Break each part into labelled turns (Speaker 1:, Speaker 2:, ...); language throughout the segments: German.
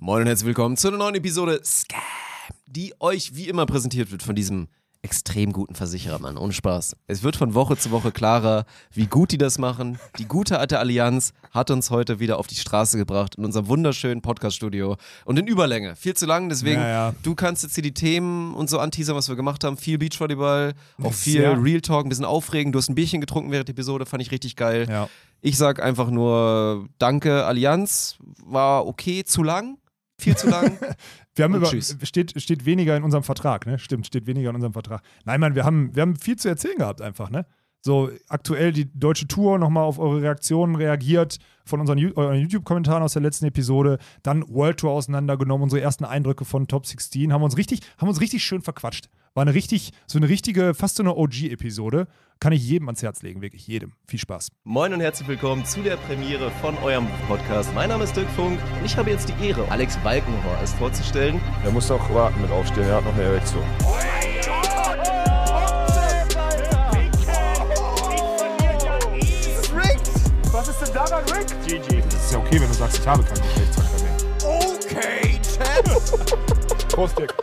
Speaker 1: Moin und herzlich willkommen zu einer neuen Episode Scam, die euch wie immer präsentiert wird von diesem extrem guten Versicherer, Mann. Ohne Spaß. Es wird von Woche zu Woche klarer, wie gut die das machen. Die gute alte Allianz hat uns heute wieder auf die Straße gebracht in unserem wunderschönen Podcast-Studio und in Überlänge. Viel zu lang, deswegen,
Speaker 2: Ja, ja.
Speaker 1: du kannst jetzt hier die Themen und so anteasern, was wir gemacht haben. Viel Beachvolleyball, auch viel
Speaker 2: Sehr.
Speaker 1: Real Talk, ein bisschen aufregend. Du hast ein Bierchen getrunken während der Episode, fand ich richtig geil.
Speaker 2: Ja.
Speaker 1: Ich sag einfach nur Danke, Allianz. War okay, zu lang. Viel zu lang.
Speaker 2: Wir haben über,
Speaker 1: tschüss.
Speaker 2: steht, steht weniger in unserem Vertrag, ne? Stimmt, steht weniger in unserem Vertrag. Nein, Mann, wir haben, wir haben viel zu erzählen gehabt einfach, ne? So aktuell die deutsche Tour nochmal auf eure Reaktionen reagiert von unseren, YouTube-Kommentaren aus der letzten Episode, dann World Tour auseinandergenommen, unsere ersten Eindrücke von Top 16, haben uns richtig, haben uns richtig schön verquatscht. War eine richtig, so eine richtige, fast so eine OG-Episode. Kann ich jedem ans Herz legen, wirklich jedem. Viel Spaß.
Speaker 3: Moin und herzlich willkommen zu der Premiere von eurem Podcast. Mein Name ist Dirk Funk und ich habe jetzt die Ehre, Alex Balkenhorst vorzustellen.
Speaker 4: Er muss auch warten mit aufstehen, er hat noch eine Erektion.
Speaker 2: Was ist denn daran, Rick? GG. Das ist ja okay, wenn du sagst, ich habe keinen Geschlechtsverkehr mehr. Okay, Champ. Prost, Dirk.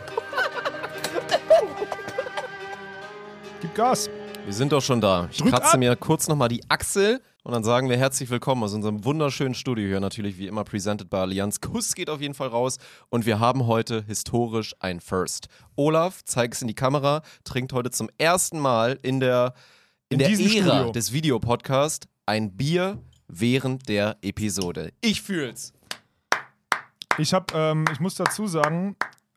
Speaker 2: Gib Gas.
Speaker 1: Wir sind doch schon da. Ich
Speaker 2: Drück
Speaker 1: kratze
Speaker 2: ab.
Speaker 1: mir kurz nochmal die Achsel und dann sagen wir herzlich willkommen aus unserem wunderschönen Studio hier. Natürlich wie immer presented by Allianz. Kuss geht auf jeden Fall raus und wir haben heute historisch ein First. Olaf, zeig es in die Kamera, trinkt heute zum ersten Mal in der, in
Speaker 2: In
Speaker 1: der Ära
Speaker 2: Studio.
Speaker 1: des Videopodcasts ein Bier während der Episode. Ich fühl's.
Speaker 2: Ich, hab, ähm, ich muss dazu sagen,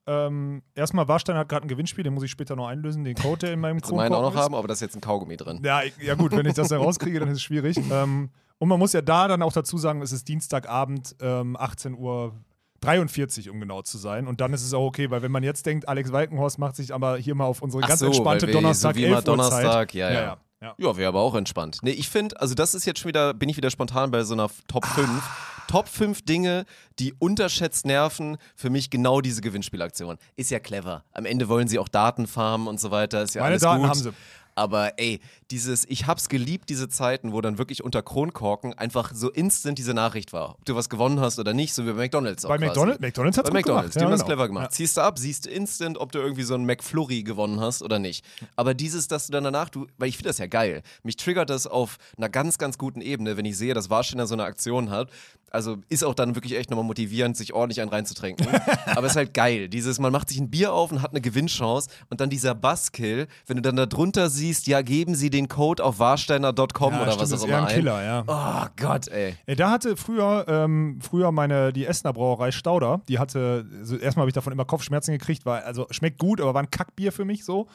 Speaker 2: ähm, erstmal Warstein hat gerade ein Gewinnspiel, den muss ich später noch einlösen, den Code, der in meinem
Speaker 1: Zu meinen auch noch
Speaker 2: ist.
Speaker 1: haben, aber da ist jetzt ein Kaugummi drin.
Speaker 2: Ja, ja gut, wenn ich das herauskriege, dann ist es schwierig. Ähm, und man muss ja da dann auch dazu sagen, es ist Dienstagabend, ähm, 18 Uhr 43, um genau zu sein. Und dann ist es auch okay, weil wenn man jetzt denkt, Alex Walkenhorst macht sich aber hier mal auf unsere
Speaker 1: Ach
Speaker 2: ganz
Speaker 1: so,
Speaker 2: entspannte
Speaker 1: wir
Speaker 2: Donnerstag
Speaker 1: so wie immer
Speaker 2: 11 Uhr
Speaker 1: Donnerstag, ja, ja.
Speaker 2: ja, ja.
Speaker 1: Ja, wäre aber auch entspannt. Nee, ich finde, also das ist jetzt schon wieder, bin ich wieder spontan bei so einer Top 5. Top 5 Dinge, die unterschätzt nerven. Für mich genau diese Gewinnspielaktion. Ist ja clever. Am Ende wollen sie auch Daten farmen und so weiter. Ist ja
Speaker 2: Meine
Speaker 1: alles
Speaker 2: Daten
Speaker 1: gut.
Speaker 2: haben sie.
Speaker 1: Aber ey, dieses, ich hab's geliebt, diese Zeiten, wo dann wirklich unter Kronkorken einfach so instant diese Nachricht war. Ob du was gewonnen hast oder nicht, so wie bei McDonalds auch
Speaker 2: Bei. McDonald's, McDonald's hat
Speaker 1: Bei McDonalds,
Speaker 2: gemacht.
Speaker 1: die haben das
Speaker 2: genau.
Speaker 1: clever gemacht.
Speaker 2: Ja.
Speaker 1: Ziehst du ab, siehst instant, ob du irgendwie so einen McFlurry gewonnen hast oder nicht. Aber dieses, dass du dann danach, du, weil ich finde das ja geil. Mich triggert das auf einer ganz, ganz guten Ebene, wenn ich sehe, dass Warsteiner so eine Aktion hat. Also ist auch dann wirklich echt nochmal motivierend, sich ordentlich einen reinzutrinken. Aber es ist halt geil. Dieses, man macht sich ein Bier auf und hat eine Gewinnchance und dann dieser Buzzkill, wenn du dann da drunter siehst, ja, geben Sie den Code auf warsteiner.com
Speaker 2: Ja,
Speaker 1: oder
Speaker 2: stimmt,
Speaker 1: was
Speaker 2: das
Speaker 1: auch immer
Speaker 2: ein. Killer, ja.
Speaker 1: Oh Gott, ey.
Speaker 2: Ey, da hatte früher, ähm, früher meine, die Essener Brauerei Stauder, die hatte, also erstmal habe ich davon immer Kopfschmerzen gekriegt, weil, also schmeckt gut, aber war ein Kackbier für mich so.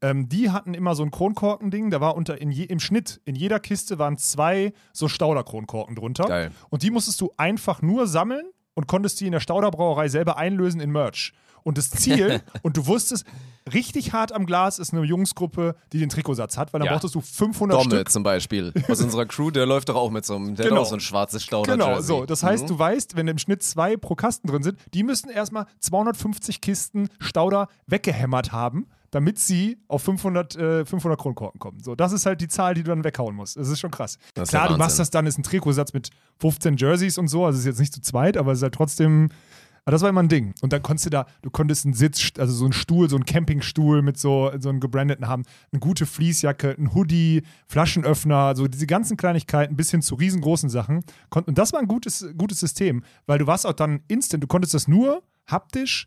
Speaker 2: Ähm, die hatten immer so ein Kronkorkending, da war unter, in je, im Schnitt, in jeder Kiste waren zwei so Stauder-Kronkorken drunter.
Speaker 1: Geil.
Speaker 2: Und die musstest du einfach nur sammeln und konntest die in der Stauder Brauerei selber einlösen in Merch. Und das Ziel, und du wusstest, richtig hart am Glas ist eine Jungsgruppe, die den Trikotsatz hat, weil dann
Speaker 1: Ja.
Speaker 2: brauchtest du 500
Speaker 1: Domme
Speaker 2: Stück.
Speaker 1: zum Beispiel. Aus unserer Crew, der läuft doch auch mit so einem, der
Speaker 2: Genau.
Speaker 1: hat auch so ein schwarzes stauder
Speaker 2: Genau, so. Das heißt,
Speaker 1: Mhm.
Speaker 2: du weißt, wenn im Schnitt zwei pro Kasten drin sind, die müssen erstmal 250 Kisten Stauder weggehämmert haben, damit sie auf 500, äh, 500 Kronkorken kommen. So, das ist halt die Zahl, die du dann weghauen musst. Das ist schon krass.
Speaker 1: Das ist
Speaker 2: Klar, du machst das dann, ist ein Trikotsatz mit 15 Jerseys und so, also ist jetzt nicht zu zweit, aber es ist halt trotzdem. Aber das war immer ein Ding. Und dann konntest du da, du konntest einen Sitz, also so einen Stuhl, so einen Campingstuhl mit so, so einem gebrandeten haben, eine gute Fließjacke, ein Hoodie, Flaschenöffner, so diese ganzen Kleinigkeiten bis hin zu riesengroßen Sachen. Und das war ein gutes, gutes System, weil du warst auch dann instant, du konntest das nur haptisch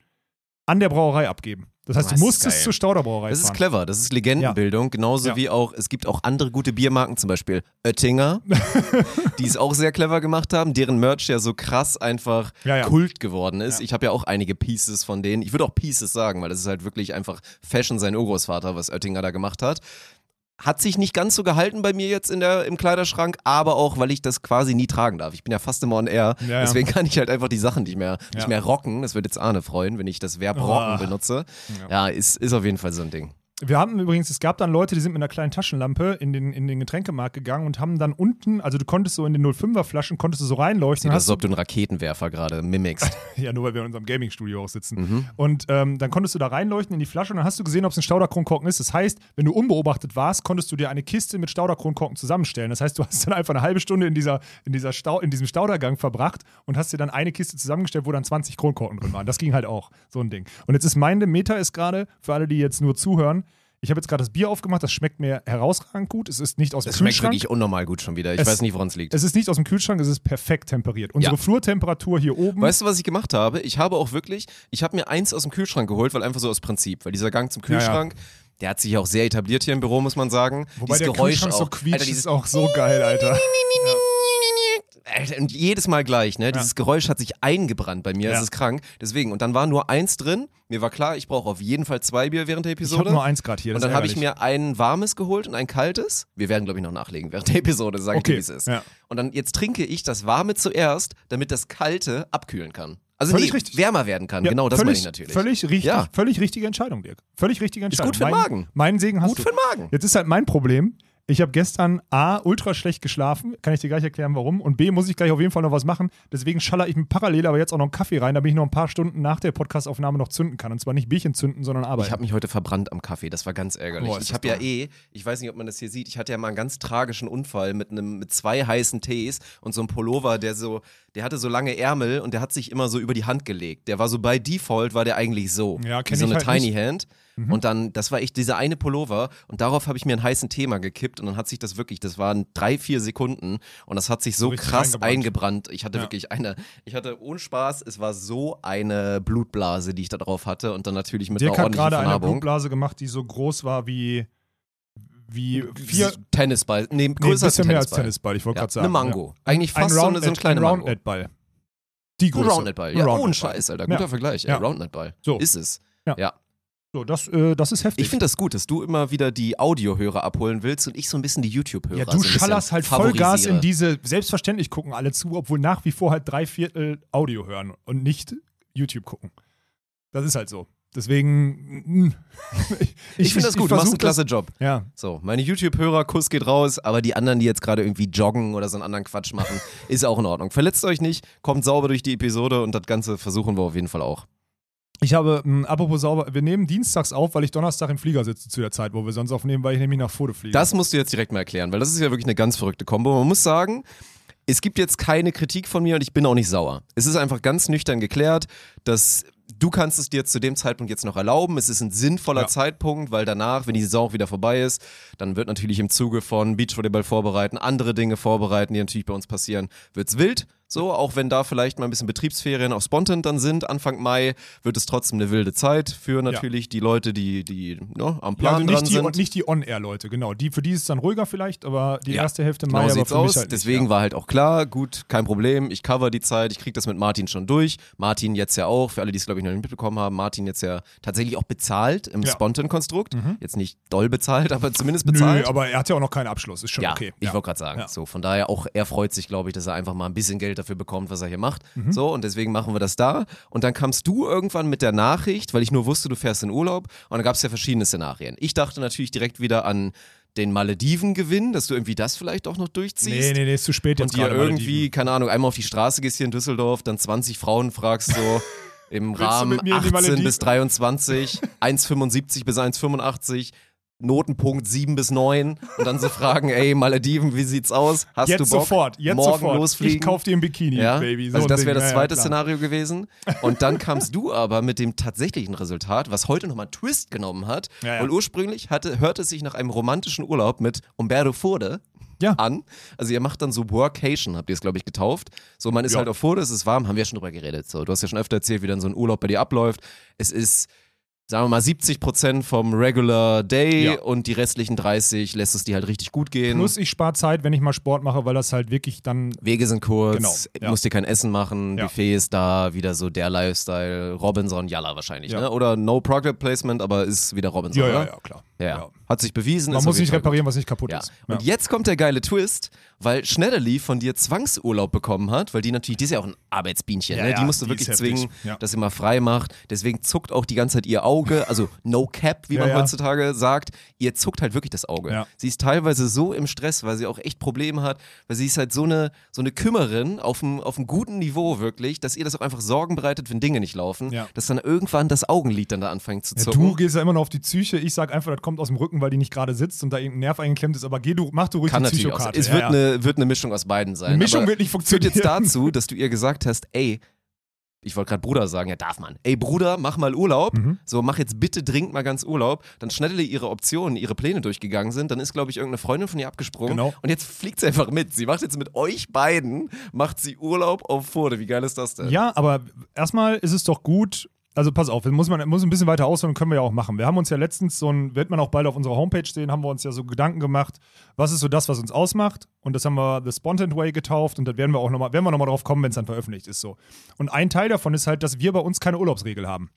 Speaker 2: an der Brauerei abgeben. Das heißt, du musstest
Speaker 1: geil.
Speaker 2: zur Stauderbrauerei
Speaker 1: Das ist
Speaker 2: fahren.
Speaker 1: clever, das ist Legendenbildung, genauso
Speaker 2: Ja.
Speaker 1: wie auch, es gibt auch andere gute Biermarken, zum Beispiel Oettinger, die es auch sehr clever gemacht haben, deren Merch ja so krass einfach
Speaker 2: Ja, ja.
Speaker 1: Kult geworden ist.
Speaker 2: Ja.
Speaker 1: Ich habe ja auch einige Pieces von denen. Ich würde auch Pieces sagen, weil das ist halt wirklich einfach Fashion sein Urgroßvater, was Oettinger da gemacht hat. Hat sich nicht ganz so gehalten bei mir jetzt in der, im Kleiderschrank, aber auch, weil ich das quasi nie tragen darf. Ich bin ja fast immer on air.
Speaker 2: Ja, ja.
Speaker 1: Deswegen kann ich halt einfach die Sachen nicht mehr, nicht
Speaker 2: Ja.
Speaker 1: mehr rocken. Das wird jetzt Arne freuen, wenn ich das Verb rocken
Speaker 2: Ah.
Speaker 1: benutze. Ja, ist, ist auf jeden Fall so ein Ding.
Speaker 2: Wir haben übrigens, es gab dann Leute, die sind mit einer kleinen Taschenlampe in den, in den Getränkemarkt gegangen und haben dann unten, also du konntest so in den 05er Flaschen, konntest du so reinleuchten.
Speaker 1: Sieht
Speaker 2: hast
Speaker 1: als ob du einen Raketenwerfer gerade mimikst.
Speaker 2: Ja, nur weil wir in unserem Gaming-Studio auch sitzen.
Speaker 1: Mhm.
Speaker 2: Und ähm, dann konntest du da reinleuchten in die Flasche und dann hast du gesehen, ob es ein Stauderkronkorken ist. Das heißt, wenn du unbeobachtet warst, konntest du dir eine Kiste mit Stauderkronkorken zusammenstellen. Das heißt, du hast dann einfach eine halbe Stunde in, dieser, in, dieser Stau, in diesem Staudergang verbracht und hast dir dann eine Kiste zusammengestellt, wo dann 20 Kronkorken drin waren. Das ging halt auch, so ein Ding. Und jetzt ist mein Meter ist gerade, für alle, die jetzt nur zuhören, ich habe jetzt gerade das Bier aufgemacht, das schmeckt mir herausragend gut. Es ist nicht aus dem
Speaker 1: Es schmeckt
Speaker 2: Kühlschrank.
Speaker 1: wirklich unnormal gut schon wieder. Ich
Speaker 2: Es-
Speaker 1: weiß nicht, woran es liegt.
Speaker 2: Es ist nicht aus dem Kühlschrank, es ist perfekt temperiert. Unsere
Speaker 1: Ja.
Speaker 2: Flurtemperatur hier oben.
Speaker 1: Weißt du, was ich gemacht habe? Ich habe auch wirklich, ich habe mir eins aus dem Kühlschrank geholt, weil einfach so aus Prinzip, weil dieser Gang zum
Speaker 2: Ja, ja.
Speaker 1: Kühlschrank, der hat sich auch sehr etabliert hier im Büro, muss man sagen.
Speaker 2: Wobei
Speaker 1: dieses
Speaker 2: der
Speaker 1: Geräusch
Speaker 2: Kühlschrank
Speaker 1: auch.
Speaker 2: so quietscht,
Speaker 1: Alter,
Speaker 2: ist
Speaker 1: dieses
Speaker 2: auch so geil, Alter.
Speaker 1: Alter, und jedes Mal gleich, ne? Dieses Geräusch hat sich eingebrannt bei mir,
Speaker 2: Ja.
Speaker 1: das ist krank. Deswegen, und dann war nur eins drin. Mir war klar, ich brauche auf jeden Fall zwei Bier während der
Speaker 2: Ich habe
Speaker 1: Episode.
Speaker 2: nur eins gerade hier.
Speaker 1: und dann
Speaker 2: ist
Speaker 1: habe ich mir ein warmes geholt und ein kaltes. Wir werden, glaube ich, noch nachlegen während der Episode, sage
Speaker 2: Okay,
Speaker 1: wie es ist.
Speaker 2: ja.
Speaker 1: Und dann jetzt trinke ich das warme zuerst, damit das kalte abkühlen kann. Also
Speaker 2: Völlig
Speaker 1: nee,
Speaker 2: richtig.
Speaker 1: wärmer werden kann.
Speaker 2: Ja,
Speaker 1: genau, das
Speaker 2: völlig,
Speaker 1: meine ich natürlich.
Speaker 2: Völlig richtig,
Speaker 1: Ja.
Speaker 2: völlig richtige Entscheidung, Dirk. Völlig richtige Entscheidung.
Speaker 1: gut für den Magen.
Speaker 2: Mein Segen hast
Speaker 1: Gut
Speaker 2: du.
Speaker 1: für den Magen.
Speaker 2: Jetzt ist halt mein Problem. Ich habe gestern A, ultra schlecht geschlafen, kann ich dir gleich erklären, warum. Und B, muss ich gleich auf jeden Fall noch was machen. Deswegen schaller ich mir parallel aber jetzt auch noch einen Kaffee rein, damit ich noch ein paar Stunden nach der Podcastaufnahme noch zünden kann. Und zwar nicht Bierchen zünden, sondern arbeiten.
Speaker 1: Ich habe mich heute verbrannt am Kaffee, das war ganz ärgerlich.
Speaker 2: Boah,
Speaker 1: ich habe ja eh, ich weiß nicht, ob man das hier sieht, ich hatte ja mal einen ganz tragischen Unfall mit einem mit zwei heißen Tees und so einem Pullover, der so, der hatte so lange Ärmel und der hat sich immer so über die Hand gelegt. Der war so bei Default war der eigentlich so,
Speaker 2: Ja,
Speaker 1: wie
Speaker 2: kenn
Speaker 1: so
Speaker 2: ich
Speaker 1: eine
Speaker 2: halt
Speaker 1: Tiny
Speaker 2: nicht. Mhm.
Speaker 1: Und dann, das war echt dieser eine Pullover und darauf habe ich mir einen heißen Thema gekippt und dann hat sich das wirklich, das waren drei, vier Sekunden und das hat sich so
Speaker 2: richtig
Speaker 1: krass
Speaker 2: eingebrannt.
Speaker 1: eingebrannt. Ich hatte
Speaker 2: Ja.
Speaker 1: wirklich eine, ich hatte ohne Spaß, es war so eine Blutblase, die ich da drauf hatte und dann natürlich mit
Speaker 2: Dirk
Speaker 1: einer
Speaker 2: hat
Speaker 1: ordentlichen
Speaker 2: gerade eine. Blutblase gemacht, die so groß war wie, wie vier,
Speaker 1: Tennisball. Nee,
Speaker 2: nee,
Speaker 1: größer
Speaker 2: ein bisschen mehr als
Speaker 1: Tennisball.
Speaker 2: Ich wollte
Speaker 1: Ja,
Speaker 2: gerade sagen.
Speaker 1: eine Mango.
Speaker 2: Ja.
Speaker 1: Eigentlich
Speaker 2: ein
Speaker 1: fast so eine, so ein
Speaker 2: Roundnet-
Speaker 1: kleiner
Speaker 2: ein
Speaker 1: Mango.
Speaker 2: Roundnet-Ball. Die
Speaker 1: Ein
Speaker 2: Größe.
Speaker 1: Roundnet-Ball.
Speaker 2: Ein
Speaker 1: Ja, ohne
Speaker 2: Roundnet-Ball.
Speaker 1: Scheiß, Alter. Guter
Speaker 2: Ja.
Speaker 1: Vergleich.
Speaker 2: Ja.
Speaker 1: Roundnet-Ball.
Speaker 2: So.
Speaker 1: Ist es.
Speaker 2: Ja.
Speaker 1: ja.
Speaker 2: So, das, äh, das ist heftig.
Speaker 1: Ich finde das gut, dass du immer wieder die Audiohörer abholen willst und ich so ein bisschen die YouTube-Hörer
Speaker 2: Ja, du
Speaker 1: so
Speaker 2: schallerst halt Vollgas in diese. Selbstverständlich gucken alle zu, obwohl nach wie vor halt drei Viertel Audio hören und nicht YouTube gucken. Das ist halt so. Deswegen. mm, ich
Speaker 1: Ich finde das gut, du machst einen klasse Job.
Speaker 2: Ja,
Speaker 1: So, meine YouTube-Hörer, Kuss geht raus, aber die anderen, die jetzt gerade irgendwie joggen oder so einen anderen Quatsch machen, ist auch in Ordnung. Verletzt euch nicht, kommt sauber durch die Episode und das Ganze versuchen wir auf jeden Fall auch.
Speaker 2: Ich habe, mh, apropos sauber, wir nehmen dienstags auf, weil ich Donnerstag im Flieger sitze zu der Zeit, wo wir sonst aufnehmen, weil ich nämlich nach Foto fliege.
Speaker 1: Das musst du jetzt direkt mal erklären, weil das ist ja wirklich eine ganz verrückte Kombo. Man muss sagen, es gibt jetzt keine Kritik von mir und ich bin auch nicht sauer. Es ist einfach ganz nüchtern geklärt, dass du kannst es dir zu dem Zeitpunkt jetzt noch erlauben. Es ist ein sinnvoller
Speaker 2: Ja.
Speaker 1: Zeitpunkt, weil danach, wenn die Saison auch wieder vorbei ist, dann wird natürlich im Zuge von Beachvolleyball vorbereiten, andere Dinge vorbereiten, die natürlich bei uns passieren, wird's wild. So, auch wenn da vielleicht mal ein bisschen Betriebsferien auf Spontan dann sind, Anfang Mai, wird es trotzdem eine wilde Zeit für natürlich die Leute, die, die ne, am
Speaker 2: ja,
Speaker 1: Plan
Speaker 2: also
Speaker 1: dran
Speaker 2: nicht die,
Speaker 1: sind.
Speaker 2: nicht die On-Air-Leute, genau. Die, für die ist es dann ruhiger vielleicht, aber die
Speaker 1: Ja,
Speaker 2: erste Hälfte
Speaker 1: Genau
Speaker 2: Mai
Speaker 1: sieht's
Speaker 2: für
Speaker 1: aus.
Speaker 2: halt nicht,
Speaker 1: Deswegen
Speaker 2: ja.
Speaker 1: war halt auch klar, gut, kein Problem, ich cover die Zeit, ich krieg das mit Martin schon durch. Martin jetzt ja auch, für alle, die es glaube ich noch nicht mitbekommen haben, Martin jetzt ja tatsächlich auch bezahlt im
Speaker 2: Ja. Mhm.
Speaker 1: Spontan-Konstrukt. Jetzt nicht doll bezahlt, aber zumindest bezahlt.
Speaker 2: Nö, aber er hat ja auch noch keinen Abschluss, ist schon
Speaker 1: ja,
Speaker 2: okay.
Speaker 1: ich
Speaker 2: ja.
Speaker 1: wollte gerade sagen.
Speaker 2: Ja.
Speaker 1: So, von daher auch, er freut sich, glaube ich, dass er einfach mal ein bisschen Geld dafür bekommt, was er hier macht.
Speaker 2: Mhm.
Speaker 1: So, und deswegen machen wir das da. Und dann kamst du irgendwann mit der Nachricht, weil ich nur wusste, du fährst in Urlaub. Und dann gab es ja verschiedene Szenarien. Ich dachte natürlich direkt wieder an den Malediven-Gewinn, dass du irgendwie das vielleicht auch noch durchziehst.
Speaker 2: Nee, nee, nee, ist zu spät jetzt
Speaker 1: und dir irgendwie,
Speaker 2: Malediven.
Speaker 1: keine Ahnung, einmal auf die Straße gehst hier in Düsseldorf, dann 20 Frauen fragst so im Rahmen
Speaker 2: mit mir in die
Speaker 1: 18
Speaker 2: Malediven?
Speaker 1: bis 23, 1,75 bis 1,85. Notenpunkt 7 bis 9 und dann so fragen, ey, Malediven, wie sieht's aus? Hast
Speaker 2: Jetzt
Speaker 1: du Bock?
Speaker 2: sofort, jetzt
Speaker 1: morgen
Speaker 2: sofort.
Speaker 1: losfliegen?
Speaker 2: Ich kauf dir ein Bikini,
Speaker 1: ja?
Speaker 2: Baby. So
Speaker 1: also das wäre das
Speaker 2: Ja, ja,
Speaker 1: zweite
Speaker 2: klar.
Speaker 1: Szenario gewesen. Und dann kamst du aber mit dem tatsächlichen Resultat, was heute nochmal einen Twist genommen hat.
Speaker 2: Ja, ja.
Speaker 1: Weil ursprünglich hatte, hörte es sich nach einem romantischen Urlaub mit Umberto
Speaker 2: Ja.
Speaker 1: an. Also ihr macht dann so Workation, habt ihr es, glaube ich, getauft. So, man ist
Speaker 2: Ja.
Speaker 1: halt auf Furde, es ist warm, haben wir ja schon drüber geredet. So, du hast ja schon öfter erzählt, wie dann so ein Urlaub bei dir abläuft. Es ist, sagen wir mal, 70 Prozent vom Regular Day
Speaker 2: Ja.
Speaker 1: und die restlichen 30 lässt es dir halt richtig gut gehen.
Speaker 2: Plus ich spare Zeit, wenn ich mal Sport mache, weil das halt wirklich dann
Speaker 1: Wege sind kurz,
Speaker 2: Genau, ja.
Speaker 1: musst dir kein Essen machen,
Speaker 2: Ja.
Speaker 1: Buffet ist da, wieder so der Lifestyle, Robinson, Yalla wahrscheinlich, ne? Oder No Product Placement, aber ist wieder Robinson,
Speaker 2: Ja,
Speaker 1: oder?
Speaker 2: ja, ja, klar.
Speaker 1: Hat sich bewiesen.
Speaker 2: Man muss nicht reparieren, was nicht kaputt ist.
Speaker 1: Und jetzt kommt der geile Twist, weil Schneiderli von dir Zwangsurlaub bekommen hat, weil die natürlich, die ist ja auch ein Arbeitsbienchen,
Speaker 2: Ja,
Speaker 1: ne? die musst du
Speaker 2: die
Speaker 1: wirklich zwingen,
Speaker 2: Ja.
Speaker 1: dass sie mal frei macht. Deswegen zuckt auch die ganze Zeit ihr Auge, also no cap, wie
Speaker 2: Ja,
Speaker 1: man heutzutage sagt. Ihr zuckt halt wirklich das Auge. Sie ist teilweise so im Stress, weil sie auch echt Probleme hat, weil sie ist halt so eine, so eine Kümmerin auf einem, auf einem guten Niveau wirklich, dass ihr das auch einfach Sorgen bereitet, wenn Dinge nicht laufen, dass dann irgendwann das Augenlid dann da anfängt zu zucken.
Speaker 2: du gehst ja immer noch auf die Psyche. Ich sag einfach, das kommt aus dem Rücken, weil die nicht gerade sitzt und da irgendein Nerv eingeklemmt ist. Aber geh du, mach du ruhig
Speaker 1: Kann
Speaker 2: die. Psychokarte.
Speaker 1: Es wird,
Speaker 2: ja.
Speaker 1: Wird eine Mischung aus beiden sein.
Speaker 2: Eine Mischung
Speaker 1: aber
Speaker 2: wird nicht
Speaker 1: Führt
Speaker 2: funktionieren.
Speaker 1: jetzt dazu, dass du ihr gesagt hast, ey, ich wollte gerade Bruder sagen, ja darf man. Ey Bruder, mach mal Urlaub.
Speaker 2: Mhm.
Speaker 1: So, mach jetzt bitte dringend mal ganz Urlaub. Dann schnell ihre Optionen, ihre Pläne durchgegangen sind. Dann ist, glaube ich, irgendeine Freundin von ihr abgesprungen.
Speaker 2: Genau.
Speaker 1: Und jetzt fliegt sie einfach mit. Sie macht jetzt mit euch beiden, macht sie Urlaub auf Furde. Wie geil ist das denn?
Speaker 2: Ja, aber erstmal ist es doch gut. Also pass auf, muss man muss ein bisschen weiter ausholen, können wir ja auch machen. Wir haben uns ja letztens so ein, wird man auch bald auf unserer Homepage sehen, haben wir uns ja so Gedanken gemacht, was ist so das, was uns ausmacht. Und das haben wir The Spontan Way getauft und da werden wir auch nochmal, werden wir nochmal drauf kommen, wenn es dann veröffentlicht ist so. Und ein Teil davon ist halt, dass wir bei uns keine Urlaubsregel haben.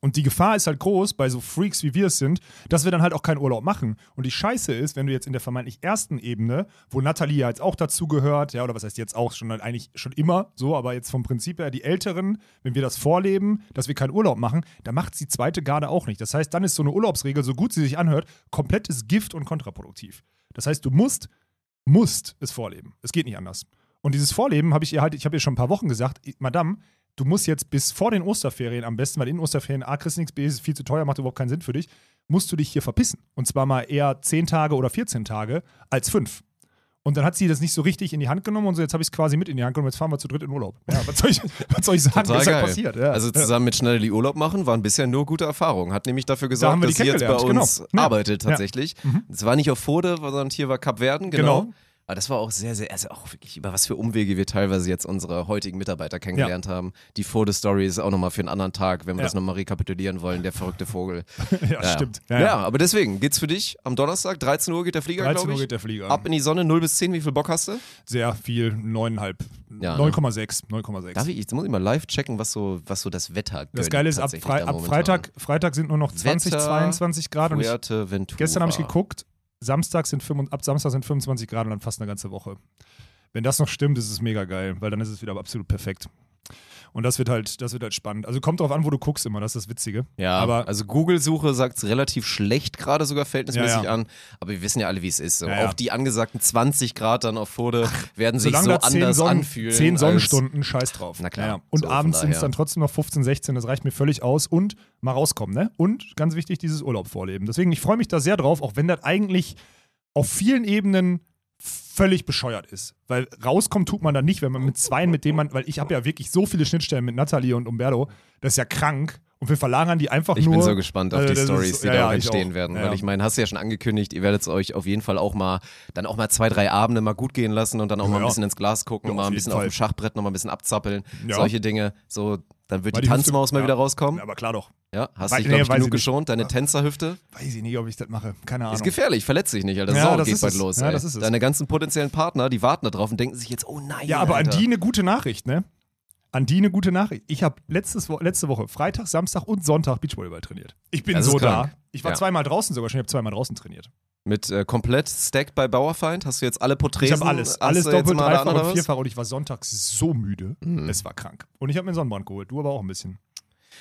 Speaker 2: Und die Gefahr ist halt groß bei so Freaks wie wir es sind, dass wir dann halt auch keinen Urlaub machen. Und die Scheiße ist, wenn du jetzt in der vermeintlich ersten Ebene, wo Nathalie ja jetzt auch dazugehört, ja, oder was heißt jetzt auch schon halt eigentlich schon immer so, aber jetzt vom Prinzip her, die Älteren, wenn wir das vorleben, dass wir keinen Urlaub machen, dann macht die zweite Garde auch nicht. Das heißt, dann ist so eine Urlaubsregel, so gut sie sich anhört, komplettes Gift und kontraproduktiv. Das heißt, du musst, musst es vorleben. Es geht nicht anders. Und dieses Vorleben habe ich ihr halt, ich habe ihr schon ein paar Wochen gesagt, Madame, du musst jetzt bis vor den Osterferien am besten, weil in den Osterferien A, kriegst du nichts, B, ist viel zu teuer, macht überhaupt keinen Sinn für dich, musst du dich hier verpissen. Und zwar mal eher 10 Tage oder 14 Tage als 5. Und dann hat sie das nicht so richtig in die Hand genommen und so, jetzt habe ich es quasi mit in die Hand genommen, jetzt fahren wir zu dritt in Urlaub. Ja, was soll ich, was soll ich sagen,
Speaker 1: Total
Speaker 2: was
Speaker 1: geil.
Speaker 2: passiert? Ja.
Speaker 1: Also zusammen mit Schnelli Urlaub machen waren bisher nur gute Erfahrungen. Hat nämlich dafür gesorgt,
Speaker 2: die
Speaker 1: dass sie jetzt bei
Speaker 2: kennengelernt,
Speaker 1: uns
Speaker 2: genau.
Speaker 1: Arbeitet
Speaker 2: Ja.
Speaker 1: tatsächlich.
Speaker 2: Mhm.
Speaker 1: Es war nicht auf Fode, sondern hier war Kap Verden, genau.
Speaker 2: Genau.
Speaker 1: Aber das war auch sehr, sehr, also auch wirklich, über was für Umwege wir teilweise jetzt unsere heutigen Mitarbeiter kennengelernt haben. Die Fode-Story ist auch nochmal für einen anderen Tag, wenn wir
Speaker 2: Ja.
Speaker 1: das nochmal rekapitulieren wollen, der verrückte Vogel.
Speaker 2: ja, stimmt.
Speaker 1: Ja, aber deswegen geht's für dich am Donnerstag, 13 Uhr geht der Flieger,
Speaker 2: 13
Speaker 1: glaube
Speaker 2: Uhr geht der Flieger.
Speaker 1: Ab in die Sonne, 0 bis 10, wie viel Bock hast du?
Speaker 2: Sehr viel, 9,5.
Speaker 1: Ja, ne?
Speaker 2: 9,6. 9,6.
Speaker 1: Darf ich, jetzt muss ich mal live checken, was so, was so das Wetter
Speaker 2: Das
Speaker 1: gönnt
Speaker 2: Geile ist, ab,
Speaker 1: da
Speaker 2: ab. Freitag, Freitag sind nur noch 20,
Speaker 1: Wetter,
Speaker 2: 22 Grad. Und ich, gestern habe ich geguckt, Samstag sind 25, ab Samstag sind 25 Grad und dann fast eine ganze Woche. Wenn das noch stimmt, ist es mega geil, weil dann ist es wieder absolut perfekt. Und das wird halt, das wird halt spannend. Also kommt drauf an, wo du guckst immer, das ist das Witzige.
Speaker 1: Ja,
Speaker 2: aber
Speaker 1: also Google-Suche sagt es relativ schlecht gerade sogar verhältnismäßig
Speaker 2: Ja, ja.
Speaker 1: an, aber wir wissen ja alle, wie es ist. So.
Speaker 2: Ja.
Speaker 1: Auch die angesagten 20 Grad dann auf Fode werden sich so
Speaker 2: da 10,
Speaker 1: anders
Speaker 2: Sonnen,
Speaker 1: anfühlen.
Speaker 2: 10
Speaker 1: als-
Speaker 2: Sonnenstunden, scheiß drauf.
Speaker 1: Na klar.
Speaker 2: Und
Speaker 1: so,
Speaker 2: abends sind es dann trotzdem noch 15, 16, das reicht mir völlig aus. Und mal rauskommen, ne? Und ganz wichtig, dieses Urlaub vorleben. Deswegen, ich freue mich da sehr drauf, auch wenn das eigentlich auf vielen Ebenen völlig bescheuert ist. Weil rauskommen tut man da nicht, wenn man mit zweien, mit denen man, weil ich habe ja wirklich so viele Schnittstellen mit Nathalie und Umberto, das ist ja krank. Und wir verlagern die einfach
Speaker 1: Ich
Speaker 2: nur.
Speaker 1: bin so gespannt auf
Speaker 2: Also
Speaker 1: die Stories, die
Speaker 2: ja,
Speaker 1: da
Speaker 2: ja, ich
Speaker 1: entstehen
Speaker 2: auch.
Speaker 1: werden.
Speaker 2: Ja.
Speaker 1: Weil ich meine, hast du ja schon angekündigt, ihr werdet es euch auf jeden Fall auch mal, dann auch mal zwei, drei Abende mal gut gehen lassen und dann auch mal ein bisschen ins Glas gucken, mal
Speaker 2: auf
Speaker 1: ein bisschen auf
Speaker 2: Fall.
Speaker 1: dem Schachbrett noch mal ein bisschen abzappeln. Solche Dinge. So, dann wird
Speaker 2: Weil
Speaker 1: die,
Speaker 2: die
Speaker 1: Tanzmaus mal wieder rauskommen.
Speaker 2: Ja, aber klar doch.
Speaker 1: Ja, hast dich, glaube ich, genug
Speaker 2: ich
Speaker 1: geschont. Deine. Tänzerhüfte.
Speaker 2: Weiß ich nicht, ob ich das mache. Keine Ahnung.
Speaker 1: Ist gefährlich, verletzt dich nicht, Alter.
Speaker 2: Ja,
Speaker 1: Sau
Speaker 2: das
Speaker 1: geht
Speaker 2: ist
Speaker 1: bald
Speaker 2: es.
Speaker 1: los.
Speaker 2: Ja, das ist es.
Speaker 1: Deine ganzen potenziellen Partner, die warten da drauf und denken sich jetzt, oh nein.
Speaker 2: Ja, aber
Speaker 1: Alter.
Speaker 2: an die eine gute Nachricht, ne? An die eine gute Nachricht. Ich habe letzte Woche, Freitag, Samstag und Sonntag Beachvolleyball trainiert. Ich bin
Speaker 1: Das
Speaker 2: so da. Ich war
Speaker 1: Ja.
Speaker 2: zweimal draußen sogar schon, ich habe zweimal draußen trainiert.
Speaker 1: Mit äh, komplett stacked bei Bauerfeind hast du jetzt alle
Speaker 2: Ich
Speaker 1: Porträts.
Speaker 2: habe alles, alles doppelt, dreifach und vierfach und ich war sonntags so müde.
Speaker 1: Mhm.
Speaker 2: Es war krank. Und ich habe mir einen Sonnenbrand geholt, du aber auch ein bisschen.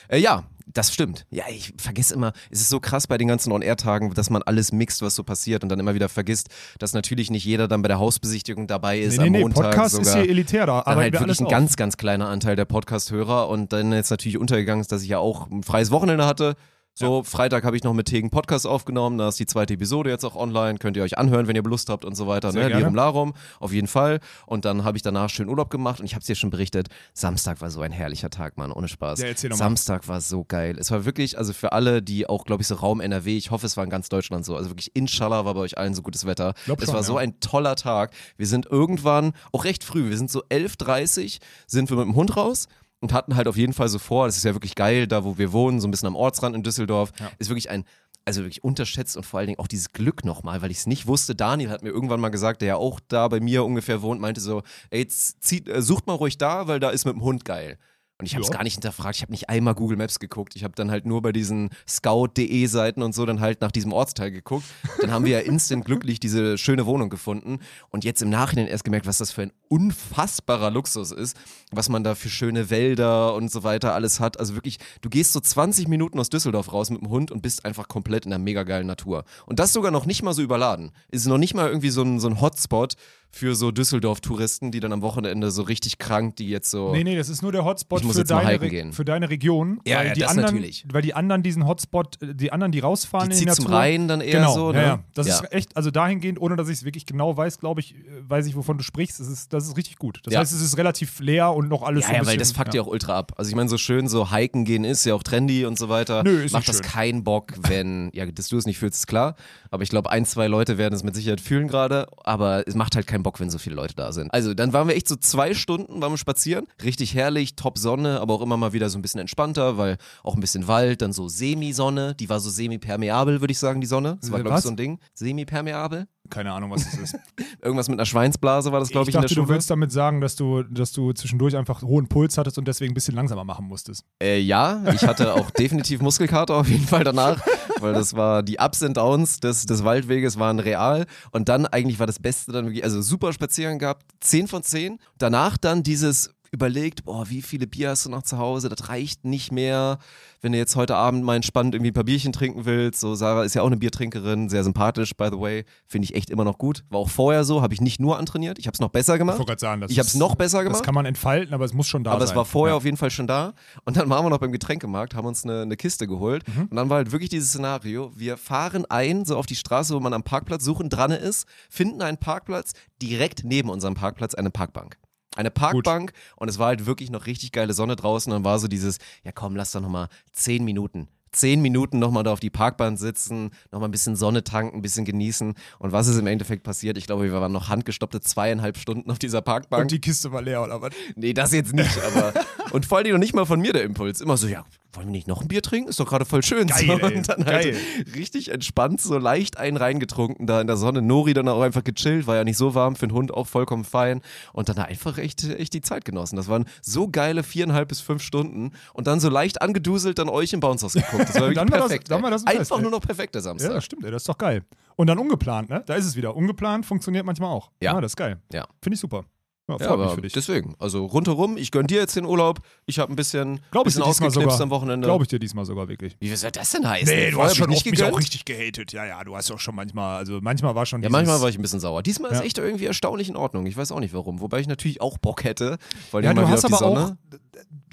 Speaker 1: Äh, ja, das stimmt. Ja, ich vergesse immer, es ist so krass bei den ganzen On-Air-Tagen, dass man alles mixt, was so passiert und dann immer wieder vergisst, dass natürlich nicht jeder dann bei der Hausbesichtigung dabei ist
Speaker 2: nee, nee,
Speaker 1: am
Speaker 2: nee,
Speaker 1: Montag
Speaker 2: Podcast
Speaker 1: sogar.
Speaker 2: ist hier elitär, da arbeiten
Speaker 1: halt
Speaker 2: wir
Speaker 1: wirklich ein
Speaker 2: auf.
Speaker 1: ganz, ganz kleiner Anteil der Podcast-Hörer und dann jetzt natürlich untergegangen ist, dass ich ja auch ein freies Wochenende hatte. So, Freitag habe ich noch mit Tegen Podcast aufgenommen, da ist die zweite Episode jetzt auch online, könnt ihr euch anhören, wenn ihr Lust habt und so weiter,
Speaker 2: Sehr
Speaker 1: ne? Lirum Larum, auf jeden Fall. Und dann habe ich danach schön Urlaub gemacht und ich habe es dir schon berichtet, Samstag war so ein herrlicher Tag, Mann, ohne Spaß.
Speaker 2: Ja.
Speaker 1: Samstag war so geil. Es war wirklich, also für alle, die auch, glaube ich, so Raum NRW, ich hoffe, es war in ganz Deutschland so, also wirklich, inshallah war bei euch allen so gutes Wetter.
Speaker 2: Glaub
Speaker 1: es
Speaker 2: schon,
Speaker 1: war so
Speaker 2: ja.
Speaker 1: ein toller Tag. Wir sind irgendwann, auch recht früh, wir sind so 11.30 sind wir mit dem Hund raus und hatten halt auf jeden Fall so vor, das ist ja wirklich geil, da wo wir wohnen, so ein bisschen am Ortsrand in Düsseldorf,
Speaker 2: Ja.
Speaker 1: ist wirklich ein, also wirklich unterschätzt und vor allen Dingen auch dieses Glück nochmal, weil ich es nicht wusste. Daniel hat mir irgendwann mal gesagt, der ja auch da bei mir ungefähr wohnt, meinte so, ey, zieht, äh, sucht mal ruhig da, weil da ist mit dem Hund geil. Und ich habe es gar nicht hinterfragt. Ich habe nicht einmal Google Maps geguckt. Ich habe dann halt nur bei diesen Scout.de Seiten und so dann halt nach diesem Ortsteil geguckt. Dann haben wir ja instant glücklich diese schöne Wohnung gefunden. Und jetzt im Nachhinein erst gemerkt, was das für ein unfassbarer Luxus ist, was man da für schöne Wälder und so weiter alles hat. Also wirklich, du gehst so 20 Minuten aus Düsseldorf raus mit dem Hund und bist einfach komplett in einer mega geilen Natur. Und das sogar noch nicht mal so überladen. Ist noch nicht mal irgendwie so ein, so ein Hotspot für so Düsseldorf-Touristen, die dann am Wochenende so richtig krank, die jetzt so.
Speaker 2: Nee, nee, das ist nur der Hotspot für, deine Re-
Speaker 1: gehen.
Speaker 2: für deine Region.
Speaker 1: Ja,
Speaker 2: weil
Speaker 1: ja,
Speaker 2: die
Speaker 1: das
Speaker 2: anderen,
Speaker 1: natürlich.
Speaker 2: Weil die anderen diesen Hotspot, äh, die anderen, die rausfahren
Speaker 1: Die
Speaker 2: in
Speaker 1: zum
Speaker 2: Natur.
Speaker 1: Rhein dann eher
Speaker 2: genau,
Speaker 1: so,
Speaker 2: Ja,
Speaker 1: ne?
Speaker 2: ja. Das
Speaker 1: Ja.
Speaker 2: ist echt, also dahingehend, ohne dass ich es wirklich genau weiß, glaube ich, äh, weiß ich, wovon du sprichst. Das ist, das ist richtig gut. Das
Speaker 1: Ja.
Speaker 2: heißt, es ist relativ leer und noch alles
Speaker 1: Ja,
Speaker 2: so ein
Speaker 1: ja,
Speaker 2: bisschen,
Speaker 1: weil das fuckt ja
Speaker 2: ja
Speaker 1: auch ultra ab. Also ich meine, so schön so hiken gehen ist ja auch trendy und so weiter.
Speaker 2: Nö, ist
Speaker 1: Macht das
Speaker 2: schön.
Speaker 1: keinen Bock, wenn, ja, dass du es nicht fühlst, ist klar. Aber ich glaube, ein, zwei Leute werden es mit Sicherheit fühlen gerade. Aber es macht halt keinen Bock, wenn so viele Leute da sind. Also dann waren wir echt so zwei Stunden waren wir spazieren. Richtig herrlich, top Sonne, aber auch immer mal wieder so ein bisschen entspannter, weil auch ein bisschen Wald, dann so Semisonne. Die war so semi-permeabel, würde ich sagen, die Sonne. Das war, glaube ich, so ein Ding. Semi-permeabel.
Speaker 2: Keine Ahnung, was das ist.
Speaker 1: Irgendwas mit einer Schweinsblase war das, glaube ich,
Speaker 2: ich
Speaker 1: in
Speaker 2: dachte,
Speaker 1: der
Speaker 2: du willst damit sagen, dass du, dass du zwischendurch einfach hohen Puls hattest und deswegen ein bisschen langsamer machen musstest.
Speaker 1: Äh, ja, ich hatte auch definitiv Muskelkater auf jeden Fall danach, weil das war die Ups and Downs des, des Waldweges waren real und dann eigentlich war das Beste dann wirklich, also super Spaziergang gehabt, 10 von 10. Danach dann dieses überlegt, boah, wie viele Bier hast du noch zu Hause? Das reicht nicht mehr. Wenn du jetzt heute Abend mal entspannt irgendwie ein paar Bierchen trinken willst, so Sarah ist ja auch eine Biertrinkerin, sehr sympathisch, by the way, finde ich echt immer noch gut. War auch vorher so, habe ich nicht nur antrainiert, ich habe es noch besser
Speaker 2: Ich
Speaker 1: gemacht.
Speaker 2: wollte gerade sagen, das
Speaker 1: Ich habe es noch besser
Speaker 2: Das
Speaker 1: gemacht.
Speaker 2: kann man entfalten, aber es muss schon da
Speaker 1: Aber
Speaker 2: sein.
Speaker 1: es war vorher
Speaker 2: ja.
Speaker 1: auf jeden Fall schon da. Und dann waren wir noch beim Getränkemarkt, haben uns eine, eine Kiste geholt.
Speaker 2: Mhm.
Speaker 1: Und dann war halt wirklich dieses Szenario: Wir fahren ein, so auf die Straße, wo man am Parkplatz suchen dran ist, finden einen Parkplatz, direkt neben unserem Parkplatz eine Parkbank. Eine Parkbank und es war halt wirklich noch richtig geile Sonne draußen. Und dann war so dieses, ja komm, lass doch nochmal zehn Minuten. Zehn Minuten nochmal da auf die Parkbahn sitzen, nochmal ein bisschen Sonne tanken, ein bisschen genießen. Und was ist im Endeffekt passiert? Ich glaube, wir waren noch handgestoppte zweieinhalb Stunden auf dieser Parkbank.
Speaker 2: Und die Kiste war leer, oder was?
Speaker 1: Nee, das jetzt nicht, aber. Und vor allem noch nicht mal von mir der Impuls. Immer so, ja, wollen wir nicht noch ein Bier trinken? Ist doch gerade voll schön.
Speaker 2: Geil,
Speaker 1: so. Und dann halt
Speaker 2: Geil.
Speaker 1: richtig entspannt, so leicht einen reingetrunken da in der Sonne. Nori dann auch einfach gechillt, war ja nicht so warm, für den Hund auch vollkommen fein. Und dann da einfach echt, echt die Zeit genossen. Das waren so geile viereinhalb bis fünf Stunden. Und dann so leicht angeduselt dann euch im Bouncehaus geguckt. Das war wirklich
Speaker 2: Dann war das- dann war das ein Fest,
Speaker 1: einfach
Speaker 2: ey.
Speaker 1: nur noch perfekter
Speaker 2: Ja,
Speaker 1: Samstag.
Speaker 2: das stimmt, ey, das ist doch geil. Und dann ungeplant, ne? Da ist es wieder. Ungeplant funktioniert manchmal auch.
Speaker 1: Ja.
Speaker 2: das ist geil.
Speaker 1: Ja.
Speaker 2: Finde ich super. Ja,
Speaker 1: Ja,
Speaker 2: freut mich
Speaker 1: aber
Speaker 2: für dich.
Speaker 1: deswegen, also rundherum, ich gönn dir jetzt den Urlaub. Ich habe ein bisschen, bisschen ausgeknipst am Wochenende.
Speaker 2: Glaube ich dir diesmal sogar wirklich.
Speaker 1: Wie soll das denn heißen?
Speaker 2: Nee, du
Speaker 1: Vorher
Speaker 2: hast schon
Speaker 1: nicht
Speaker 2: mich auch richtig gehatet. Ja, ja, du hast auch schon manchmal, also manchmal war schon
Speaker 1: Ja, manchmal war ich ein bisschen sauer. Diesmal ist
Speaker 2: Ja.
Speaker 1: echt irgendwie erstaunlich in Ordnung. Ich weiß auch nicht warum. Wobei ich natürlich auch Bock hätte, weil
Speaker 2: Ja, du hast aber auch,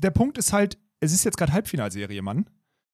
Speaker 2: der Punkt ist halt, es ist jetzt gerade Halbfinalserie, Mann.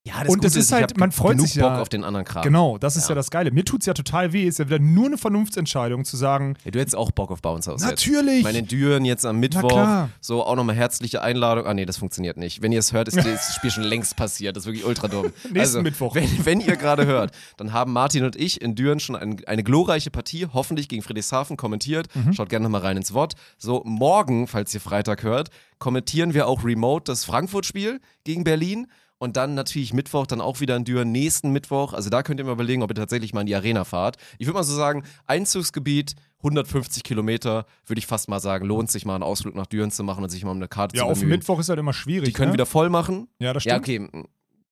Speaker 1: Ja, das
Speaker 2: und es ist halt, man freut
Speaker 1: genug
Speaker 2: sich ja-
Speaker 1: Bock auf den anderen Kram.
Speaker 2: Genau, das ist ja.
Speaker 1: Ja.
Speaker 2: das Geile. Mir tut es ja total weh, ist ja wieder nur eine Vernunftsentscheidung zu sagen,
Speaker 1: Ja, du hättest auch Bock auf Bounce House
Speaker 2: Natürlich.
Speaker 1: Jetzt. Meine Düren jetzt am Mittwoch. So auch nochmal herzliche Einladung. Ah nee, das funktioniert nicht. Wenn ihr es hört, ist das Spiel schon längst passiert. Das ist wirklich ultra dumm.
Speaker 2: Nächsten
Speaker 1: also,
Speaker 2: Mittwoch.
Speaker 1: Wenn, wenn ihr gerade hört, dann haben Martin und ich in Düren schon ein, eine glorreiche Partie, hoffentlich gegen Friedrichshafen, kommentiert.
Speaker 2: Mhm.
Speaker 1: Schaut gerne nochmal rein ins Wort. So, morgen, falls ihr Freitag hört, kommentieren wir auch remote das Frankfurt-Spiel gegen Berlin. Und dann natürlich Mittwoch, dann auch wieder in Düren, nächsten Mittwoch. Also da könnt ihr mal überlegen, ob ihr tatsächlich mal in die Arena fahrt. Ich würde mal so sagen, Einzugsgebiet, 150 Kilometer, würde ich fast mal sagen, lohnt sich mal einen Ausflug nach Düren zu machen und sich mal um eine Karte
Speaker 2: ja,
Speaker 1: zu
Speaker 2: auf
Speaker 1: bemühen.
Speaker 2: Mittwoch ist halt immer schwierig.
Speaker 1: Die können
Speaker 2: ne?
Speaker 1: wieder voll machen.
Speaker 2: Ja, das
Speaker 1: Ja,
Speaker 2: stimmt.
Speaker 1: okay.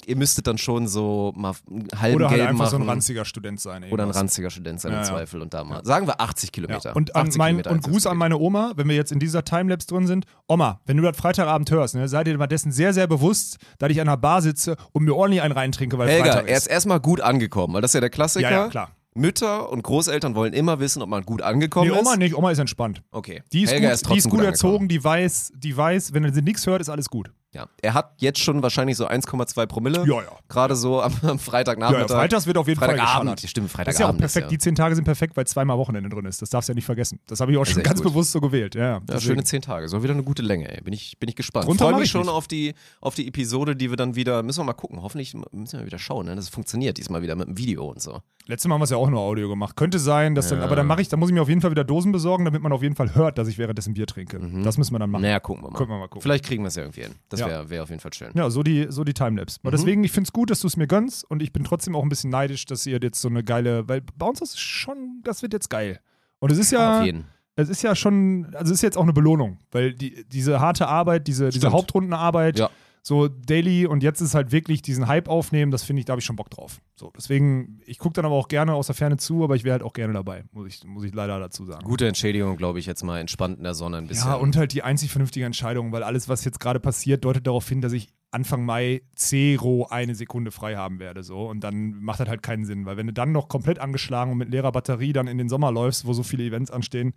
Speaker 1: Ihr müsstet dann schon so mal einen halben
Speaker 2: Oder halt einfach
Speaker 1: machen.
Speaker 2: so ein ranziger Student sein.
Speaker 1: oder ein ranziger Student sein im
Speaker 2: ja.
Speaker 1: Zweifel und da mal. Sagen wir 80 Kilometer.
Speaker 2: Ja. Und, an
Speaker 1: 80
Speaker 2: mein,
Speaker 1: Kilometer
Speaker 2: und Gruß an meine Oma, wenn wir jetzt in dieser Timelapse drin sind. Oma, wenn du das Freitagabend hörst, ne, sei dir mal dessen sehr, sehr bewusst, dass ich an der Bar sitze und mir ordentlich einen reintrinke, weil
Speaker 1: Helga,
Speaker 2: Freitag
Speaker 1: er ist
Speaker 2: ist.
Speaker 1: erstmal gut angekommen, weil das ist ja der Klassiker.
Speaker 2: Ja, ja, klar.
Speaker 1: Mütter und Großeltern wollen immer wissen, ob man gut angekommen
Speaker 2: Nee, Oma
Speaker 1: ist.
Speaker 2: nicht, Oma ist entspannt.
Speaker 1: Okay.
Speaker 2: Die ist
Speaker 1: Helga
Speaker 2: gut,
Speaker 1: ist
Speaker 2: die ist gut,
Speaker 1: angekommen.
Speaker 2: erzogen, die weiß, die weiß, wenn sie nichts hört, ist alles gut.
Speaker 1: Ja. Er hat jetzt schon wahrscheinlich so 1,2 Promille.
Speaker 2: Ja, ja.
Speaker 1: Gerade so am, am
Speaker 2: Ja,
Speaker 1: Freitagnachmittag.
Speaker 2: ja, Freitags wird auf jeden Fall
Speaker 1: Freitagabend.
Speaker 2: geschallert.
Speaker 1: Stimmt,
Speaker 2: Das ist ja auch
Speaker 1: Freitagabend.
Speaker 2: perfekt. Die zehn Tage sind perfekt, weil zweimal Wochenende drin ist. Das darfst du ja nicht vergessen. Das habe ich auch
Speaker 1: ist
Speaker 2: schon ganz
Speaker 1: gut.
Speaker 2: bewusst so gewählt. Ja,
Speaker 1: Ja, schöne zehn Tage. So wieder eine gute Länge, ey. Bin ich, bin ich gespannt.
Speaker 2: Drunter
Speaker 1: Freue mich
Speaker 2: ich
Speaker 1: schon
Speaker 2: nicht.
Speaker 1: auf die, auf die Episode, die wir dann wieder, müssen wir mal gucken. Hoffentlich müssen wir wieder schauen, ne? Das funktioniert diesmal wieder mit dem Video und so.
Speaker 2: Letztes Mal haben wir es ja auch nur Audio gemacht. Könnte sein, dass dann,
Speaker 1: Ja.
Speaker 2: aber dann mache ich, dann muss ich mir auf jeden Fall wieder Dosen besorgen, damit man auf jeden Fall hört, dass ich währenddessen Bier trinke. Das müssen wir dann machen.
Speaker 1: Naja, gucken wir mal.
Speaker 2: Gucken wir mal gucken.
Speaker 1: Vielleicht kriegen wir es ja irgendwie hin. Das
Speaker 2: Ja.
Speaker 1: wäre wär auf jeden Fall schön.
Speaker 2: Ja, so die, so die Timelapse.
Speaker 1: Mhm.
Speaker 2: Aber deswegen, ich finde es gut, dass du es mir gönnst und ich bin trotzdem auch ein bisschen neidisch, dass ihr jetzt so eine geile, weil bei uns ist schon, das wird jetzt geil. Und es ist ja,
Speaker 1: Auf jeden.
Speaker 2: es ist ja schon, also es ist jetzt auch eine Belohnung, weil die, diese harte Arbeit, diese, diese. Hauptrundenarbeit,
Speaker 1: Ja.
Speaker 2: So daily und jetzt ist halt wirklich diesen Hype aufnehmen, das finde ich, da habe ich schon Bock drauf. So, deswegen, ich gucke dann aber auch gerne aus der Ferne zu, aber ich wäre halt auch gerne dabei, muss ich, muss ich leider dazu sagen.
Speaker 1: Gute Entschädigung, glaube ich, jetzt mal entspannt in der Sonne ein bisschen.
Speaker 2: Ja, und halt die einzig vernünftige Entscheidung, weil alles, was jetzt gerade passiert, deutet darauf hin, dass ich Anfang Mai zero eine Sekunde frei haben werde. So. Und dann macht das halt keinen Sinn, weil wenn du dann noch komplett angeschlagen und mit leerer Batterie dann in den Sommer läufst, wo so viele Events anstehen,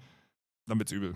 Speaker 2: dann wird's übel.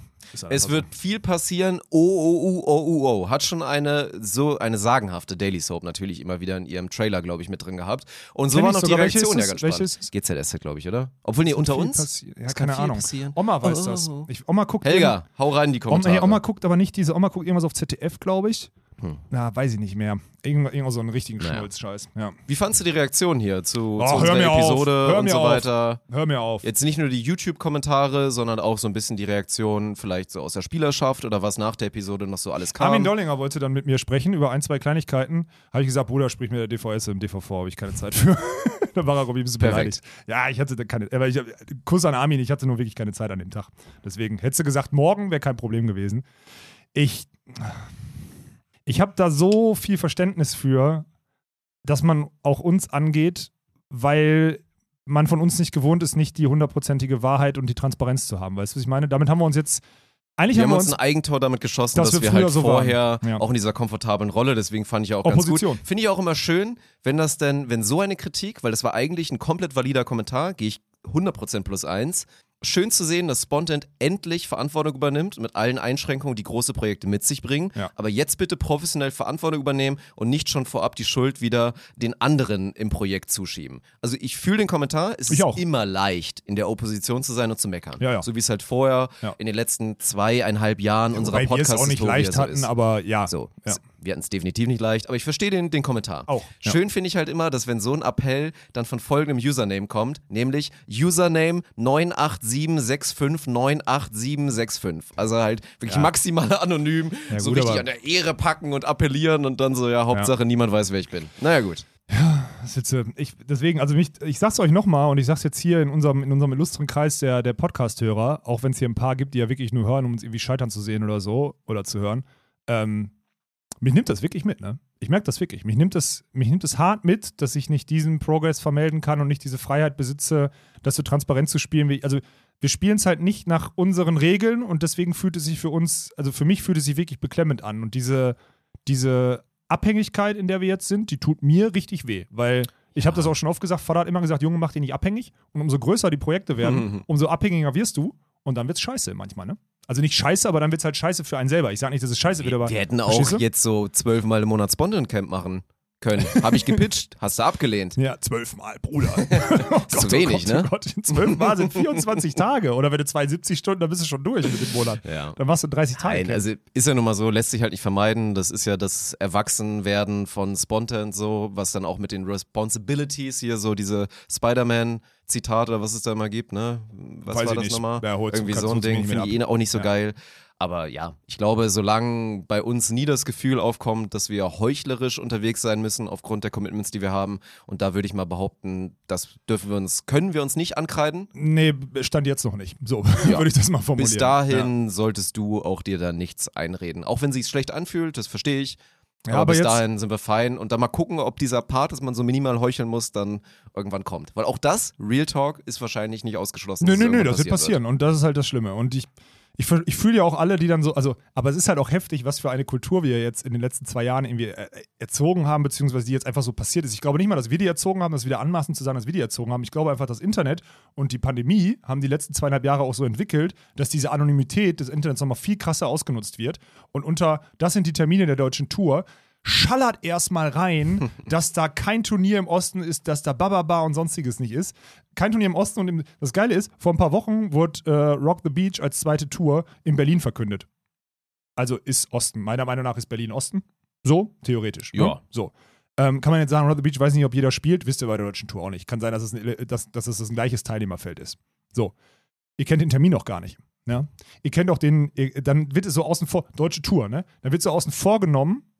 Speaker 1: Es wird viel passieren. Oh, oh, oh, oh, oh, oh. Hat schon eine so eine sagenhafte Daily Soap natürlich immer wieder in ihrem Trailer, glaube ich, mit drin gehabt. Und so war noch die Reaktion ja
Speaker 2: ist
Speaker 1: ganz spannend.
Speaker 2: Welche ist es?
Speaker 1: GZS, glaube ich, oder? Obwohl, nee, unter uns?
Speaker 2: Ja, keine Ahnung.
Speaker 1: passieren.
Speaker 2: Oma weiß
Speaker 1: Oh,
Speaker 2: das.
Speaker 1: oh, oh.
Speaker 2: Ich, Oma guckt
Speaker 1: Helga, hau rein in die
Speaker 2: Oma,
Speaker 1: Kommentare.
Speaker 2: hey, Oma guckt aber nicht diese, Oma guckt irgendwas auf ZDF, glaube ich.
Speaker 1: Hm.
Speaker 2: Na, weiß ich nicht mehr. Irgend, irgendwas so einen richtigen
Speaker 1: Naja.
Speaker 2: Schnulz-Scheiß. Ja.
Speaker 1: Wie fandst du die Reaktion hier zu,
Speaker 2: Oh,
Speaker 1: zu unserer. Episode
Speaker 2: Hör
Speaker 1: und
Speaker 2: mir
Speaker 1: so
Speaker 2: auf.
Speaker 1: weiter?
Speaker 2: Hör mir auf.
Speaker 1: Jetzt nicht nur die YouTube-Kommentare, sondern auch so ein bisschen die Reaktion vielleicht so aus der Spielerschaft oder was nach der Episode noch so alles kam.
Speaker 2: Armin Dollinger wollte dann mit mir sprechen über ein, zwei Kleinigkeiten. Habe ich gesagt, Bruder, sprich mir der DVS im DVV, habe ich keine Zeit für. da war er irgendwie ein bisschen
Speaker 1: Perfekt.
Speaker 2: beleidigt. Ja, ich hatte da keine, aber ich, Kuss an Armin, ich hatte nur wirklich keine Zeit an dem Tag. Deswegen, hättest du gesagt, morgen wäre kein Problem gewesen. Ich, ich habe da so viel Verständnis für, dass man auch uns angeht, weil man von uns nicht gewohnt ist, nicht die hundertprozentige Wahrheit und die Transparenz zu haben. Weißt du, was ich meine? Damit haben wir uns jetzt, eigentlich
Speaker 1: wir
Speaker 2: haben
Speaker 1: haben
Speaker 2: wir
Speaker 1: uns ein Eigentor damit geschossen,
Speaker 2: dass
Speaker 1: dass,
Speaker 2: wir
Speaker 1: wir, halt
Speaker 2: so
Speaker 1: vorher
Speaker 2: Ja.
Speaker 1: auch in dieser komfortablen Rolle, deswegen fand ich auch ganz
Speaker 2: Opposition.
Speaker 1: gut. Finde ich auch immer schön, wenn das denn, wenn so eine Kritik, weil das war eigentlich ein komplett valider Kommentar, gehe ich 100% plus eins. Schön zu sehen, dass Spontent endlich Verantwortung übernimmt mit allen Einschränkungen, die große Projekte mit sich bringen.
Speaker 2: Ja.
Speaker 1: Aber jetzt bitte professionell Verantwortung übernehmen und nicht schon vorab die Schuld wieder den anderen im Projekt zuschieben. Also ich fühle den Kommentar, es
Speaker 2: Ich
Speaker 1: ist
Speaker 2: auch.
Speaker 1: immer leicht, in der Opposition zu sein und zu meckern.
Speaker 2: Ja, ja.
Speaker 1: So wie es halt vorher in den letzten zweieinhalb Jahren unserer podcast
Speaker 2: auch nicht leicht hatten, aber ja.
Speaker 1: so, wir hatten es definitiv nicht leicht, aber ich verstehe den, den Kommentar.
Speaker 2: Auch, ja.
Speaker 1: Schön finde ich halt immer, dass wenn so ein Appell dann von folgendem Username kommt, nämlich Username 98765988765. Also halt wirklich
Speaker 2: Ja.
Speaker 1: maximal anonym,
Speaker 2: Ja,
Speaker 1: so
Speaker 2: gut,
Speaker 1: richtig an der Ehre packen und appellieren und dann so, ja, Hauptsache niemand weiß, wer ich bin. Naja, gut.
Speaker 2: Ist jetzt, äh, ich, deswegen, also mich, ich sag's euch nochmal und ich sag's jetzt hier in unserem, in unserem illustren Kreis der, der Podcast-Hörer, auch wenn es hier ein paar gibt, die ja wirklich nur hören, um uns irgendwie scheitern zu sehen oder so oder zu hören. Ähm, mich nimmt das wirklich mit, ne? Ich merke das wirklich. Mich nimmt das, mich nimmt es hart mit, dass ich nicht diesen Progress vermelden kann und nicht diese Freiheit besitze, das so transparent zu spielen. Wie, also wir spielen es halt nicht nach unseren Regeln und deswegen fühlt es sich für uns, also für mich fühlt es sich wirklich beklemmend an. Und diese, diese Abhängigkeit, in der wir jetzt sind, die tut mir richtig weh, weil ich habe das auch schon oft gesagt, Vater hat immer gesagt, Junge, mach dich nicht abhängig und umso größer die Projekte werden,
Speaker 1: Mhm.
Speaker 2: umso abhängiger wirst du und dann wird's scheiße manchmal, ne? Also nicht scheiße, aber dann wird's halt scheiße für einen selber. Ich sage nicht, dass es scheiße wird, aber
Speaker 1: Wir hätten auch jetzt so zwölfmal im Monat Spontan Camp machen können. Habe ich gepitcht, hast du abgelehnt.
Speaker 2: ja, zwölfmal, Bruder. oh Gott,
Speaker 1: zu wenig,
Speaker 2: oh Gott,
Speaker 1: ne?
Speaker 2: Oh Gott, zwölfmal sind 24 Tage. Oder wenn du 72 Stunden, dann bist du schon durch mit dem Monat.
Speaker 1: Ja.
Speaker 2: Dann machst du 30 Tage.
Speaker 1: Nein, also ist ja nun mal so, lässt sich halt nicht vermeiden. Das ist ja das Erwachsenwerden von Spontan so, was dann auch mit den Responsibilities hier so diese Spider-Man-Zitate oder was es da immer gibt, ne? Was
Speaker 2: Weiß
Speaker 1: war
Speaker 2: ich
Speaker 1: das
Speaker 2: nicht.
Speaker 1: nochmal?
Speaker 2: Ja,
Speaker 1: Irgendwie so ein Ding, finde ich eh auch nicht so
Speaker 2: Ja.
Speaker 1: geil. Aber ja, ich glaube, solange bei uns nie das Gefühl aufkommt, dass wir heuchlerisch unterwegs sein müssen aufgrund der Commitments, die wir haben, und da würde ich mal behaupten, das dürfen wir uns, können wir uns nicht ankreiden.
Speaker 2: nee, stand jetzt noch nicht. So
Speaker 1: Ja.
Speaker 2: würde ich das mal formulieren.
Speaker 1: Bis dahin solltest du auch dir da nichts einreden. Auch wenn sich's schlecht anfühlt, das verstehe ich.
Speaker 2: Ja,
Speaker 1: aber,
Speaker 2: aber
Speaker 1: bis dahin sind wir fein und dann mal gucken, ob dieser Part, dass man so minimal heucheln muss, dann irgendwann kommt. Weil auch das, Real Talk, ist wahrscheinlich nicht ausgeschlossen.
Speaker 2: Nö, nö, nö, das wird passieren. Und das ist halt das Schlimme. Und ich, ich, ich fühle ja auch alle, die dann so, also, aber es ist halt auch heftig, was für eine Kultur wir jetzt in den letzten zwei Jahren irgendwie äh, erzogen haben, beziehungsweise die jetzt einfach so passiert ist. Ich glaube nicht mal, dass wir die erzogen haben, das wieder anmaßend zu sagen, dass wir die erzogen haben. Ich glaube einfach, das Internet und die Pandemie haben die letzten zweieinhalb Jahre auch so entwickelt, dass diese Anonymität des Internets nochmal viel krasser ausgenutzt wird. Und unter, das sind die Termine der deutschen Tour, schallert erstmal rein, dass da kein Turnier im Osten ist, dass da Bababa und sonstiges nicht ist. Kein Turnier im Osten und im, das Geile ist, vor ein paar Wochen wurde äh, Rock the Beach als zweite Tour in Berlin verkündet. Also ist Osten. Meiner Meinung nach ist Berlin Osten. So, theoretisch. Ne?
Speaker 1: Ja.
Speaker 2: So. Ähm, kann man jetzt sagen, Rock the Beach, weiß nicht, ob jeder spielt, wisst ihr bei der deutschen Tour auch nicht. Kann sein, dass es, ein, dass, dass es ein gleiches Teilnehmerfeld ist. So. Ihr kennt den Termin noch gar nicht. Ja? Ihr kennt auch den, ihr, dann wird es so außen vor, deutsche Tour, ne? Dann wird so außen vor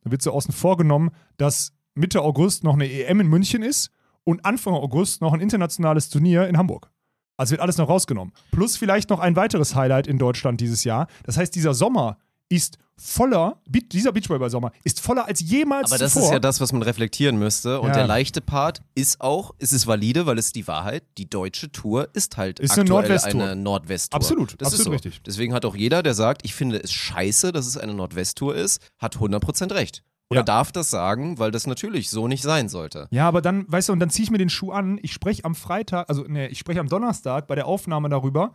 Speaker 2: dann wird so außen vor genommen, dass Mitte August noch eine EM in München ist und Anfang August noch ein internationales Turnier in Hamburg. Also wird alles noch rausgenommen. Plus vielleicht noch ein weiteres Highlight in Deutschland dieses Jahr. Das heißt, dieser Sommer ist voller, dieser Beachvolleyball-Sommer ist voller als jemals
Speaker 1: Aber das
Speaker 2: zuvor.
Speaker 1: ist ja das, was man reflektieren müsste. Und
Speaker 2: Ja.
Speaker 1: der leichte Part ist auch, ist es valide, weil es die Wahrheit, die deutsche Tour ist halt
Speaker 2: Ist eine
Speaker 1: aktuell
Speaker 2: Nordwesttour.
Speaker 1: eine Nordwesttour.
Speaker 2: Absolut,
Speaker 1: das
Speaker 2: absolut
Speaker 1: ist so.
Speaker 2: richtig.
Speaker 1: Deswegen hat auch jeder, der sagt, ich finde es scheiße, dass es eine Nordwesttour ist, hat 100% recht. Oder
Speaker 2: Ja.
Speaker 1: darf das sagen, weil das natürlich so nicht sein sollte.
Speaker 2: Ja, aber dann, weißt du, und dann ziehe ich mir den Schuh an. Ich spreche am Freitag, also nee, ich spreche am Donnerstag bei der Aufnahme darüber,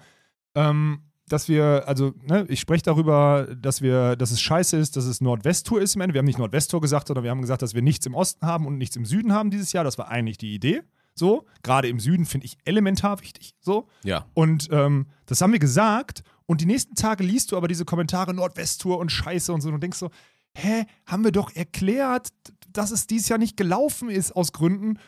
Speaker 2: ähm, dass wir, also, ne, ich spreche darüber, dass wir, dass es scheiße ist, dass es Nordwesttour ist im Ende. Wir haben nicht Nordwesttour gesagt, sondern wir haben gesagt, dass wir nichts im Osten haben und nichts im Süden haben dieses Jahr. Das war eigentlich die Idee. So, gerade im Süden finde ich elementar wichtig. So.
Speaker 1: Ja.
Speaker 2: Und ähm, das haben wir gesagt. Und die nächsten Tage liest du aber diese Kommentare Nordwesttour und Scheiße und so und denkst so, hä, haben wir doch erklärt, dass es dieses Jahr nicht gelaufen ist aus Gründen.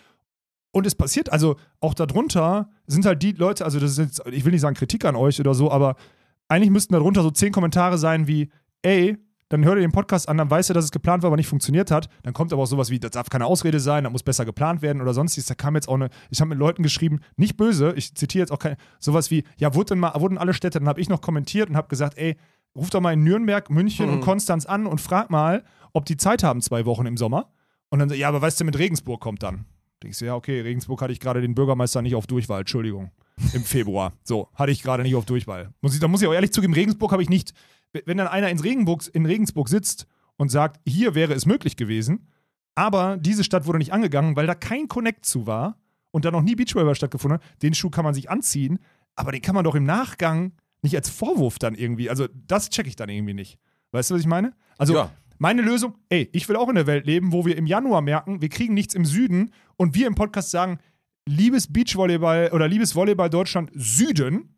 Speaker 2: Und es passiert, also auch darunter sind halt die Leute, also das ist jetzt, ich will nicht sagen Kritik an euch oder so, aber eigentlich müssten darunter so zehn Kommentare sein wie, ey, dann hört ihr den Podcast an, dann weißt du, dass es geplant war, aber nicht funktioniert hat. Dann kommt aber auch sowas wie, das darf keine Ausrede sein, das muss besser geplant werden oder sonstiges. Da kam jetzt auch eine, ich habe mit Leuten geschrieben, nicht böse, ich zitiere jetzt auch kein, sowas wie, ja, wurden, mal, wurden alle Städte, dann habe ich noch kommentiert und habe gesagt, ey, ruf doch mal in Nürnberg, München und Konstanz an und frag mal, ob die Zeit haben, zwei Wochen im Sommer. Und dann ja, aber weißt du, mit Regensburg kommt dann. Denkst du, ja, okay, Regensburg hatte ich gerade den Bürgermeister nicht auf Durchwahl, Entschuldigung. Im Februar. So, hatte ich gerade nicht auf Durchwahl. Muss ich, da muss ich auch ehrlich zugeben, Regensburg habe ich nicht. Wenn dann einer in Regensburg, in Regensburg sitzt und sagt, hier wäre es möglich gewesen, aber diese Stadt wurde nicht angegangen, weil da kein Connect zu war und da noch nie Beachvolleyball stattgefunden hat, den Schuh kann man sich anziehen, aber den kann man doch im Nachgang nicht als Vorwurf dann irgendwie, also das checke ich dann irgendwie nicht. Weißt du, was ich meine? Also
Speaker 1: Ja.
Speaker 2: Meine Lösung, ey, ich will auch in der Welt leben, wo wir im Januar merken, wir kriegen nichts im Süden und wir im Podcast sagen, liebes Beachvolleyball oder liebes Volleyball Deutschland Süden,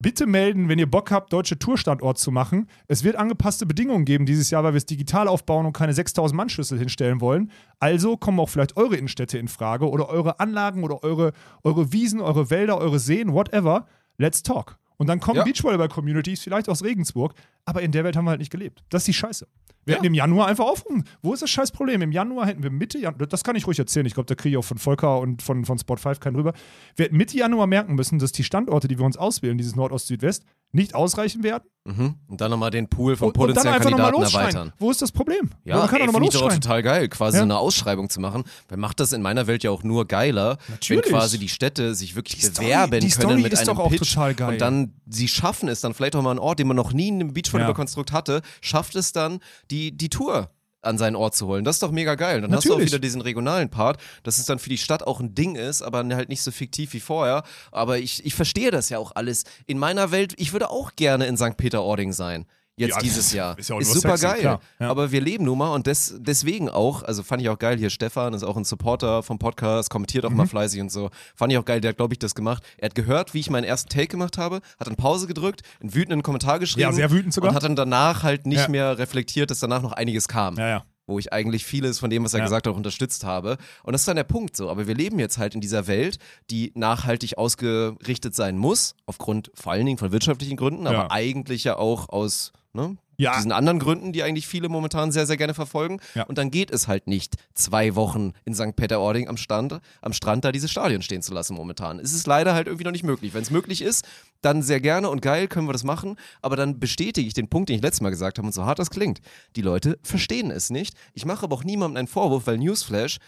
Speaker 2: bitte melden, wenn ihr Bock habt, deutsche Tourstandort zu machen. Es wird angepasste Bedingungen geben dieses Jahr, weil wir es digital aufbauen und keine 6000 Mann-Schlüssel hinstellen wollen. Also kommen auch vielleicht eure Innenstädte in Frage oder eure Anlagen oder eure, eure Wiesen, eure Wälder, eure Seen, whatever. Let's talk. Und dann kommen
Speaker 1: Ja.
Speaker 2: Beachvolleyball-Communities, vielleicht aus Regensburg, aber in der Welt haben wir halt nicht gelebt. Das ist die Scheiße. Wir
Speaker 1: Ja.
Speaker 2: hätten im Januar einfach aufrufen. Wo ist das scheiß Problem? Im Januar hätten wir Mitte Januar, das kann ich ruhig erzählen, ich glaube, da kriege ich auch von Volker und von, von Spot 5 keinen rüber. Wir hätten Mitte Januar merken müssen, dass die Standorte, die wir uns auswählen, dieses Nordost-Südwest, nicht ausreichen werden.
Speaker 1: Mhm. Und dann nochmal den Pool von potenziellen Kandidaten
Speaker 2: losschreien.
Speaker 1: erweitern.
Speaker 2: Wo ist das Problem?
Speaker 1: Ja,
Speaker 2: man kann
Speaker 1: ey,
Speaker 2: nochmal
Speaker 1: finde ich
Speaker 2: losschreien.
Speaker 1: total geil, quasi
Speaker 2: Ja.
Speaker 1: so eine Ausschreibung zu machen. Wer macht das in meiner Welt ja auch nur geiler,
Speaker 2: Natürlich.
Speaker 1: wenn quasi die Städte sich wirklich
Speaker 2: Die Story-
Speaker 1: bewerben
Speaker 2: die
Speaker 1: können
Speaker 2: Story
Speaker 1: mit
Speaker 2: ist
Speaker 1: einem
Speaker 2: doch auch
Speaker 1: Pitch
Speaker 2: total geil.
Speaker 1: und dann sie schaffen es dann vielleicht auch mal einen Ort, den man noch nie in einem Beachvolleyball-Konstrukt hatte, schafft es dann die, die Tour an seinen Ort zu holen. Das ist doch mega geil. Dann hast du auch
Speaker 2: Natürlich.
Speaker 1: wieder diesen regionalen Part, dass es dann für die Stadt auch ein Ding ist, aber halt nicht so fiktiv wie vorher. Aber ich, ich verstehe das ja auch alles. In meiner Welt, ich würde auch gerne in St. Peter-Ording sein. Jetzt
Speaker 2: Ja,
Speaker 1: dieses Jahr.
Speaker 2: ist ja auch
Speaker 1: ist super
Speaker 2: sexy,
Speaker 1: geil.
Speaker 2: klar, ja.
Speaker 1: Aber wir leben nun mal und des, deswegen auch, also fand ich auch geil, hier Stefan ist auch ein Supporter vom Podcast, kommentiert auch
Speaker 2: Mhm.
Speaker 1: mal fleißig und so. Fand ich auch geil, der hat, glaube ich, das gemacht. Er hat gehört, wie ich meinen ersten Take gemacht habe, hat dann Pause gedrückt, einen wütenden Kommentar geschrieben.
Speaker 2: Ja, sehr wütend sogar.
Speaker 1: Und hat dann danach halt nicht mehr reflektiert, dass danach noch einiges kam
Speaker 2: Ja, ja.
Speaker 1: Wo ich eigentlich vieles von dem, was er
Speaker 2: Ja.
Speaker 1: gesagt hat, auch unterstützt habe. Und das ist dann der Punkt so. Aber wir leben jetzt halt in dieser Welt, die nachhaltig ausgerichtet sein muss, aufgrund vor allen Dingen von wirtschaftlichen Gründen, aber
Speaker 2: Ja.
Speaker 1: eigentlich ja auch aus ne,
Speaker 2: Ja.
Speaker 1: diesen anderen Gründen, die eigentlich viele momentan sehr, sehr gerne verfolgen.
Speaker 2: Ja.
Speaker 1: Und dann geht es halt nicht, zwei Wochen in St. Peter-Ording am, Stand, am Strand da diese Stadien stehen zu lassen momentan. Es ist leider halt irgendwie noch nicht möglich. Wenn es möglich ist, dann sehr gerne und geil können wir das machen. Aber dann bestätige ich den Punkt, den ich letztes Mal gesagt habe und so hart das klingt. Die Leute verstehen es nicht. Ich mache aber auch niemandem einen Vorwurf, weil Newsflash,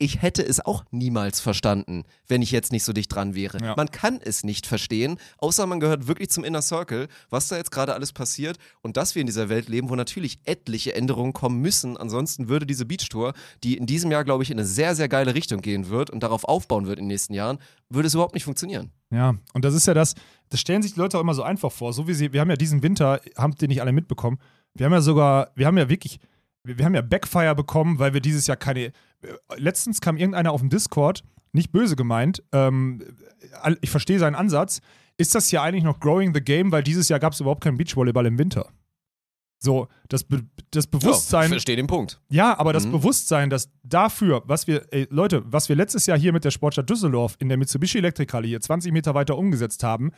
Speaker 1: ich hätte es auch niemals verstanden, wenn ich jetzt nicht so dicht dran wäre.
Speaker 2: Ja.
Speaker 1: Man kann es nicht verstehen, außer man gehört wirklich zum Inner Circle, was da jetzt gerade alles passiert und dass wir in dieser Welt leben, wo natürlich etliche Änderungen kommen müssen. Ansonsten würde diese Beachtour, die in diesem Jahr, glaube ich, in eine sehr, sehr geile Richtung gehen wird und darauf aufbauen wird in den nächsten Jahren, würde es überhaupt nicht funktionieren.
Speaker 2: Ja, und das ist ja das, das stellen sich die Leute auch immer so einfach vor. So wie sie, wir haben ja diesen Winter, haben den nicht alle mitbekommen. Wir haben ja sogar, wir haben ja wirklich, wir, wir haben ja Backfire bekommen, weil wir dieses Jahr keine. Letztens kam irgendeiner auf dem Discord, nicht böse gemeint, ähm, ich verstehe seinen Ansatz. Ist das hier eigentlich noch Growing the Game, weil dieses Jahr gab es überhaupt keinen Beachvolleyball im Winter? So, das, Be das
Speaker 1: Ja,
Speaker 2: Bewusstsein.
Speaker 1: ich verstehe den Punkt.
Speaker 2: Ja, aber das
Speaker 1: Mhm.
Speaker 2: Bewusstsein, dass dafür, was wir, ey, Leute, was wir letztes Jahr hier mit der Sportstadt Düsseldorf in der Mitsubishi Elektrikhalle hier 20 Meter weiter umgesetzt haben,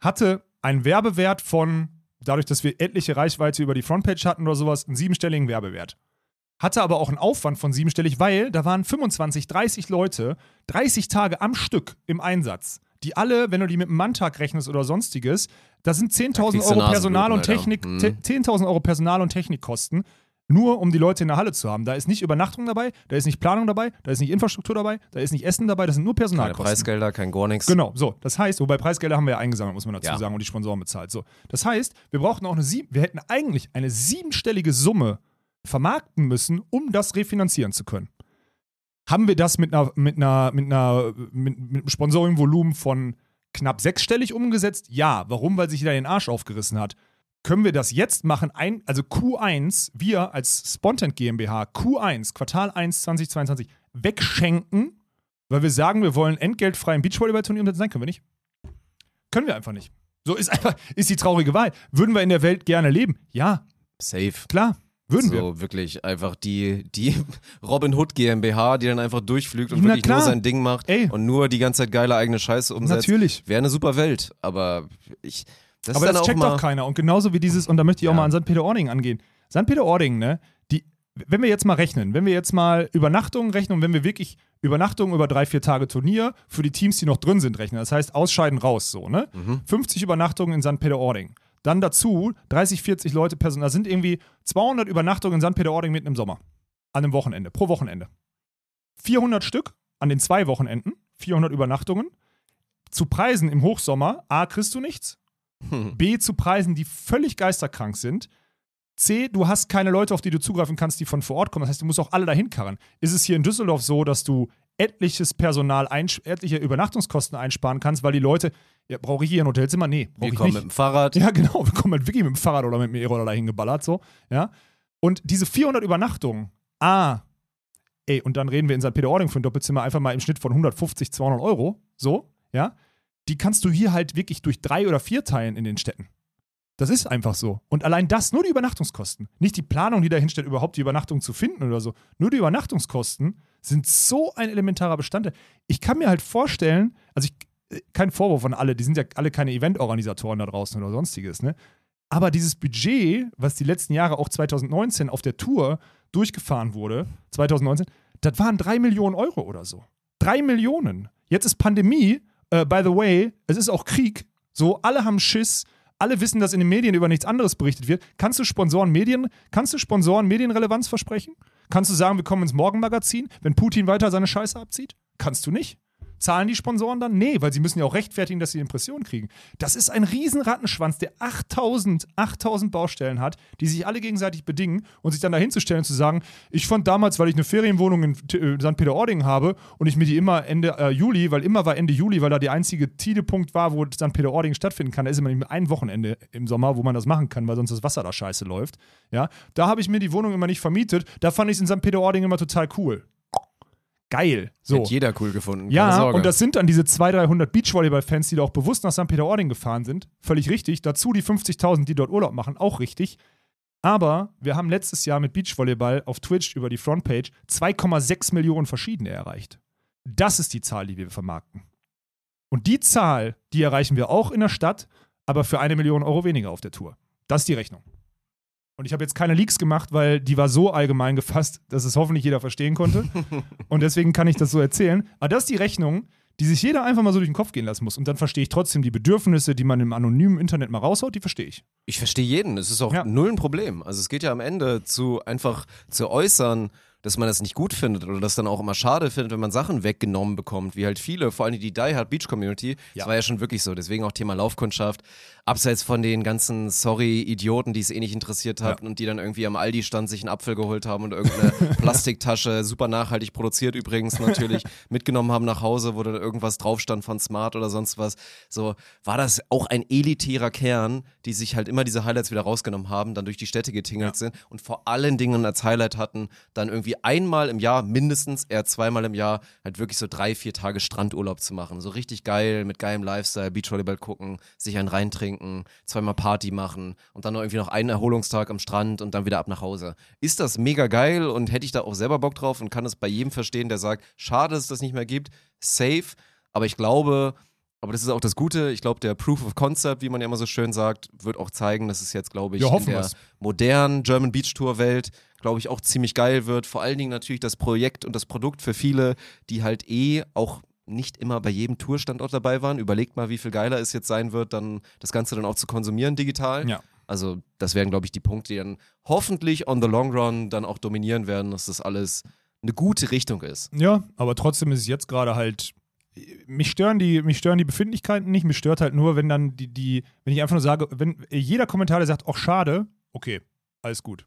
Speaker 2: hatte einen Werbewert von, dadurch, dass wir etliche Reichweite über die Frontpage hatten oder sowas, einen siebenstelligen Werbewert. Hatte aber auch einen Aufwand von siebenstellig, weil da waren 25, 30 Leute 30 Tage am Stück im Einsatz, die alle, wenn du die mit einem Manntag rechnest oder sonstiges, da sind 10.000
Speaker 1: kriegst du
Speaker 2: Euro Personal und. Technik,
Speaker 1: Mhm.
Speaker 2: 10.000 Euro Personal und Technikkosten, nur um die Leute in der Halle zu haben. Da ist nicht Übernachtung dabei, da ist nicht Planung dabei, da ist nicht Infrastruktur dabei, da ist nicht Essen dabei, das sind nur
Speaker 1: Keine
Speaker 2: Personalkosten.
Speaker 1: Preisgelder, kein gar nichts.
Speaker 2: Genau, so. Das heißt, wobei Preisgelder haben wir ja eingesammelt, muss man dazu
Speaker 1: Ja.
Speaker 2: sagen, und die Sponsoren bezahlt. So. Das heißt, wir brauchten auch eine sieben, wir hätten eigentlich eine siebenstellige Summe vermarkten müssen, um das refinanzieren zu können. Haben wir das mit einer, mit einer, mit einer, mit, mit einem Sponsoring-Volumen von knapp sechsstellig umgesetzt? Ja. Warum? Weil sich jeder den Arsch aufgerissen hat. Können wir das jetzt machen? Ein, also Q1, wir als Spontent GmbH, Q1, Quartal 1 2022, wegschenken, weil wir sagen, wir wollen entgeltfrei ein Beachvolleyball-Turnier umsetzen? Nein, können wir nicht. Können wir einfach nicht. So ist einfach, ist die traurige Wahl. Würden wir in der Welt gerne leben? Ja,
Speaker 1: Safe.
Speaker 2: klar. Würden wir.
Speaker 1: so wirklich einfach die, die Robin Hood GmbH, die dann einfach durchflügt und
Speaker 2: Na
Speaker 1: wirklich
Speaker 2: klar.
Speaker 1: nur sein Ding macht
Speaker 2: Ey.
Speaker 1: und nur die ganze Zeit geile eigene Scheiße umsetzt.
Speaker 2: Natürlich.
Speaker 1: Wäre eine super Welt, aber ich. Das
Speaker 2: Aber das
Speaker 1: auch
Speaker 2: checkt doch keiner. Und genauso wie dieses, und da möchte ich auch
Speaker 1: Ja.
Speaker 2: mal an St. Peter-Ording angehen. St. Peter-Ording, ne, die, wenn wir jetzt mal rechnen, wenn wir jetzt mal Übernachtungen rechnen und wenn wir wirklich Übernachtungen über drei, vier Tage Turnier für die Teams, die noch drin sind, rechnen, das heißt ausscheiden raus, so, ne?
Speaker 1: Mhm.
Speaker 2: 50 Übernachtungen in St. Peter-Ording. Dann dazu 30, 40 Leute Personal. Da sind irgendwie 200 Übernachtungen in St. Peter-Ording mitten im Sommer. An einem Wochenende, pro Wochenende. 400 Stück an den zwei Wochenenden, 400 Übernachtungen. Zu Preisen im Hochsommer, A, kriegst du nichts.
Speaker 1: Hm.
Speaker 2: B, zu Preisen, die völlig geisterkrank sind. C, du hast keine Leute, auf die du zugreifen kannst, die von vor Ort kommen. Das heißt, du musst auch alle dahin karren. Ist es hier in Düsseldorf so, dass du etliches Personal, etliche Übernachtungskosten einsparen kannst, weil die Leute, ja, brauche ich hier ein Hotelzimmer? Nee, brauche
Speaker 1: Wir
Speaker 2: ich
Speaker 1: kommen
Speaker 2: nicht.
Speaker 1: mit dem Fahrrad.
Speaker 2: Ja, genau. Wir kommen halt wirklich mit dem Fahrrad oder mit dem E-Roller dahin geballert, so. Ja. Und diese 400 Übernachtungen, ah, ey, und dann reden wir in St. Peter-Ording für ein Doppelzimmer einfach mal im Schnitt von 150, 200 Euro, so, ja. Die kannst du hier halt wirklich durch drei oder vier teilen in den Städten. Das ist einfach so. Und allein das, nur die Übernachtungskosten. Nicht die Planung, die dahin steht, überhaupt die Übernachtung zu finden oder so. Nur die Übernachtungskosten sind so ein elementarer Bestandteil. Ich kann mir halt vorstellen, also ich, kein Vorwurf an alle, die sind ja alle keine Eventorganisatoren da draußen oder sonstiges, ne? Aber dieses Budget, was die letzten Jahre auch 2019 auf der Tour durchgefahren wurde, 2019, das waren drei Millionen Euro oder so. Drei Millionen. Jetzt ist Pandemie, äh, by the way, es ist auch Krieg. So, alle haben Schiss, alle wissen, dass in den Medien über nichts anderes berichtet wird. Kannst du Sponsoren Medien, kannst du Sponsoren Medienrelevanz versprechen? Kannst du sagen, wir kommen ins Morgenmagazin, wenn Putin weiter seine Scheiße abzieht? Kannst du nicht. Zahlen die Sponsoren dann? Nee, weil sie müssen ja auch rechtfertigen, dass sie Impressionen kriegen. Das ist ein riesen Rattenschwanz, der 8000, 8000 Baustellen hat, die sich alle gegenseitig bedingen und sich dann dahin zu stellen und zu sagen, ich fand damals, weil ich eine Ferienwohnung in T- äh, St. Peter-Ording habe und ich mir die immer Ende äh, Juli, weil immer war Ende Juli, weil da der einzige Tidepunkt war, wo St. Peter-Ording stattfinden kann, da ist immer nicht ein Wochenende im Sommer, wo man das machen kann, weil sonst das Wasser da scheiße läuft. Ja, da habe ich mir die Wohnung immer nicht vermietet, da fand ich es in St. Peter-Ording immer total cool. Geil. So.
Speaker 1: Hätte jeder cool gefunden.
Speaker 2: Ja, und das sind dann diese 200, 300 Beachvolleyball-Fans, die da auch bewusst nach St. Peter-Ording gefahren sind. Völlig richtig. Dazu die 50.000, die dort Urlaub machen, auch richtig. Aber wir haben letztes Jahr mit Beachvolleyball auf Twitch über die Frontpage 2,6 Millionen verschiedene erreicht. Das ist die Zahl, die wir vermarkten. Und die Zahl, die erreichen wir auch in der Stadt, aber für eine Million Euro weniger auf der Tour. Das ist die Rechnung. Und ich habe jetzt keine Leaks gemacht, weil die war so allgemein gefasst, dass es hoffentlich jeder verstehen konnte. Und deswegen kann ich das so erzählen. Aber das ist die Rechnung, die sich jeder einfach mal so durch den Kopf gehen lassen muss. Und dann verstehe ich trotzdem die Bedürfnisse, die man im anonymen Internet mal raushaut, die verstehe ich.
Speaker 1: Ich verstehe jeden. Es ist auch
Speaker 2: Ja.
Speaker 1: null ein Problem. Also es geht ja am Ende zu einfach zu äußern, dass man das nicht gut findet oder das dann auch immer schade findet, wenn man Sachen weggenommen bekommt, wie halt viele, vor allem die Die Hard Beach Community. Das
Speaker 2: Ja.
Speaker 1: war ja schon wirklich so. Deswegen auch Thema Laufkundschaft. Abseits von den ganzen Sorry-Idioten, die es eh nicht interessiert hat und die dann irgendwie am Aldi-Stand sich einen Apfel geholt haben und irgendeine Plastiktasche, super nachhaltig produziert übrigens natürlich, mitgenommen haben nach Hause, wo dann irgendwas drauf stand von Smart oder sonst was. So war das auch ein elitärer Kern, die sich halt immer diese Highlights wieder rausgenommen haben, dann durch die Städte getingelt sind und vor allen Dingen als Highlight hatten, dann irgendwie einmal im Jahr, mindestens eher zweimal im Jahr, halt wirklich so drei, vier Tage Strandurlaub zu machen. So richtig geil, mit geilem Lifestyle, Beachvolleyball gucken, sich einen reintrinken, zweimal Party machen und dann noch irgendwie noch einen Erholungstag am Strand und dann wieder ab nach Hause. Ist das mega geil und hätte ich da auch selber Bock drauf und kann es bei jedem verstehen, der sagt, schade, dass es das nicht mehr gibt, safe, aber ich glaube, aber das ist auch das Gute. Ich glaube, der Proof of Concept, wie man ja immer so schön sagt, wird auch zeigen, dass es jetzt, glaube ich,
Speaker 2: Ja,
Speaker 1: in der
Speaker 2: wir's.
Speaker 1: modernen German Beach Tour Welt, glaube ich, auch ziemlich geil wird. Vor allen Dingen natürlich das Projekt und das Produkt für viele, die halt eh auch nicht immer bei jedem Tourstandort dabei waren. Überlegt mal, wie viel geiler es jetzt sein wird, dann das Ganze dann auch zu konsumieren digital.
Speaker 2: Ja.
Speaker 1: Also das wären, glaube ich, die Punkte, die dann hoffentlich on the long run dann auch dominieren werden, dass das alles eine gute Richtung ist.
Speaker 2: Ja, aber trotzdem ist es jetzt gerade halt. Mich stören, die, mich stören die Befindlichkeiten nicht. Mich stört halt nur, wenn dann die, die, wenn ich einfach nur sage, wenn jeder Kommentar, der sagt, ach schade, okay, alles gut.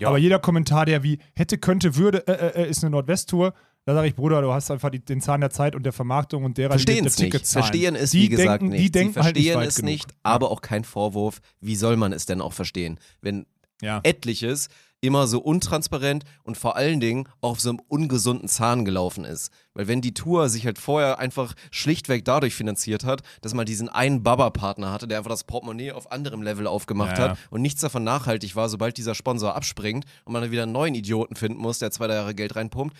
Speaker 1: Ja.
Speaker 2: Aber jeder Kommentar, der wie hätte, könnte, würde, äh, äh, äh, ist eine Nordwest-Tour, da sage ich, Bruder, du hast einfach die, den Zahn der Zeit und der Vermarktung und derer,
Speaker 1: Verstehen
Speaker 2: die
Speaker 1: es
Speaker 2: der
Speaker 1: nicht. Verstehen es,
Speaker 2: die
Speaker 1: wie gesagt,
Speaker 2: denken,
Speaker 1: nicht.
Speaker 2: Die denken
Speaker 1: Sie
Speaker 2: halt nicht
Speaker 1: verstehen es
Speaker 2: genug.
Speaker 1: nicht, aber auch kein Vorwurf. Wie soll man es denn auch verstehen? Wenn
Speaker 2: Ja.
Speaker 1: etliches immer so untransparent und vor allen Dingen auf so einem ungesunden Zahn gelaufen ist. Weil wenn die Tour sich halt vorher einfach schlichtweg dadurch finanziert hat, dass man diesen einen Baba-Partner hatte, der einfach das Portemonnaie auf anderem Level aufgemacht
Speaker 2: Ja, ja.
Speaker 1: hat und nichts davon nachhaltig war, sobald dieser Sponsor abspringt und man dann wieder einen neuen Idioten finden muss, der zwei drei Jahre Geld reinpumpt.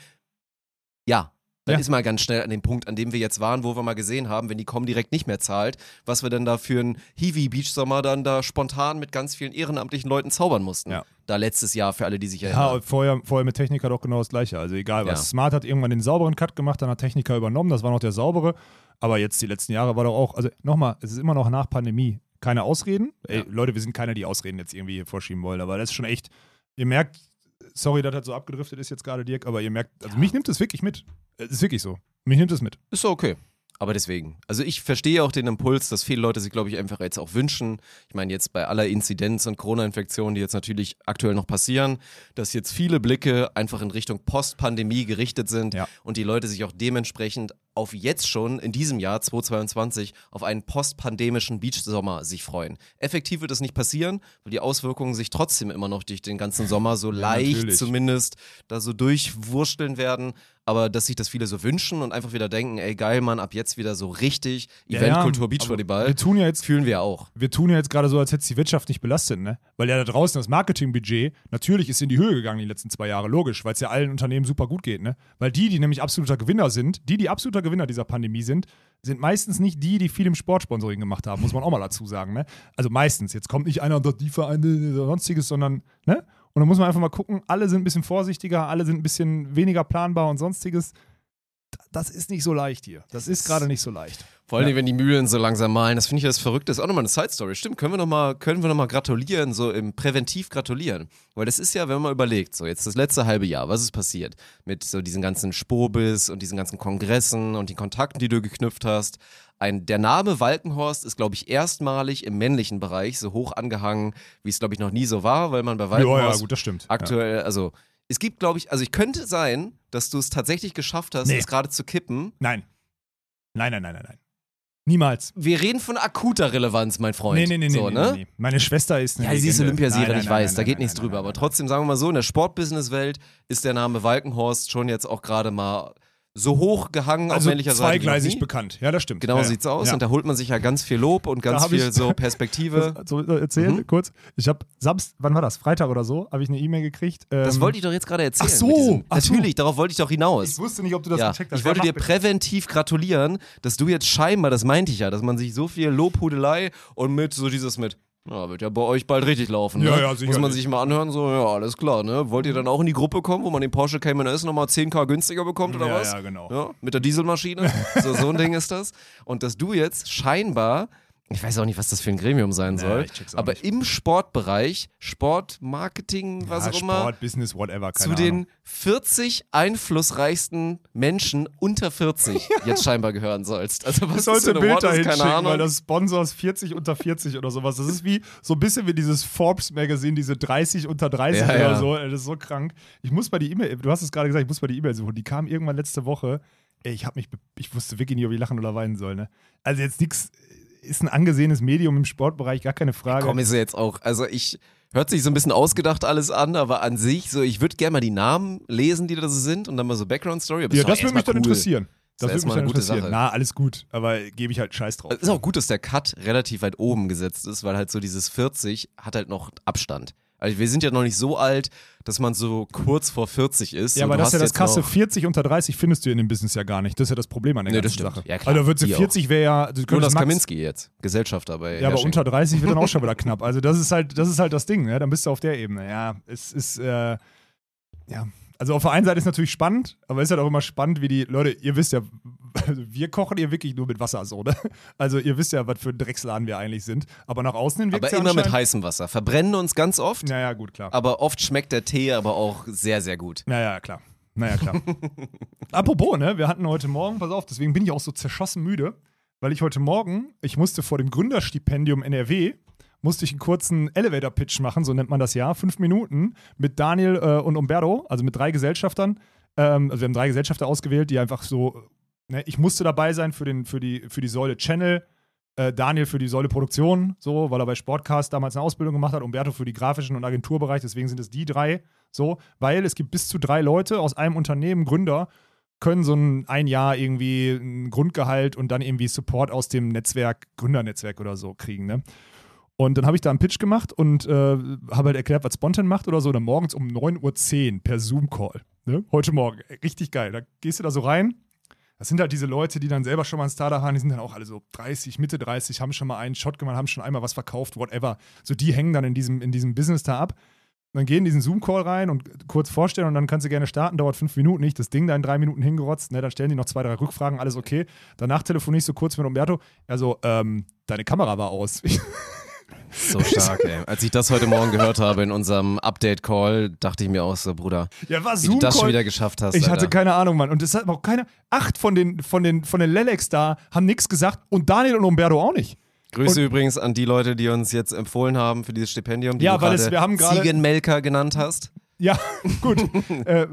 Speaker 1: Ja. Dann
Speaker 2: Ja.
Speaker 1: ist mal ganz schnell an dem Punkt, an dem wir jetzt waren, wo wir mal gesehen haben, wenn die Com direkt nicht mehr zahlt, was wir denn da für einen Hiwi-Beach-Sommer dann da spontan mit ganz vielen ehrenamtlichen Leuten zaubern mussten.
Speaker 2: Ja.
Speaker 1: Da letztes Jahr für alle, die sich
Speaker 2: Ja,
Speaker 1: erinnern.
Speaker 2: und vorher, vorher mit Techniker doch genau das gleiche. Also egal was.
Speaker 1: Ja.
Speaker 2: Smart hat irgendwann den sauberen Cut gemacht, dann hat Techniker übernommen, das war noch der saubere. Aber jetzt die letzten Jahre war doch auch, also nochmal, es ist immer noch nach Pandemie. Keine Ausreden. Ey,
Speaker 1: Ja.
Speaker 2: Leute, wir sind keiner, die Ausreden jetzt irgendwie hier vorschieben wollen. Aber das ist schon echt, ihr merkt, sorry, dass das so abgedriftet ist jetzt gerade, Dirk, aber ihr merkt, also mich nimmt es wirklich mit. Es ist wirklich so. Mich nimmt es mit.
Speaker 1: Ist okay. Aber deswegen. Also ich verstehe auch den Impuls, dass viele Leute sich, glaube ich, einfach jetzt auch wünschen. Ich meine, jetzt bei aller Inzidenz und Corona-Infektionen, die jetzt natürlich aktuell noch passieren, dass jetzt viele Blicke einfach in Richtung Post-Pandemie gerichtet sind
Speaker 2: Ja.
Speaker 1: und die Leute sich auch dementsprechend auf jetzt schon in diesem Jahr 2022 auf einen postpandemischen Beach-Sommer sich freuen. Effektiv wird das nicht passieren, weil die Auswirkungen sich trotzdem immer noch durch den ganzen Sommer so leicht
Speaker 2: natürlich.
Speaker 1: zumindest da so durchwursteln werden. Aber dass sich das viele so wünschen und einfach wieder denken, ey geil, Mann, ab jetzt wieder so richtig
Speaker 2: Ja,
Speaker 1: Eventkultur,
Speaker 2: ja,
Speaker 1: Beachvolleyball.
Speaker 2: Wir tun ja jetzt
Speaker 1: fühlen wir auch.
Speaker 2: wir tun ja jetzt gerade so, als hätte es die Wirtschaft nicht belastet, ne? Weil ja da draußen das Marketingbudget natürlich ist in die Höhe gegangen die letzten zwei Jahre, logisch, weil es ja allen Unternehmen super gut geht, ne? Weil die, die nämlich absoluter Gewinner sind, die, die absoluter Gewinner dieser Pandemie sind, sind meistens nicht die, die viel im Sportsponsoring gemacht haben, muss man auch mal dazu sagen, ne? Also meistens. Jetzt kommt nicht einer und sagt, die Vereine oder sonstiges, sondern, ne? Und dann muss man einfach mal gucken, alle sind ein bisschen vorsichtiger, alle sind ein bisschen weniger planbar und sonstiges. Das ist nicht so leicht hier. Das ist gerade nicht so leicht.
Speaker 1: Vor allem, wenn die Mühlen so langsam malen. Das finde ich ja das Verrückte. Das ist auch nochmal eine Side-Story. Stimmt, können wir nochmal noch mal gratulieren, so im Präventiv gratulieren. Weil das ist ja, wenn man mal überlegt, so jetzt das letzte halbe Jahr, was ist passiert? Mit so diesen ganzen Spobis und diesen ganzen Kongressen und den Kontakten, die du geknüpft hast. Ein, der Name Walkenhorst ist, glaube ich, erstmalig im männlichen Bereich so hoch angehangen, wie es, glaube ich, noch nie so war, weil man bei
Speaker 2: Ja,
Speaker 1: Walkenhorst
Speaker 2: ja, gut, das stimmt. Ja.
Speaker 1: aktuell, also es gibt, glaube ich, also ich könnte sein, dass du es tatsächlich geschafft hast,
Speaker 2: Nee.
Speaker 1: es gerade zu kippen.
Speaker 2: Nein. Nein, nein, nein, nein, nein. Niemals.
Speaker 1: Wir reden von akuter Relevanz, mein Freund.
Speaker 2: Nee, nee, nee,
Speaker 1: so,
Speaker 2: nee,
Speaker 1: ne?
Speaker 2: nee, nee. Meine Schwester ist eine
Speaker 1: Ja, sie ist
Speaker 2: Legende.
Speaker 1: Olympiasiegerin, ich weiß,
Speaker 2: nein,
Speaker 1: da geht
Speaker 2: nein,
Speaker 1: nichts
Speaker 2: nein,
Speaker 1: drüber. Aber trotzdem, sagen wir mal so, in der Sportbusinesswelt ist der Name Walkenhorst schon jetzt auch gerade mal so hoch gehangen
Speaker 2: Also
Speaker 1: auf männlicher Seite.
Speaker 2: zweigleisig bekannt. Ja, das stimmt.
Speaker 1: Genau
Speaker 2: ja,
Speaker 1: sieht's aus.
Speaker 2: Ja.
Speaker 1: Und da holt man sich ja ganz viel Lob und ganz viel
Speaker 2: ich-
Speaker 1: so Perspektive.
Speaker 2: Das, so, äh, erzählen
Speaker 1: Mhm.
Speaker 2: kurz. Ich habe Samstag, wann war das? Freitag oder so, habe ich eine E-Mail gekriegt.
Speaker 1: Das
Speaker 2: ähm,
Speaker 1: wollte ich doch jetzt gerade erzählen.
Speaker 2: ach so,
Speaker 1: diesem-
Speaker 2: ach.
Speaker 1: Natürlich, darauf wollte ich doch hinaus.
Speaker 2: Ich wusste nicht, ob du das
Speaker 1: ja,
Speaker 2: gecheckt hast.
Speaker 1: ich wollte dir präventiv gratulieren, dass du jetzt scheinbar, das meinte ich ja, dass man sich so viel Lobhudelei und mit so dieses mit, ja, wird ja bei euch bald richtig laufen. Ne?
Speaker 2: Ja, ja,
Speaker 1: Muss man sich mal anhören, so, ja, alles klar, ne? Wollt ihr dann auch in die Gruppe kommen, wo man den Porsche Cayman S nochmal 10k günstiger bekommt oder
Speaker 2: ja,
Speaker 1: was?
Speaker 2: Ja, genau.
Speaker 1: Ja, mit der Dieselmaschine. so, so ein Ding ist das. Und dass du jetzt scheinbar, ich weiß auch nicht, was das für ein Gremium sein
Speaker 2: Ja,
Speaker 1: soll, aber
Speaker 2: nicht.
Speaker 1: im Sportbereich, Sportmarketing, was
Speaker 2: ja,
Speaker 1: auch immer,
Speaker 2: Sport, Business, whatever.
Speaker 1: zu
Speaker 2: Keine
Speaker 1: den
Speaker 2: Ahnung.
Speaker 1: 40 einflussreichsten Menschen unter 40 jetzt scheinbar gehören sollst. Also was
Speaker 2: Ich sollte ein Bild
Speaker 1: ist,
Speaker 2: dahin
Speaker 1: keine
Speaker 2: schicken,
Speaker 1: Ahnung.
Speaker 2: weil das Sponsors 40 unter 40 oder sowas. Das ist wie so ein bisschen wie dieses Forbes-Magazin, diese 30 unter 30
Speaker 1: Ja,
Speaker 2: oder
Speaker 1: ja.
Speaker 2: so. Das ist so krank. Ich muss bei die E-Mail, du hast es gerade gesagt, ich muss bei die E-Mail suchen. Die kam irgendwann letzte Woche. Ey, ich habe mich, ich wusste wirklich nicht, ob ich lachen oder weinen soll. Ne? Also jetzt nichts, ist ein angesehenes Medium im Sportbereich, gar keine Frage.
Speaker 1: Komm, ist jetzt auch, also ich, hört sich so ein bisschen ausgedacht alles an, aber an sich, so, ich würde gerne mal die Namen lesen, die da so sind und dann mal so Background-Story. aber
Speaker 2: ja,
Speaker 1: ist
Speaker 2: das würde mich
Speaker 1: erstmal
Speaker 2: dann
Speaker 1: cool.
Speaker 2: interessieren.
Speaker 1: Ist
Speaker 2: Das würde mich
Speaker 1: erstmal
Speaker 2: dann
Speaker 1: eine gute
Speaker 2: interessieren.
Speaker 1: Sache.
Speaker 2: Na, alles gut, aber gebe ich halt Scheiß drauf.
Speaker 1: Es ist auch gut, dass der Cut relativ weit oben gesetzt ist, weil halt so dieses 40 hat halt noch Abstand. Also wir sind ja noch nicht so alt, dass man so kurz vor 40 ist.
Speaker 2: Ja, aber
Speaker 1: du
Speaker 2: das ist ja das krasse.
Speaker 1: noch-
Speaker 2: 40 unter 30 findest du in dem Business ja gar nicht. Das ist ja das Problem an der
Speaker 1: Nee, das
Speaker 2: ganzen. Sache.
Speaker 1: Ja, klar.
Speaker 2: also wird sie
Speaker 1: Die auch.
Speaker 2: 40 wäre ja. Du könntest
Speaker 1: Jonas
Speaker 2: Max-
Speaker 1: Kaminski jetzt, Gesellschafter bei
Speaker 2: Ja, aber unter 30 wird dann auch schon wieder knapp. Also das ist halt, das ist halt das Ding, ne? Dann bist du auf der Ebene. Ja, es ist, äh, ja. Also auf der einen Seite ist natürlich spannend, aber es ist halt auch immer spannend, wie die Leute, ihr wisst ja, also wir kochen hier wirklich nur mit Wasser so, ne? Also ihr wisst ja, was für ein Drecksladen wir eigentlich sind. Aber nach außen hin
Speaker 1: Aber
Speaker 2: ja
Speaker 1: immer mit heißem Wasser. Verbrennen uns ganz oft,
Speaker 2: Naja, gut, klar.
Speaker 1: aber oft schmeckt der Tee aber auch sehr, sehr gut.
Speaker 2: Naja, klar. Naja, klar. Apropos, ne? Wir hatten heute Morgen, pass auf, deswegen bin ich auch so zerschossen müde, weil ich heute Morgen, ich musste vor dem Gründerstipendium NRW, musste ich einen kurzen Elevator-Pitch machen, so nennt man das ja, fünf Minuten mit Daniel äh, und Umberto, also mit drei Gesellschaftern. Ähm, also wir haben drei Gesellschafter ausgewählt, die einfach so, ne, ich musste dabei sein für, den, für, die, für die Säule Channel, äh, Daniel für die Säule Produktion, so, weil er bei Sportcast damals eine Ausbildung gemacht hat, Umberto für die grafischen und Agenturbereich, deswegen sind es die drei, so, weil es gibt bis zu drei Leute aus einem Unternehmen, Gründer, können so ein, ein Jahr irgendwie ein Grundgehalt und dann irgendwie Support aus dem Netzwerk, Gründernetzwerk oder so kriegen, ne? Und dann habe ich da einen Pitch gemacht und äh, habe halt erklärt, was Spontan macht oder so. Dann morgens um 9.10 Uhr per Zoom-Call. Ne? Heute Morgen. Richtig geil. Da gehst du da so rein. Das sind halt diese Leute, die dann selber schon mal ein Startup haben. Die sind dann auch alle so 30, Mitte 30, haben schon mal einen Shot gemacht, haben schon einmal was verkauft, whatever. So, die hängen dann in diesem, in diesem Business da ab. Und dann gehen in diesen Zoom-Call rein und kurz vorstellen und dann kannst du gerne starten, dauert fünf Minuten nicht. Das Ding da in drei Minuten hingerotzt, ne? dann stellen die noch zwei, drei Rückfragen, alles okay. Danach telefoniere ich so kurz mit Umberto. Also, ähm, deine Kamera war aus.
Speaker 1: So stark, ey. Als ich das heute Morgen gehört habe in unserem Update-Call, dachte ich mir auch so, Bruder,
Speaker 2: ja, war
Speaker 1: wie du das schon wieder geschafft hast.
Speaker 2: Ich hatte
Speaker 1: Alter.
Speaker 2: keine Ahnung, Mann. Und es hat auch keine. Acht von den, von den, von den Lelex da haben nichts gesagt und Daniel und Umberto auch nicht.
Speaker 1: Grüße übrigens an die Leute, die uns jetzt empfohlen haben für dieses Stipendium, die
Speaker 2: Ja,
Speaker 1: du
Speaker 2: weil es- wir haben
Speaker 1: Ziegenmelker genannt hast.
Speaker 2: Ja, gut. äh,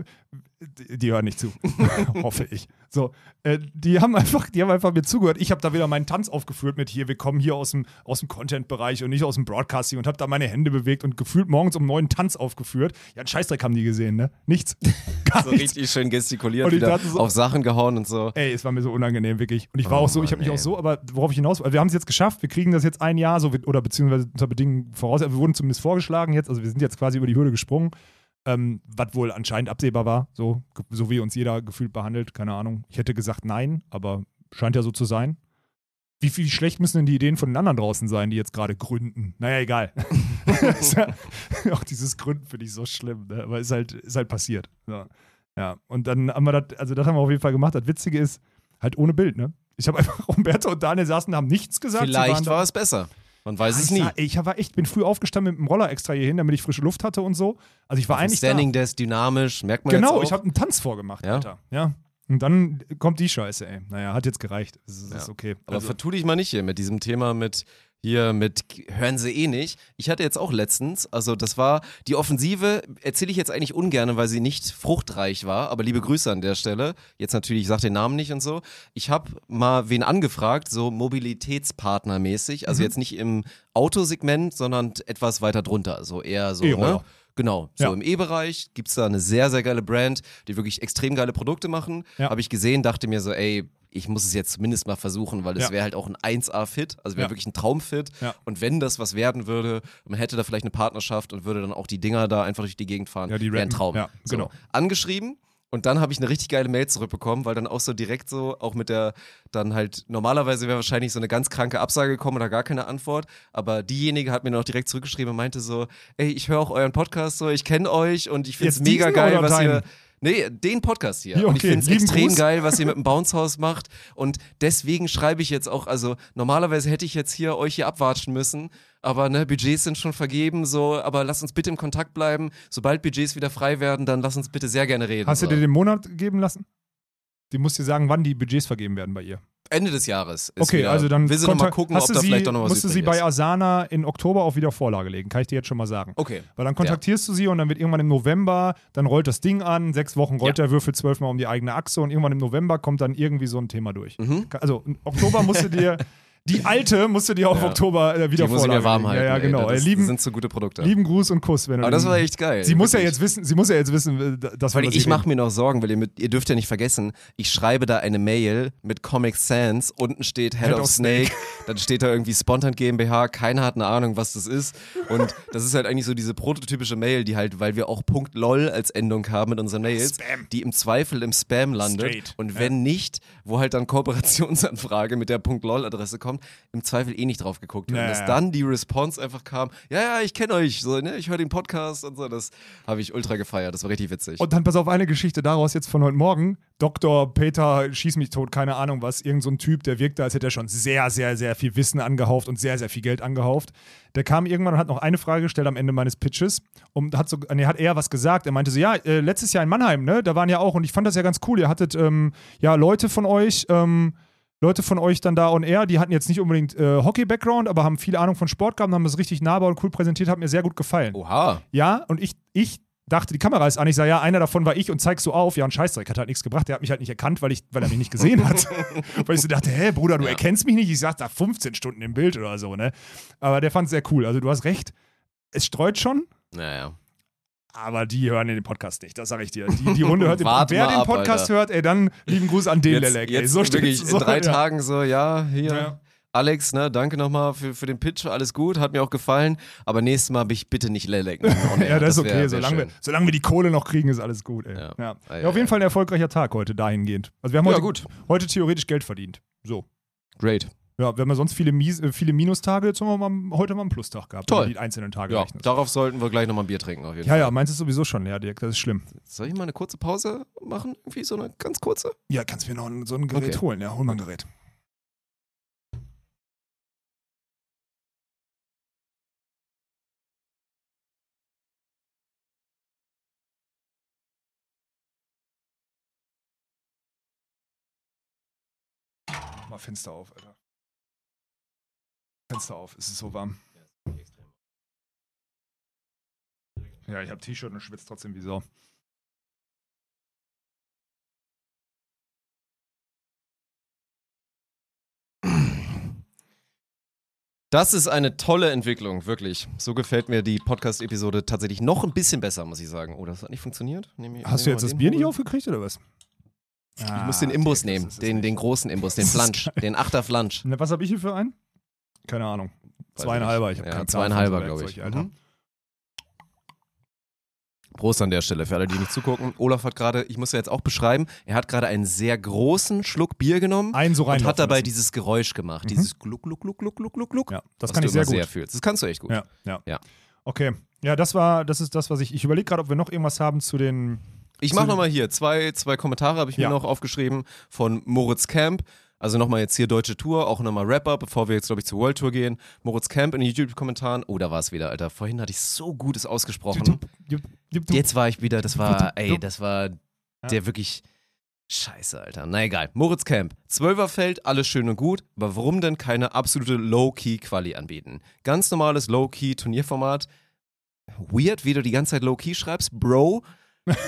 Speaker 2: die, die hören nicht zu. Hoffe ich. So, äh, die haben einfach, die haben einfach mir zugehört. Ich habe da wieder meinen Tanz aufgeführt mit hier, wir kommen hier aus dem, aus dem Content-Bereich und nicht aus dem Broadcasting und habe da meine Hände bewegt und gefühlt morgens um neun Tanz aufgeführt. Ja, einen Scheißdreck haben die gesehen, ne? Nichts. Gar
Speaker 1: So
Speaker 2: nichts.
Speaker 1: richtig schön gestikuliert, wieder
Speaker 2: so-
Speaker 1: auf Sachen gehauen und so.
Speaker 2: Ey, es war mir so unangenehm, wirklich. Und ich war
Speaker 1: Oh
Speaker 2: auch so, ich habe mich auch so, aber worauf ich hinaus, wir haben es jetzt geschafft, wir kriegen das jetzt ein Jahr, so, oder beziehungsweise unter Bedingungen voraus, wir wurden zumindest vorgeschlagen jetzt, also wir sind jetzt quasi über die Hürde gesprungen, ähm, was wohl anscheinend absehbar war, so, so wie uns jeder gefühlt behandelt, keine Ahnung. Ich hätte gesagt nein, aber scheint ja so zu sein. Wie, wie schlecht müssen denn die Ideen von den anderen draußen sein, die jetzt gerade gründen? Naja, egal. Ja- auch dieses Gründen finde ich so schlimm, ne? aber ist halt, ist halt passiert. Ja. ja, und dann haben wir das, also das haben wir auf jeden Fall gemacht. Das Witzige ist, halt ohne Bild, ne? Ich habe einfach, Umberto und Daniel saßen, haben nichts gesagt.
Speaker 1: Vielleicht war es besser. Man weiß es
Speaker 2: ich
Speaker 1: nie.
Speaker 2: sah- ich war echt, bin früh aufgestanden mit dem Roller extra hier hin, damit ich frische Luft hatte und so. Also ich war eigentlich
Speaker 1: Standing
Speaker 2: da.
Speaker 1: Desk, dynamisch, merkt man
Speaker 2: Genau, ich habe einen Tanz vorgemacht,
Speaker 1: Ja?
Speaker 2: Alter. Ja. Und dann kommt die Scheiße, ey. Naja, hat jetzt gereicht. Das ist
Speaker 1: Ja.
Speaker 2: okay.
Speaker 1: Aber
Speaker 2: Also,
Speaker 1: vertu dich mal nicht hier mit diesem Thema mit hier mit hören sie eh nicht. Ich hatte jetzt auch letztens, also das war die Offensive, erzähle ich jetzt eigentlich ungern, weil sie nicht fruchtreich war, aber liebe Grüße an der Stelle. Jetzt natürlich, ich sag den Namen nicht und so. Ich habe mal wen angefragt, so Mobilitätspartnermäßig, also
Speaker 2: Mhm.
Speaker 1: jetzt nicht im Autosegment, sondern etwas weiter drunter, so eher so,
Speaker 2: E-Roller.
Speaker 1: ne? Genau, so
Speaker 2: Ja.
Speaker 1: im E-Bereich gibt es da eine sehr, sehr geile Brand, die wirklich extrem geile Produkte machen.
Speaker 2: Ja.
Speaker 1: Habe ich gesehen, dachte mir so, ey, ich muss es jetzt zumindest mal versuchen, weil es
Speaker 2: Ja.
Speaker 1: wäre halt auch ein 1A-Fit, also wäre
Speaker 2: Ja.
Speaker 1: wirklich ein Traumfit.
Speaker 2: Ja.
Speaker 1: Und wenn das was werden würde, man hätte da vielleicht eine Partnerschaft und würde dann auch die Dinger da einfach durch die Gegend fahren,
Speaker 2: Ja, die
Speaker 1: wäre ein. Traum.
Speaker 2: Ja,
Speaker 1: so.
Speaker 2: genau.
Speaker 1: Angeschrieben und dann habe ich eine richtig geile Mail zurückbekommen, weil dann auch so direkt so, auch mit der, dann halt, normalerweise wäre wahrscheinlich so eine ganz kranke Absage gekommen oder gar keine Antwort, aber diejenige hat mir dann auch direkt zurückgeschrieben und meinte so, ey, ich höre auch euren Podcast so, ich kenne euch und ich finde es mega geil, was
Speaker 2: deinen?
Speaker 1: ihr, Nee, den Podcast hier.
Speaker 2: Ja,
Speaker 1: Und ich
Speaker 2: okay.
Speaker 1: finde es extrem
Speaker 2: Gruß.
Speaker 1: geil, was ihr mit dem Bounce House macht. Und deswegen schreibe ich jetzt auch, also normalerweise hätte ich jetzt hier euch hier abwatschen müssen, aber ne, Budgets sind schon vergeben, so, aber lasst uns bitte im Kontakt bleiben. Sobald Budgets wieder frei werden, dann lasst uns bitte sehr gerne reden.
Speaker 2: Hast du
Speaker 1: so.
Speaker 2: dir den Monat geben lassen? Die muss dir sagen, wann die Budgets vergeben werden bei ihr.
Speaker 1: Ende des Jahres. Ist
Speaker 2: Okay,
Speaker 1: wieder,
Speaker 2: also dann
Speaker 1: will sie noch mal
Speaker 2: kontak-
Speaker 1: gucken, ob da
Speaker 2: sie,
Speaker 1: vielleicht doch noch was
Speaker 2: musst du sie bei
Speaker 1: ist.
Speaker 2: Asana in Oktober auf wieder Vorlage legen, kann ich dir jetzt schon mal sagen.
Speaker 1: Okay.
Speaker 2: Weil dann kontaktierst du sie und dann wird irgendwann im November, dann rollt das Ding an, sechs Wochen rollt der Würfel zwölfmal um die eigene Achse und irgendwann im November kommt dann irgendwie so ein Thema durch.
Speaker 1: Mhm.
Speaker 2: Also im Oktober musst du dir, die alte musst du dir auf
Speaker 1: Ja.
Speaker 2: Oktober äh, wieder
Speaker 1: Die muss ich mir warm halten.
Speaker 2: Ja, ja,
Speaker 1: ey.
Speaker 2: genau.
Speaker 1: Das,
Speaker 2: Ey, lieben,
Speaker 1: das sind so gute Produkte.
Speaker 2: lieben Gruß und Kuss. Wenn du
Speaker 1: Aber das war echt geil.
Speaker 2: Sie muss ja
Speaker 1: wirklich.
Speaker 2: jetzt wissen, sie muss ja jetzt wissen, äh, dass
Speaker 1: Weil
Speaker 2: wir
Speaker 1: ich, ich mache mir noch Sorgen, weil ihr, mit, ihr dürft ja nicht vergessen, ich schreibe da eine Mail mit Comic Sans, unten steht Head,
Speaker 2: Head
Speaker 1: of
Speaker 2: of
Speaker 1: Snake, dann steht da irgendwie Spontan GmbH, keiner hat eine Ahnung, was das ist. Und das ist halt eigentlich so diese prototypische Mail, die halt, weil wir auch .lol als Endung haben mit unseren Mails,
Speaker 2: Spam.
Speaker 1: die im Zweifel im Spam landet.
Speaker 2: Straight.
Speaker 1: Und wenn nicht, wo halt dann Kooperationsanfrage mit der .lol-Adresse kommt, Background im Zweifel eh nicht drauf geguckt.
Speaker 2: Ja,
Speaker 1: und dass dann die Response einfach kam, ja, ja, ich kenne euch, so, ne, ich höre den Podcast und so, das habe ich ultra gefeiert, das war richtig witzig.
Speaker 2: Und dann pass auf eine Geschichte daraus jetzt von heute Morgen. Dr. Peter, schieß mich tot, keine Ahnung was, irgend so ein Typ, der wirkte, als hätte er schon sehr, sehr, sehr viel Wissen angehauft und sehr, sehr viel Geld angehauft. Der kam irgendwann und hat noch eine Frage gestellt am Ende meines Pitches und hat so, nee, hat eher was gesagt. Er meinte so, ja, äh, letztes Jahr in Mannheim, ne, da waren ja auch, und ich fand das ja ganz cool, ihr hattet, ähm, ja, Leute von euch, ähm, Leute von euch dann da on air, die hatten jetzt nicht unbedingt äh, Hockey-Background, aber haben viel Ahnung von Sport gehabt, und haben das richtig nahbar und cool präsentiert, hat mir sehr gut gefallen.
Speaker 1: Oha.
Speaker 2: Ja, und ich, ich dachte, die Kamera ist an. Ich sage, ja, einer davon war ich und zeig so auf. Ja, ein Scheißdreck hat halt nichts gebracht. Der hat mich halt nicht erkannt, weil, ich, weil er mich nicht gesehen hat. weil ich so dachte, hä, Bruder, du
Speaker 1: Ja.
Speaker 2: erkennst mich nicht. Ich sag da 15 Stunden im Bild oder so, ne? Aber der fand es sehr cool. Also du hast recht. Es streut schon,
Speaker 1: Naja.
Speaker 2: Aber die hören den Podcast nicht. Das sage ich dir. Die, die Runde hört den
Speaker 1: Warte
Speaker 2: Wer den
Speaker 1: ab,
Speaker 2: Podcast
Speaker 1: Alter.
Speaker 2: hört, ey, dann lieben Gruß an den
Speaker 1: Jetzt,
Speaker 2: Lelek. ey.
Speaker 1: jetzt
Speaker 2: So steht's-
Speaker 1: wirklich
Speaker 2: so,
Speaker 1: in drei
Speaker 2: ja.
Speaker 1: Tagen so, ja, hier.
Speaker 2: Ja.
Speaker 1: Alex, ne, danke nochmal für, für den Pitch, alles gut, hat mir auch gefallen, aber nächstes Mal ich bitte nicht lelecken.
Speaker 2: Ja, das ist okay.
Speaker 1: wär- wär
Speaker 2: solange, wir,
Speaker 1: schön.
Speaker 2: solange wir die Kohle noch kriegen, ist alles gut. Ey.
Speaker 1: Ja.
Speaker 2: Ja. Auf jeden Fall ein erfolgreicher Tag heute dahingehend. Also wir haben
Speaker 1: Ja,
Speaker 2: heute,
Speaker 1: gut.
Speaker 2: heute theoretisch Geld verdient. So.
Speaker 1: Great.
Speaker 2: Ja, wir haben ja sonst viele, Mies, äh, viele Minustage, jetzt haben wir mal, heute mal einen Plustag gehabt.
Speaker 1: Toll.
Speaker 2: du Die einzelnen Tage
Speaker 1: Ja,
Speaker 2: rechnest.
Speaker 1: darauf sollten wir gleich nochmal ein Bier trinken auf jeden
Speaker 2: Ja,
Speaker 1: Fall.
Speaker 2: ja, meins ist sowieso schon leer, Dirk. Das ist schlimm.
Speaker 1: Soll ich mal eine kurze Pause machen? Irgendwie so eine ganz kurze?
Speaker 2: Ja, kannst mir noch so ein Gerät
Speaker 1: Okay.
Speaker 2: holen. Ja, hol mal ein Gerät. Mal Fenster auf, Alter. Fenster auf, es ist so warm. Ja, ich hab T-Shirt und schwitze trotzdem wie Sau.
Speaker 1: Das ist eine tolle Entwicklung, wirklich. So gefällt mir die Podcast-Episode tatsächlich noch ein bisschen besser, muss ich sagen. Oh, das hat nicht funktioniert? Ich-
Speaker 2: Hast du jetzt das Bier nicht aufgekriegt oder was?
Speaker 1: Ich muss den Imbus nehmen, den, den großen Imbus, den Flansch, den Achter Flansch.
Speaker 2: Was habe ich hier für einen? Keine Ahnung.
Speaker 1: Weiß
Speaker 2: Zweieinhalber, ich habe
Speaker 1: Ja,
Speaker 2: keinen Plan
Speaker 1: zweieinhalber, glaube ich.
Speaker 2: Alter.
Speaker 1: Mhm. Prost an der Stelle für alle, die nicht zugucken. Olaf hat gerade, ich muss ja jetzt auch beschreiben, er hat gerade einen sehr großen Schluck Bier genommen
Speaker 2: Einen so
Speaker 1: und
Speaker 2: rein.
Speaker 1: hat dabei dieses Geräusch gemacht, dieses Gluck, Gluck, Gluck, Gluck, Gluck, Gluck, Gluck.
Speaker 2: Ja, das
Speaker 1: was
Speaker 2: kann
Speaker 1: du
Speaker 2: ich sehr gut.
Speaker 1: sehr fühlst. Das kannst du echt gut.
Speaker 2: Ja, ja.
Speaker 1: Ja.
Speaker 2: Okay. Ja, das war, das ist das, was ich. Ich überlege gerade, ob wir noch irgendwas haben zu den.
Speaker 1: Ich mache nochmal hier zwei, zwei Kommentare, habe ich
Speaker 2: Ja.
Speaker 1: mir noch aufgeschrieben von Moritz Camp. Also nochmal jetzt hier deutsche Tour, auch nochmal Rapper, bevor wir jetzt, glaube ich, zur World Tour gehen. Moritz Camp in den YouTube-Kommentaren. Oh, da war es wieder, Alter. Vorhin hatte ich so Gutes ausgesprochen. Jetzt war ich wieder, das war, ey, das war der wirklich Scheiße, Alter. Na egal. Moritz Camp. Zwölferfeld, alles schön und gut, aber warum denn keine absolute Low-Key-Quali anbieten? Ganz normales Low-Key-Turnierformat. Weird, wie du die ganze Zeit Low-Key schreibst, Bro.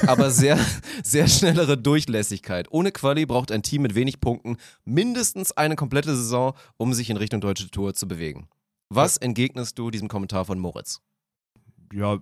Speaker 1: Aber sehr, sehr schnellere Durchlässigkeit. Ohne Quali braucht ein Team mit wenig Punkten mindestens eine komplette Saison, um sich in Richtung deutsche Tour zu bewegen. Was entgegnest du diesem Kommentar von Moritz?
Speaker 2: Ja,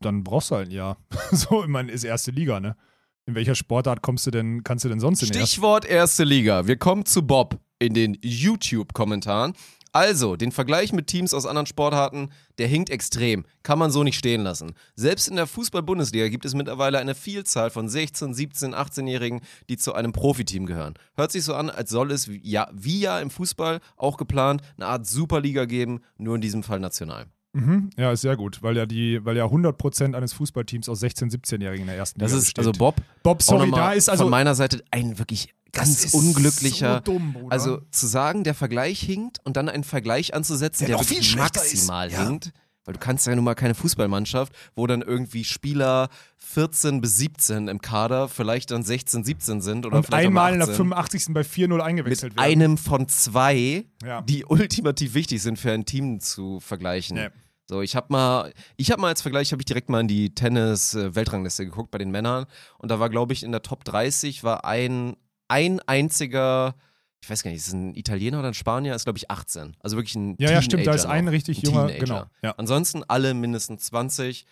Speaker 2: dann brauchst du halt ein Jahr. so, ich meine, ist erste Liga, ne? In welcher Sportart kommst du denn, kannst du denn sonst in
Speaker 1: Stichwort erste Liga. Wir kommen zu Bob in den YouTube-Kommentaren. Also, den Vergleich mit Teams aus anderen Sportarten, der hinkt extrem. Kann man so nicht stehen lassen. Selbst in der Fußball-Bundesliga gibt es mittlerweile eine Vielzahl von 16, 17, 18-Jährigen, die zu einem Profiteam gehören. Hört sich so an, als soll es, wie ja, wie ja im Fußball auch geplant, eine Art Superliga geben, nur in diesem Fall national.
Speaker 2: Mhm. Ja, ist sehr gut, weil ja die, weil ja 100% eines Fußballteams aus 16-, 17-Jährigen in der ersten
Speaker 1: Das
Speaker 2: Liga
Speaker 1: ist,
Speaker 2: besteht.
Speaker 1: also Bob,
Speaker 2: Bob, sorry, da ist also
Speaker 1: von meiner Seite ein wirklich ganz
Speaker 2: ist
Speaker 1: unglücklicher
Speaker 2: So dumm.
Speaker 1: Also zu sagen, der Vergleich hinkt und dann einen Vergleich anzusetzen,
Speaker 2: Der
Speaker 1: der, wirklich maximal
Speaker 2: ist. Ja.
Speaker 1: hinkt, weil du kannst ja nun mal keine Fußballmannschaft, wo dann irgendwie Spieler 14 bis 17 im Kader vielleicht dann 16, 17 sind oder
Speaker 2: und
Speaker 1: vielleicht
Speaker 2: einmal in der
Speaker 1: 18,
Speaker 2: 85. bei 4-0 eingewechselt
Speaker 1: mit
Speaker 2: werden.
Speaker 1: einem von zwei,
Speaker 2: Ja.
Speaker 1: die ultimativ wichtig sind für ein Team zu vergleichen.
Speaker 2: Nee.
Speaker 1: So, ich habe mal, ich habe mal als Vergleich, habe ich direkt mal in die Tennis-Weltrangliste geguckt bei den Männern und da war, glaube ich, in der Top 30 war ein, ein einziger, ich weiß gar nicht, ist es ein Italiener oder ein Spanier, ist glaube ich 18. Also wirklich ein
Speaker 2: Ja, ja, stimmt, da ist
Speaker 1: Teenager
Speaker 2: ein richtig
Speaker 1: Ein
Speaker 2: junger,
Speaker 1: Teenager.
Speaker 2: genau. Ja.
Speaker 1: Ansonsten alle mindestens 20,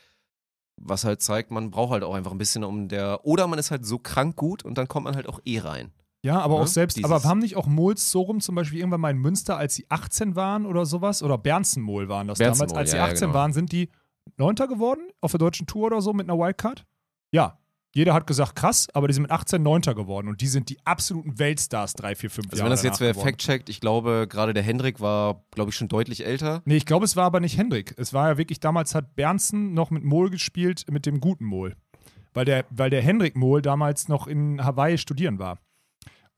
Speaker 1: was halt zeigt, man braucht halt auch einfach ein bisschen um der, oder man ist halt so krank gut und dann kommt man halt auch eh rein.
Speaker 2: Ja, aber
Speaker 1: Ne?
Speaker 2: auch selbst,
Speaker 1: Dieses-
Speaker 2: aber haben nicht auch Mols so rum zum Beispiel irgendwann mal in Münster, als sie 18 waren oder sowas, oder Bernzenmol waren das damals,
Speaker 1: Bernzenmol,
Speaker 2: als sie
Speaker 1: ja, ja,
Speaker 2: 18
Speaker 1: genau.
Speaker 2: waren, sind die Neunter geworden auf der deutschen Tour oder so mit einer Wildcard? Ja. Jeder hat gesagt, krass, aber die sind mit 18 Neunter geworden und die sind die absoluten Weltstars drei, vier, fünf
Speaker 1: Also
Speaker 2: Jahre
Speaker 1: wenn das jetzt wer fact-checkt, ich glaube, gerade der Hendrik war, glaube ich, schon deutlich älter.
Speaker 2: Nee, ich glaube, es war aber nicht Hendrik. Es war ja wirklich, damals hat Bernsen noch mit Mohl gespielt, mit dem guten Mohl. Weil der, weil der Hendrik Mohl damals noch in Hawaii studieren war.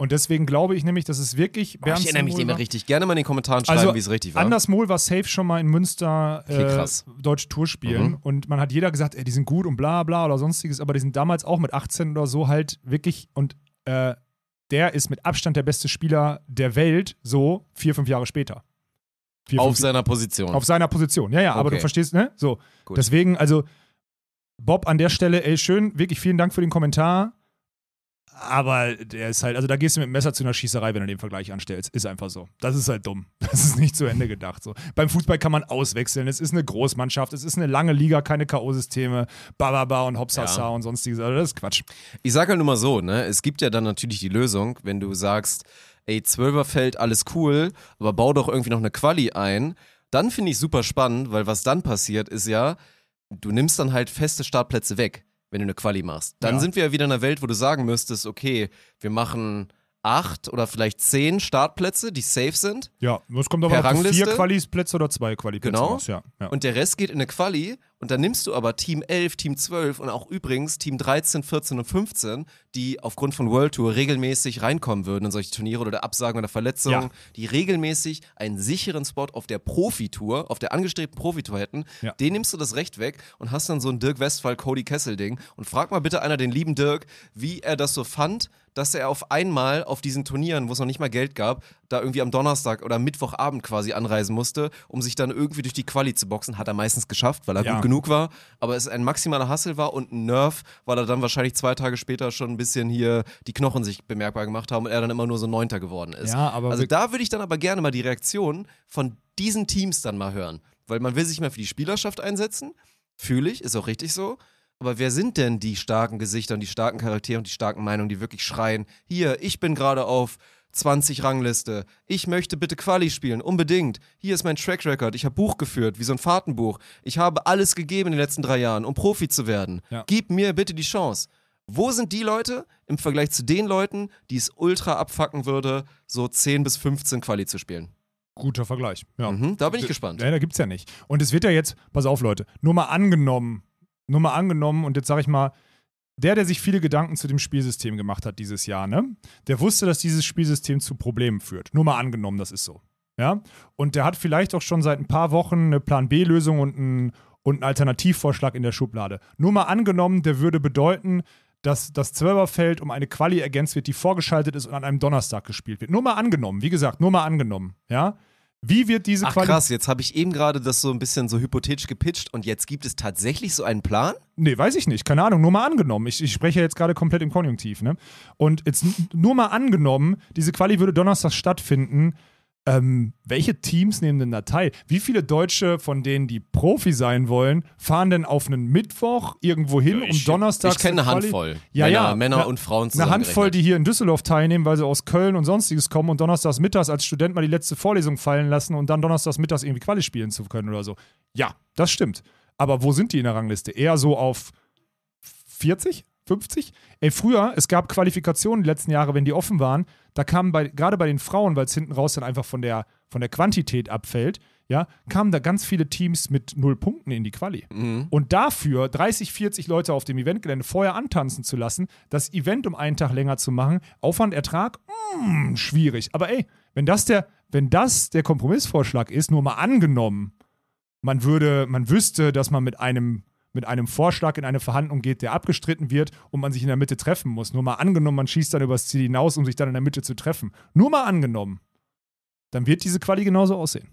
Speaker 2: Und deswegen glaube ich nämlich, dass es wirklich
Speaker 1: Boah, ich erinnere mich nicht mehr richtig. Gerne mal in den Kommentaren schreiben,
Speaker 2: Also,
Speaker 1: wie es richtig war.
Speaker 2: Anders Mohl war safe schon mal in Münster
Speaker 1: Okay,
Speaker 2: äh,
Speaker 1: krass.
Speaker 2: deutsche Tour spielen
Speaker 1: Mhm.
Speaker 2: und man hat jeder gesagt, ey, die sind gut und bla bla oder sonstiges, aber die sind damals auch mit 18 oder so halt wirklich und äh, der ist mit Abstand der beste Spieler der Welt, so vier, fünf Jahre später. Vier,
Speaker 1: Auf
Speaker 2: fünf,
Speaker 1: seiner Position.
Speaker 2: auf seiner Position. Ja, ja, aber
Speaker 1: Okay.
Speaker 2: du verstehst, ne? So.
Speaker 1: Gut.
Speaker 2: Deswegen, also Bob an der Stelle, ey, schön, wirklich vielen Dank für den Kommentar. Aber der ist halt, also da gehst du mit dem Messer zu einer Schießerei, wenn du den Vergleich anstellst. Ist einfach so. Das ist halt dumm. Das ist nicht zu Ende gedacht. So. Beim Fußball kann man auswechseln. Es ist eine Großmannschaft, es ist eine lange Liga, keine K.O.-Systeme, Bababa und Hopsasa
Speaker 1: Ja.
Speaker 2: und sonstiges. Also das ist Quatsch.
Speaker 1: Ich sage halt nur mal so, ne? Es gibt ja dann natürlich die Lösung, wenn du sagst, ey, Zwölferfeld, alles cool, aber bau doch irgendwie noch eine Quali ein. Dann finde ich super spannend, weil was dann passiert ist ja, du nimmst dann halt feste Startplätze weg, wenn du eine Quali machst. Dann
Speaker 2: Ja.
Speaker 1: sind wir ja wieder in einer Welt, wo du sagen müsstest, okay, wir machen acht oder vielleicht zehn Startplätze, die safe sind.
Speaker 2: Ja, es kommt aber auf vier
Speaker 1: Rangliste?
Speaker 2: Quali-Plätze oder zwei Quali-Plätze
Speaker 1: Genau.
Speaker 2: raus. Ja, ja.
Speaker 1: Und der Rest geht in eine Quali und dann nimmst du aber Team 11, Team 12 und auch übrigens Team 13, 14 und 15, die aufgrund von World Tour regelmäßig reinkommen würden in solche Turniere oder Absagen oder Verletzungen,
Speaker 2: Ja.
Speaker 1: die regelmäßig einen sicheren Spot auf der Profitour, auf der angestrebten Profitour hätten,
Speaker 2: Ja.
Speaker 1: den nimmst du das Recht weg und hast dann so ein Dirk Westphal, Cody Kessel Ding und frag mal bitte einer den lieben Dirk, wie er das so fand, dass er auf einmal auf diesen Turnieren, wo es noch nicht mal Geld gab, da irgendwie am Donnerstag oder Mittwochabend quasi anreisen musste, um sich dann irgendwie durch die Quali zu boxen. Hat er meistens geschafft, weil er
Speaker 2: Ja.
Speaker 1: gut genug war. Aber es ein maximaler Hassel war und ein Nerv, weil er dann wahrscheinlich zwei Tage später schon ein bisschen hier die Knochen sich bemerkbar gemacht haben und er dann immer nur so Neunter geworden ist.
Speaker 2: Ja,
Speaker 1: also da würde ich dann aber gerne mal die Reaktion von diesen Teams dann mal hören. Weil man will sich mal für die Spielerschaft einsetzen. Fühle ich, ist auch richtig so. Aber wer sind denn die starken Gesichter und die starken Charaktere und die starken Meinungen, die wirklich schreien, hier, ich bin gerade auf 20 Rangliste, ich möchte bitte Quali spielen, unbedingt. Hier ist mein Track Record, ich habe Buch geführt, wie so ein Fahrtenbuch. Ich habe alles gegeben in den letzten drei Jahren, um Profi zu werden.
Speaker 2: Ja.
Speaker 1: Gib mir bitte die Chance. Wo sind die Leute im Vergleich zu den Leuten, die es ultra abfacken würde, so 10 bis 15 Quali zu spielen?
Speaker 2: Guter Vergleich. Ja.
Speaker 1: Mhm, da bin ich gespannt.
Speaker 2: Ja, da gibt's ja nicht. Und es wird ja jetzt, pass auf, Leute, nur mal angenommen, nur mal angenommen, und jetzt sage ich mal, der, der sich viele Gedanken zu dem Spielsystem gemacht hat dieses Jahr, ne, der wusste, dass dieses Spielsystem zu Problemen führt. Nur mal angenommen, das ist so. Ja? Und der hat vielleicht auch schon seit ein paar Wochen eine Plan B-Lösung und einen, und einen Alternativvorschlag in der Schublade. Nur mal angenommen, der würde bedeuten, dass das Zwölferfeld um eine Quali ergänzt wird, die vorgeschaltet ist und an einem Donnerstag gespielt wird. Nur mal angenommen, wie gesagt, nur mal angenommen. Ja? Wie wird diese
Speaker 1: Ach
Speaker 2: Quali
Speaker 1: krass, jetzt habe ich eben gerade das so ein bisschen so hypothetisch gepitcht und jetzt gibt es tatsächlich so einen Plan?
Speaker 2: Nee, weiß ich nicht. Keine Ahnung. Nur mal angenommen. Ich, ich spreche jetzt gerade komplett im Konjunktiv. Ne? Und jetzt nur mal angenommen, diese Quali würde Donnerstag stattfinden. Ähm, welche Teams nehmen denn da teil? Wie viele Deutsche von denen, die Profi sein wollen, fahren denn auf einen Mittwoch irgendwo hin, um Donnerstag
Speaker 1: Ich kenne eine Handvoll.
Speaker 2: Ja,
Speaker 1: Männer,
Speaker 2: ja.
Speaker 1: Männer
Speaker 2: Na-
Speaker 1: und Frauen
Speaker 2: Eine. Handvoll, die hier in Düsseldorf teilnehmen, weil sie aus Köln und sonstiges kommen und donnerstags mittags als Student mal die letzte Vorlesung fallen lassen und dann donnerstags mittags irgendwie Quali spielen zu können oder so. Ja, das stimmt. Aber wo sind die in der Rangliste? Eher so auf 40? 50? Ey, früher, es gab Qualifikationen die letzten Jahre, wenn die offen waren, da kamen bei, gerade bei den Frauen, weil es hinten raus dann einfach von der, von der Quantität abfällt, ja, kamen da ganz viele Teams mit null Punkten in die Quali.
Speaker 1: Mhm.
Speaker 2: Und dafür 30, 40 Leute auf dem Eventgelände vorher antanzen zu lassen, das Event um einen Tag länger zu machen, Aufwand, Ertrag, mm, schwierig. Aber ey, wenn das der, wenn das der Kompromissvorschlag ist, nur mal angenommen, man würde, man wüsste, dass man mit einem mit einem Vorschlag in eine Verhandlung geht, der abgestritten wird und man sich in der Mitte treffen muss. Nur mal angenommen, man schießt dann übers Ziel hinaus, um sich dann in der Mitte zu treffen. Nur mal angenommen, dann wird diese Quali genauso aussehen.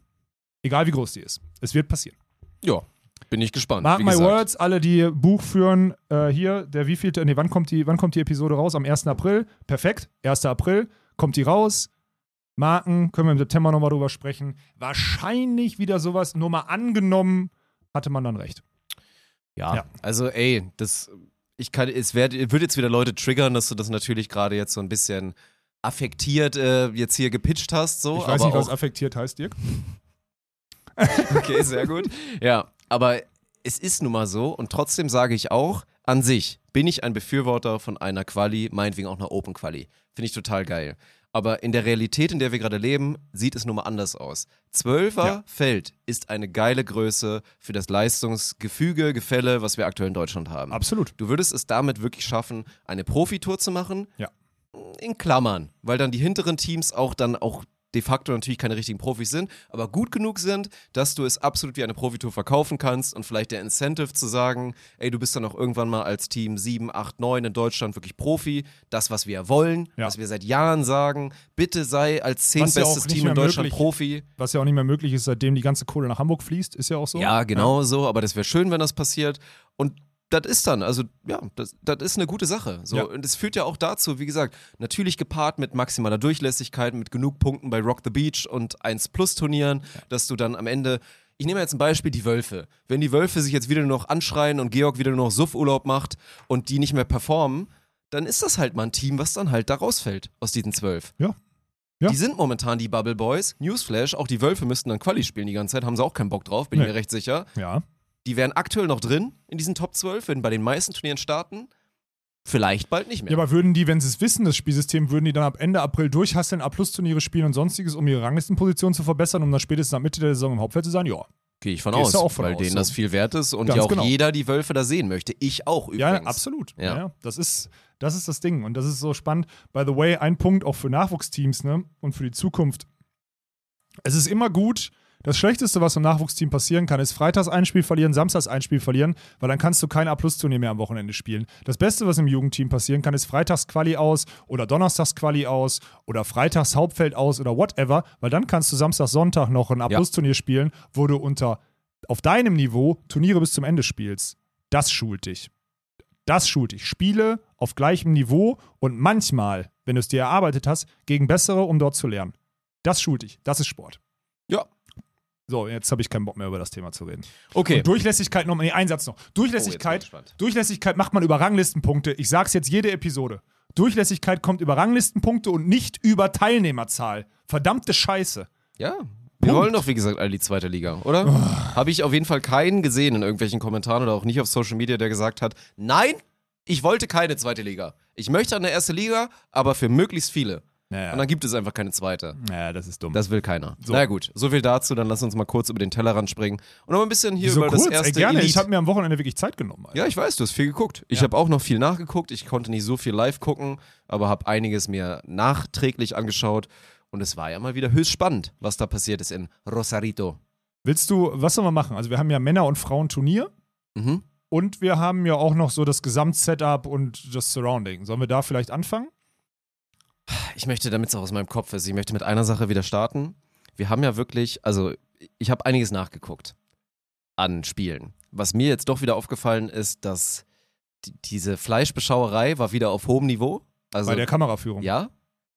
Speaker 2: Egal wie groß die ist. Es wird passieren.
Speaker 1: Ja, bin ich gespannt.
Speaker 2: Mark my words, alle, die Buch führen, äh, hier, der wievielte, nee, wann kommt, die, wann kommt die Episode raus? Am 1. April. Perfekt. 1. April kommt die raus. Marken, können wir im September nochmal drüber sprechen. Wahrscheinlich wieder sowas, nur mal angenommen, hatte man dann recht.
Speaker 1: Ja.
Speaker 2: Ja.
Speaker 1: Also, ey, das, ich kann, es werd, würde jetzt wieder Leute triggern, dass du das natürlich gerade jetzt so ein bisschen affektiert äh, jetzt hier gepitcht hast, so.
Speaker 2: Ich weiß
Speaker 1: aber
Speaker 2: nicht, was affektiert heißt, Dirk.
Speaker 1: Okay, sehr gut. Ja, aber es ist nun mal so und trotzdem sage ich auch, an sich, bin ich ein Befürworter von einer Quali, meinetwegen auch einer Open Quali. Finde ich total geil. Aber in der Realität, in der wir gerade leben, sieht es nun mal anders aus. Zwölfer
Speaker 2: Ja.
Speaker 1: Feld ist eine geile Größe für das Leistungsgefüge, Gefälle, was wir aktuell in Deutschland haben.
Speaker 2: Absolut.
Speaker 1: Du würdest es damit wirklich schaffen, eine Profitour zu machen.
Speaker 2: Ja.
Speaker 1: In Klammern, weil dann die hinteren Teams auch dann auch de facto natürlich keine richtigen Profis sind, aber gut genug sind, dass du es absolut wie eine Profitour verkaufen kannst und vielleicht der Incentive zu sagen, ey, du bist dann auch irgendwann mal als Team 7, 8, 9 in Deutschland wirklich Profi, das, was wir wollen,
Speaker 2: Ja.
Speaker 1: was wir seit Jahren sagen, bitte sei als
Speaker 2: Was ja
Speaker 1: Team in Deutschland
Speaker 2: möglich-
Speaker 1: Profi.
Speaker 2: Was ja auch nicht mehr möglich ist, seitdem die ganze Kohle nach Hamburg fließt, ist ja auch so.
Speaker 1: Ja, genau so, aber das wäre schön, wenn das passiert. Und das ist dann, also ja, das, das ist eine gute Sache. So.
Speaker 2: Ja.
Speaker 1: Und es führt ja auch dazu, wie gesagt, natürlich gepaart mit maximaler Durchlässigkeit, mit genug Punkten bei Rock the Beach und 1-Plus-Turnieren, dass du dann am Ende. Ich nehme jetzt ein Beispiel, die Wölfe. Wenn die Wölfe sich jetzt wieder nur noch anschreien und Georg wieder nur noch Suffurlaub macht und die nicht mehr performen, dann ist das halt mal ein Team, was dann halt da rausfällt aus diesen zwölf.
Speaker 2: Ja. Ja.
Speaker 1: Die sind momentan die Bubble Boys. Newsflash, auch die Wölfe müssten dann Quali spielen die ganze Zeit, haben sie auch keinen Bock drauf, bin
Speaker 2: Nee.
Speaker 1: ich mir recht sicher.
Speaker 2: Ja.
Speaker 1: Die wären aktuell noch drin in diesen Top 12, würden bei den meisten Turnieren starten. Vielleicht bald nicht mehr.
Speaker 2: Ja, aber würden die, wenn sie es wissen, das Spielsystem, würden die dann ab Ende April durchhasseln, A-Plus-Turniere spielen und sonstiges, um ihre Ranglistenposition zu verbessern, um dann spätestens ab Mitte der Saison im Hauptfeld zu sein? Ja.
Speaker 1: Gehe ich von
Speaker 2: Gehst
Speaker 1: aus,
Speaker 2: auch von
Speaker 1: weil
Speaker 2: aus,
Speaker 1: denen
Speaker 2: so.
Speaker 1: das viel wert ist und
Speaker 2: Ganz
Speaker 1: ja auch
Speaker 2: genau.
Speaker 1: jeder die Wölfe da sehen möchte. Ich auch übrigens.
Speaker 2: Ja, absolut.
Speaker 1: Ja.
Speaker 2: ja. Das, ist, das ist das Ding. Und das ist so spannend. By the way, ein Punkt auch für Nachwuchsteams ne? und für die Zukunft. Es ist immer gut. Das Schlechteste, was im Nachwuchsteam passieren kann, ist freitags ein Spiel verlieren, samstags ein Spiel verlieren, weil dann kannst du kein A-Plus-Turnier mehr am Wochenende spielen. Das Beste, was im Jugendteam passieren kann, ist freitags Quali aus oder donnerstags Quali aus oder freitags Hauptfeld aus oder whatever, weil dann kannst du Samstag, Sonntag noch ein A-Plus-Turnier spielen, wo du unter auf deinem Niveau Turniere bis zum Ende spielst. Das schult dich. Das schult dich. Spiele auf gleichem Niveau und manchmal, wenn du es dir erarbeitet hast, gegen bessere, um dort zu lernen. Das schult dich. Das ist Sport.
Speaker 1: Ja.
Speaker 2: So, jetzt habe ich keinen Bock mehr über das Thema zu reden.
Speaker 1: Okay.
Speaker 2: Und Durchlässigkeit noch, nee, ein Satz noch.
Speaker 1: Oh,
Speaker 2: Durchlässigkeit,
Speaker 1: gespannt.
Speaker 2: Durchlässigkeit macht man über Ranglistenpunkte. Ich sag's jetzt jede Episode. Durchlässigkeit kommt über Ranglistenpunkte und nicht über Teilnehmerzahl. Verdammte Scheiße.
Speaker 1: Ja. Wir wollen doch, wie gesagt, alle die zweite Liga, oder?
Speaker 2: Oh.
Speaker 1: Habe ich auf jeden Fall keinen gesehen in irgendwelchen Kommentaren oder auch nicht auf Social Media, der gesagt hat, nein, ich wollte keine zweite Liga. Ich möchte eine erste Liga, aber für möglichst viele.
Speaker 2: Naja,
Speaker 1: Und dann gibt es einfach keine zweite.
Speaker 2: naja das ist dumm.
Speaker 1: Das will keiner.
Speaker 2: So.
Speaker 1: Na gut, so viel dazu. Dann lass uns mal kurz über den Tellerrand springen und noch ein bisschen hier
Speaker 2: Wieso
Speaker 1: über
Speaker 2: kurz?
Speaker 1: das erste
Speaker 2: Ey, gerne.
Speaker 1: Elite.
Speaker 2: Ich habe mir am Wochenende wirklich Zeit genommen. Alter.
Speaker 1: Ja, ich weiß, du hast viel geguckt. Ich
Speaker 2: Ja.
Speaker 1: habe auch noch viel nachgeguckt. Ich konnte nicht so viel live gucken, aber habe einiges mir nachträglich angeschaut. Und es war ja mal wieder höchst spannend, was da passiert ist in Rosarito.
Speaker 2: Willst du, was sollen wir machen? Also wir haben ja Männer- und Frauen-Turnier
Speaker 1: Mhm.
Speaker 2: und wir haben ja auch noch so das Gesamtsetup und das Surrounding. Sollen wir da vielleicht anfangen?
Speaker 1: Ich möchte, damit es auch aus meinem Kopf ist, ich möchte mit einer Sache wieder starten. Wir haben ja wirklich, also ich habe einiges nachgeguckt an Spielen. Was mir jetzt doch wieder aufgefallen ist, dass die, diese Fleischbeschauerei war wieder auf hohem Niveau. Also,
Speaker 2: Bei der Kameraführung.
Speaker 1: ja,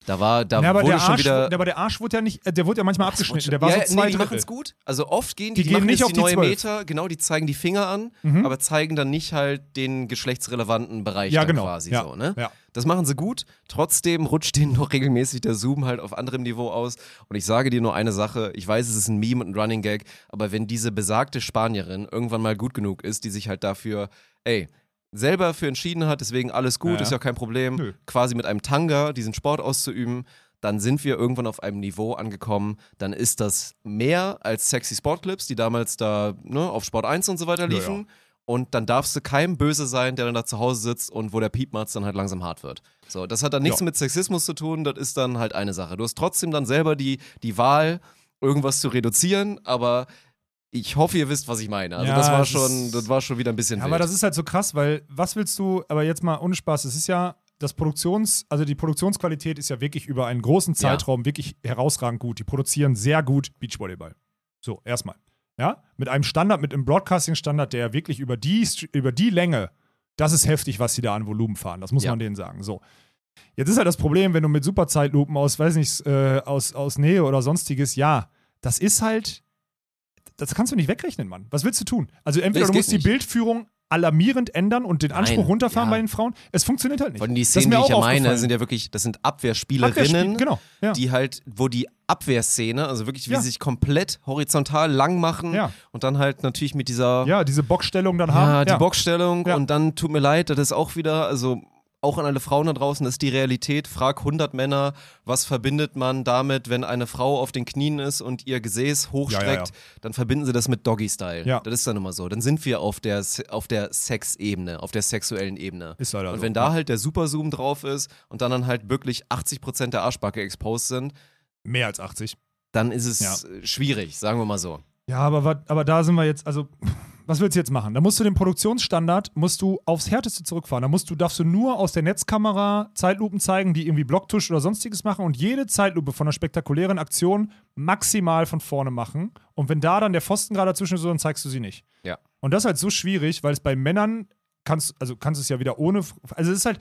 Speaker 1: da war, da
Speaker 2: Ja, aber
Speaker 1: wurde
Speaker 2: der
Speaker 1: schon
Speaker 2: Arsch,
Speaker 1: wieder.
Speaker 2: der, aber der Arsch wurde ja nicht, äh, der wurde ja manchmal
Speaker 1: Das
Speaker 2: abgeschnitten. Der war
Speaker 1: ja,
Speaker 2: so zwei
Speaker 1: nee, die machen es gut. Also oft gehen
Speaker 2: Die
Speaker 1: die,
Speaker 2: gehen nicht auf
Speaker 1: die neue
Speaker 2: 12.
Speaker 1: Meter, genau, die zeigen die Finger an,
Speaker 2: Mhm.
Speaker 1: aber zeigen dann nicht halt den geschlechtsrelevanten Bereich
Speaker 2: Ja, genau.
Speaker 1: quasi
Speaker 2: Ja.
Speaker 1: so, ne?
Speaker 2: Ja.
Speaker 1: Das machen sie gut. Trotzdem rutscht denen noch regelmäßig der Zoom halt auf anderem Niveau aus. Und ich sage dir nur eine Sache. Ich weiß, es ist ein Meme und ein Running Gag, aber wenn diese besagte Spanierin irgendwann mal gut genug ist, die sich halt dafür, ey, selber für entschieden hat, deswegen alles gut,
Speaker 2: Ja, ja.
Speaker 1: ist ja kein Problem,
Speaker 2: Nö.
Speaker 1: quasi mit einem Tanga diesen Sport auszuüben, dann sind wir irgendwann auf einem Niveau angekommen, dann ist das mehr als sexy Sportclips, die damals da ne, auf Sport 1 und so weiter
Speaker 2: Ja,
Speaker 1: liefen.
Speaker 2: ja.
Speaker 1: Und dann darfst du keinem böse sein, der dann da zu Hause sitzt und wo der Piepmatz dann halt langsam hart wird. So, das hat dann nichts
Speaker 2: Ja.
Speaker 1: mit Sexismus zu tun, das ist dann halt eine Sache. Du hast trotzdem dann selber die, die Wahl, irgendwas zu reduzieren, aber ich hoffe, ihr wisst, was ich meine. Also
Speaker 2: Ja,
Speaker 1: das war schon, das war schon wieder ein bisschen
Speaker 2: Ja, aber das ist halt so krass, weil was willst du, aber jetzt mal ohne Spaß, es ist ja das Produktions, also die Produktionsqualität ist ja wirklich über einen großen Zeitraum wirklich herausragend gut. Die produzieren sehr gut Beachvolleyball. So, erstmal. Ja, mit einem Standard, mit einem Broadcasting-Standard, der wirklich über die, über die Länge, das ist heftig, was sie da an Volumen fahren. Das muss
Speaker 1: Ja.
Speaker 2: man denen sagen. So. Jetzt ist halt das Problem, wenn du mit Superzeitlupen aus, weiß nicht, äh, aus, aus Nähe oder sonstiges, ja, das ist halt, das kannst du nicht wegrechnen, Mann. Was willst du tun? Also entweder
Speaker 1: es
Speaker 2: du musst die
Speaker 1: nicht.
Speaker 2: Bildführung alarmierend ändern und den Anspruch
Speaker 1: Nein,
Speaker 2: runterfahren
Speaker 1: ja.
Speaker 2: bei den Frauen. Es funktioniert halt nicht.
Speaker 1: Von die
Speaker 2: Das
Speaker 1: Szenen, die ich ja meine, sind ja wirklich, das sind Abwehrspielerinnen,
Speaker 2: Abwehrspiel- genau, ja.
Speaker 1: die halt, wo die Abwehrszene, also wirklich, wie
Speaker 2: Ja.
Speaker 1: sie sich komplett horizontal lang machen und dann halt natürlich mit dieser
Speaker 2: ja, diese Boxstellung dann haben.
Speaker 1: Ja, die Boxstellung
Speaker 2: Ja.
Speaker 1: und dann tut mir leid, das ist auch wieder, also auch an alle Frauen da draußen, das ist die Realität. Frag 100 Männer, was verbindet man damit, wenn eine Frau auf den Knien ist und ihr Gesäß hochstreckt,
Speaker 2: Ja, ja, ja.
Speaker 1: dann verbinden sie das mit Doggy-Style.
Speaker 2: Ja.
Speaker 1: Das ist dann immer so. Dann sind wir auf der, auf der Sexebene, auf der sexuellen Ebene.
Speaker 2: Ist leider
Speaker 1: und
Speaker 2: so,
Speaker 1: wenn da
Speaker 2: ja.
Speaker 1: halt der Superzoom drauf ist und dann, dann halt wirklich 80% der Arschbacke exposed sind,
Speaker 2: Mehr als 80.
Speaker 1: dann ist es schwierig, sagen wir mal so.
Speaker 2: Ja, aber, aber da sind wir jetzt, also, was willst du jetzt machen? Da musst du den Produktionsstandard, musst du aufs Härteste zurückfahren. Da musst du, darfst du nur aus der Netzkamera Zeitlupen zeigen, die irgendwie Blocktusch oder sonstiges machen und jede Zeitlupe von einer spektakulären Aktion maximal von vorne machen. Und wenn da dann der Pfosten gerade dazwischen ist, dann zeigst du sie nicht.
Speaker 1: Ja.
Speaker 2: Und das ist halt so schwierig, weil es bei Männern kannst, also kannst du es ja wieder ohne, also es ist halt,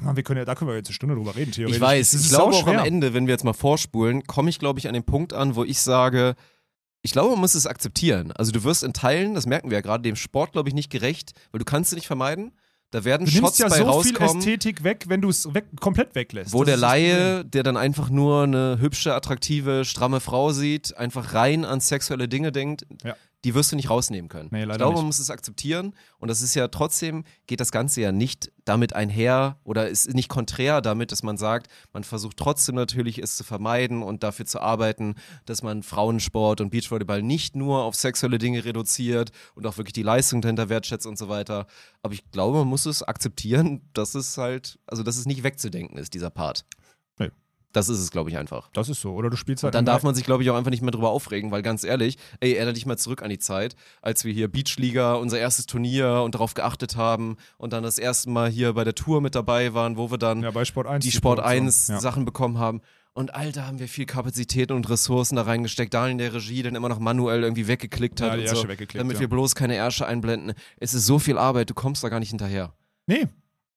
Speaker 2: Mann, wir können ja, da können wir jetzt eine Stunde drüber reden, theoretisch.
Speaker 1: Ich weiß, ich
Speaker 2: ist
Speaker 1: glaube auch am. Ende, wenn wir jetzt mal vorspulen, komme ich, glaube ich, an den Punkt an, wo ich sage, ich glaube, man muss es akzeptieren. Also du wirst in Teilen, das merken wir ja gerade, dem Sport, glaube ich, nicht gerecht, weil du kannst es nicht vermeiden. Da werden
Speaker 2: Du
Speaker 1: Shots
Speaker 2: ja
Speaker 1: bei
Speaker 2: so viel
Speaker 1: rauskommen,
Speaker 2: Ästhetik weg, wenn du es weg, komplett weglässt.
Speaker 1: wo
Speaker 2: Das
Speaker 1: der. Laie, der dann einfach nur eine hübsche, attraktive, stramme Frau sieht, einfach rein an sexuelle Dinge denkt,
Speaker 2: Ja.
Speaker 1: Die wirst du nicht rausnehmen können.
Speaker 2: Nee,
Speaker 1: ich glaube,
Speaker 2: nicht.
Speaker 1: man muss es akzeptieren und das ist ja trotzdem, geht das Ganze ja nicht damit einher oder ist nicht konträr damit, dass man sagt, man versucht trotzdem natürlich es zu vermeiden und dafür zu arbeiten, dass man Frauensport und Beachvolleyball nicht nur auf sexuelle Dinge reduziert und auch wirklich die Leistung dahinter wertschätzt und so weiter. Aber ich glaube, man muss es akzeptieren, dass es halt, also dass es nicht wegzudenken ist, dieser Part.
Speaker 2: Nee.
Speaker 1: Das ist es, glaube ich, einfach.
Speaker 2: Das ist so. Oder du spielst halt.
Speaker 1: Dann
Speaker 2: im-
Speaker 1: darf man sich, glaube ich, auch einfach nicht mehr drüber aufregen, weil ganz ehrlich, ey, erinnere dich mal zurück an die Zeit, als wir hier Beachliga, unser erstes Turnier und darauf geachtet haben und dann das erste Mal hier bei der Tour mit dabei waren, wo wir dann
Speaker 2: ja, Sport 1.
Speaker 1: die Sport
Speaker 2: Produktion.
Speaker 1: 1
Speaker 2: Ja.
Speaker 1: Sachen bekommen haben. Und Alter, haben wir viel Kapazität und Ressourcen da reingesteckt. Daniel in der Regie dann immer noch manuell irgendwie weggeklickt hat
Speaker 2: Ja, die
Speaker 1: und so,
Speaker 2: weggeklickt,
Speaker 1: damit wir bloß keine Ärsche einblenden. Es ist so viel Arbeit, du kommst da gar nicht hinterher.
Speaker 2: Nee.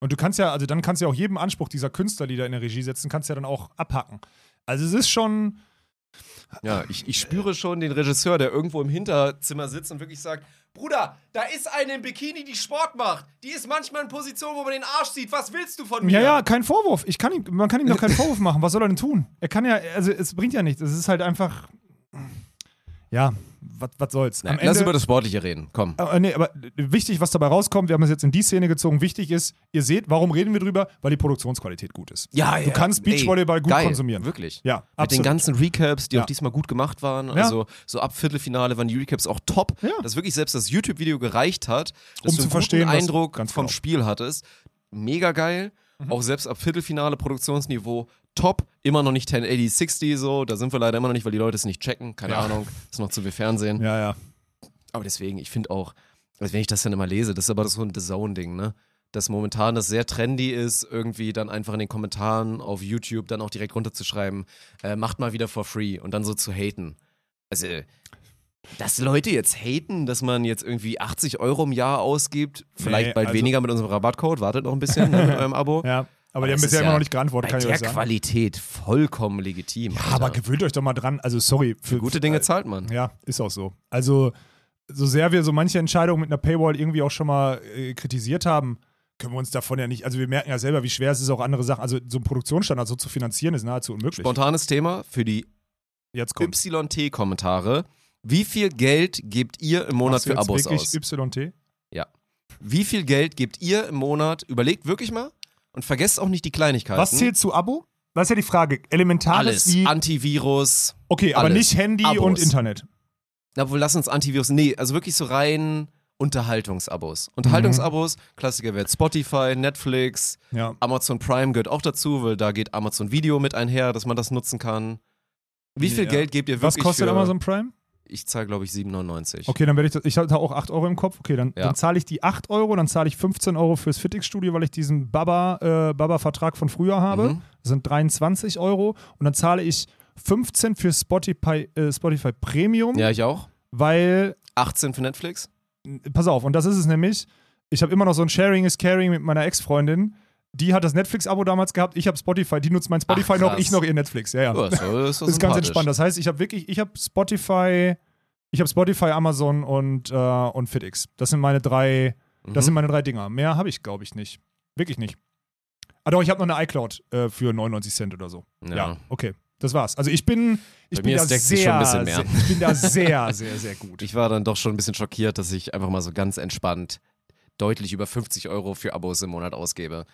Speaker 2: Und du kannst ja, also dann kannst du ja auch jedem Anspruch dieser Künstler, die da in der Regie sitzen, kannst du ja dann auch abhacken. Also es ist schon.
Speaker 1: Ja, ich, ich spüre schon den Regisseur, der irgendwo im Hinterzimmer sitzt und wirklich sagt, Bruder, da ist eine im Bikini, die Sport macht. Die ist manchmal in Position, wo man den Arsch sieht. Was willst du von mir?
Speaker 2: Ja, ja, kein Vorwurf. Ich kann ihm, man kann ihm doch keinen Vorwurf machen. Was soll er denn tun? Er kann ja, also es bringt ja nichts. Es ist halt einfach. Ja, was soll's.
Speaker 1: Nein, lass über das Sportliche reden, komm.
Speaker 2: Äh, nee, aber wichtig, was dabei rauskommt, wir haben es jetzt in die Szene gezogen, wichtig ist, ihr seht, warum reden wir drüber? Weil die Produktionsqualität gut ist.
Speaker 1: Ja,
Speaker 2: Du kannst Beachvolleyball
Speaker 1: ey,
Speaker 2: gut
Speaker 1: geil,
Speaker 2: konsumieren.
Speaker 1: Wirklich.
Speaker 2: Ja,
Speaker 1: Mit den
Speaker 2: absolut.
Speaker 1: ganzen Recaps, die
Speaker 2: Ja.
Speaker 1: auch diesmal gut gemacht waren. Also so ab Viertelfinale waren die Recaps auch top.
Speaker 2: Ja.
Speaker 1: Dass wirklich selbst das YouTube-Video gereicht hat, dass
Speaker 2: Um
Speaker 1: du
Speaker 2: zu
Speaker 1: einen
Speaker 2: verstehen,
Speaker 1: guten Eindruck
Speaker 2: ganz
Speaker 1: vom
Speaker 2: genau.
Speaker 1: Spiel hattest. Mega geil.
Speaker 2: Mhm.
Speaker 1: Auch selbst ab Viertelfinale Produktionsniveau top. Immer noch nicht 1080, 60 so. Da sind wir leider immer noch nicht, weil die Leute es nicht checken. Keine
Speaker 2: Ja.
Speaker 1: Ahnung. Ist noch zu viel Fernsehen.
Speaker 2: Ja, ja.
Speaker 1: Aber deswegen, ich finde auch, also wenn ich das dann immer lese, das ist aber so ein The Zone-Ding, ne? Dass momentan das sehr trendy ist, irgendwie dann einfach in den Kommentaren auf YouTube dann auch direkt runterzuschreiben, äh, macht mal wieder for free und dann so zu haten. Also, dass Leute jetzt haten, dass man jetzt irgendwie 80 Euro im Jahr ausgibt, vielleicht
Speaker 2: Nee,
Speaker 1: bald
Speaker 2: also-
Speaker 1: weniger mit unserem Rabattcode, wartet noch ein bisschen ne, mit eurem Abo.
Speaker 2: Ja, aber die
Speaker 1: das
Speaker 2: haben bisher
Speaker 1: ist
Speaker 2: immer
Speaker 1: ja
Speaker 2: noch nicht geantwortet,
Speaker 1: Bei
Speaker 2: kann ich
Speaker 1: der
Speaker 2: euch sagen.
Speaker 1: Qualität vollkommen legitim.
Speaker 2: Ja,
Speaker 1: Alter.
Speaker 2: aber gewöhnt euch doch mal dran. Also, sorry. Für,
Speaker 1: gute Dinge zahlt man.
Speaker 2: Ja, ist auch so. Also, so sehr wir so manche Entscheidungen mit einer Paywall irgendwie auch schon mal äh, kritisiert haben, können wir uns davon ja nicht, also wir merken ja selber, wie schwer es ist, auch andere Sachen, also so einen Produktionsstandard so zu finanzieren, ist nahezu unmöglich.
Speaker 1: Spontanes Thema für die. YT-Kommentare. Wie viel Geld gebt ihr im Monat für Abos
Speaker 2: wirklich
Speaker 1: aus?
Speaker 2: YT?
Speaker 1: Wie viel Geld gebt ihr im Monat? Überlegt wirklich mal und vergesst auch nicht die Kleinigkeiten.
Speaker 2: Was zählt zu Abo? Das ist ja die Frage. Elementares
Speaker 1: Alles.
Speaker 2: wie.
Speaker 1: Antivirus.
Speaker 2: Okay, aber
Speaker 1: alles.
Speaker 2: nicht Handy
Speaker 1: Abos.
Speaker 2: und Internet.
Speaker 1: Na wohl, lass uns Antivirus. Nee, also wirklich so rein Unterhaltungsabos. Unterhaltungsabos, Klassiker wird Spotify, Netflix,
Speaker 2: Ja.
Speaker 1: Amazon Prime gehört auch dazu, weil da geht Amazon Video mit einher, dass man das nutzen kann. Wie viel
Speaker 2: Ja.
Speaker 1: Geld gebt ihr
Speaker 2: Was
Speaker 1: wirklich
Speaker 2: kostet
Speaker 1: für,
Speaker 2: Amazon Prime?
Speaker 1: Ich zahle, glaube ich, 7,99.
Speaker 2: Okay, dann werde ich das. Ich hatte auch 8 Euro im Kopf. Okay, dann,
Speaker 1: Ja.
Speaker 2: dann zahle ich die 8 Euro, dann zahle ich 15 Euro fürs Fitix-Studio, weil ich diesen Baba, äh, Baba-Vertrag von früher habe.
Speaker 1: Mhm.
Speaker 2: Das sind 23 Euro. Und dann zahle ich 15 für Spotify, äh, Spotify Premium,
Speaker 1: Ja, ich auch.
Speaker 2: weil
Speaker 1: 18 für Netflix.
Speaker 2: pass auf, und das ist es nämlich. Ich habe immer noch so ein Sharing is Caring mit meiner Ex-Freundin. Die hat das Netflix-Abo damals gehabt, ich habe Spotify, die nutzt mein Spotify
Speaker 1: Ach,
Speaker 2: noch, ich noch ihr Netflix. Ja, ja.
Speaker 1: Ist, doch- ist,
Speaker 2: das ist ganz entspannt. Das heißt, ich habe wirklich, ich habe Spotify, ich habe Spotify, Amazon und, äh, und FitX. Das sind meine drei Das sind meine drei Dinger. Mehr habe ich, glaube ich, nicht. Wirklich nicht. Ah doch, ich habe noch eine iCloud äh, für 99 Cent oder so. Ja.
Speaker 1: Ja.
Speaker 2: okay. Das war's. Also ich bin, ich
Speaker 1: Bei
Speaker 2: bin da sehr. Sehr, ich bin da sehr, sehr, sehr gut.
Speaker 1: Ich war dann doch schon ein bisschen schockiert, dass ich einfach mal so ganz entspannt deutlich über 50 Euro für Abos im Monat ausgebe.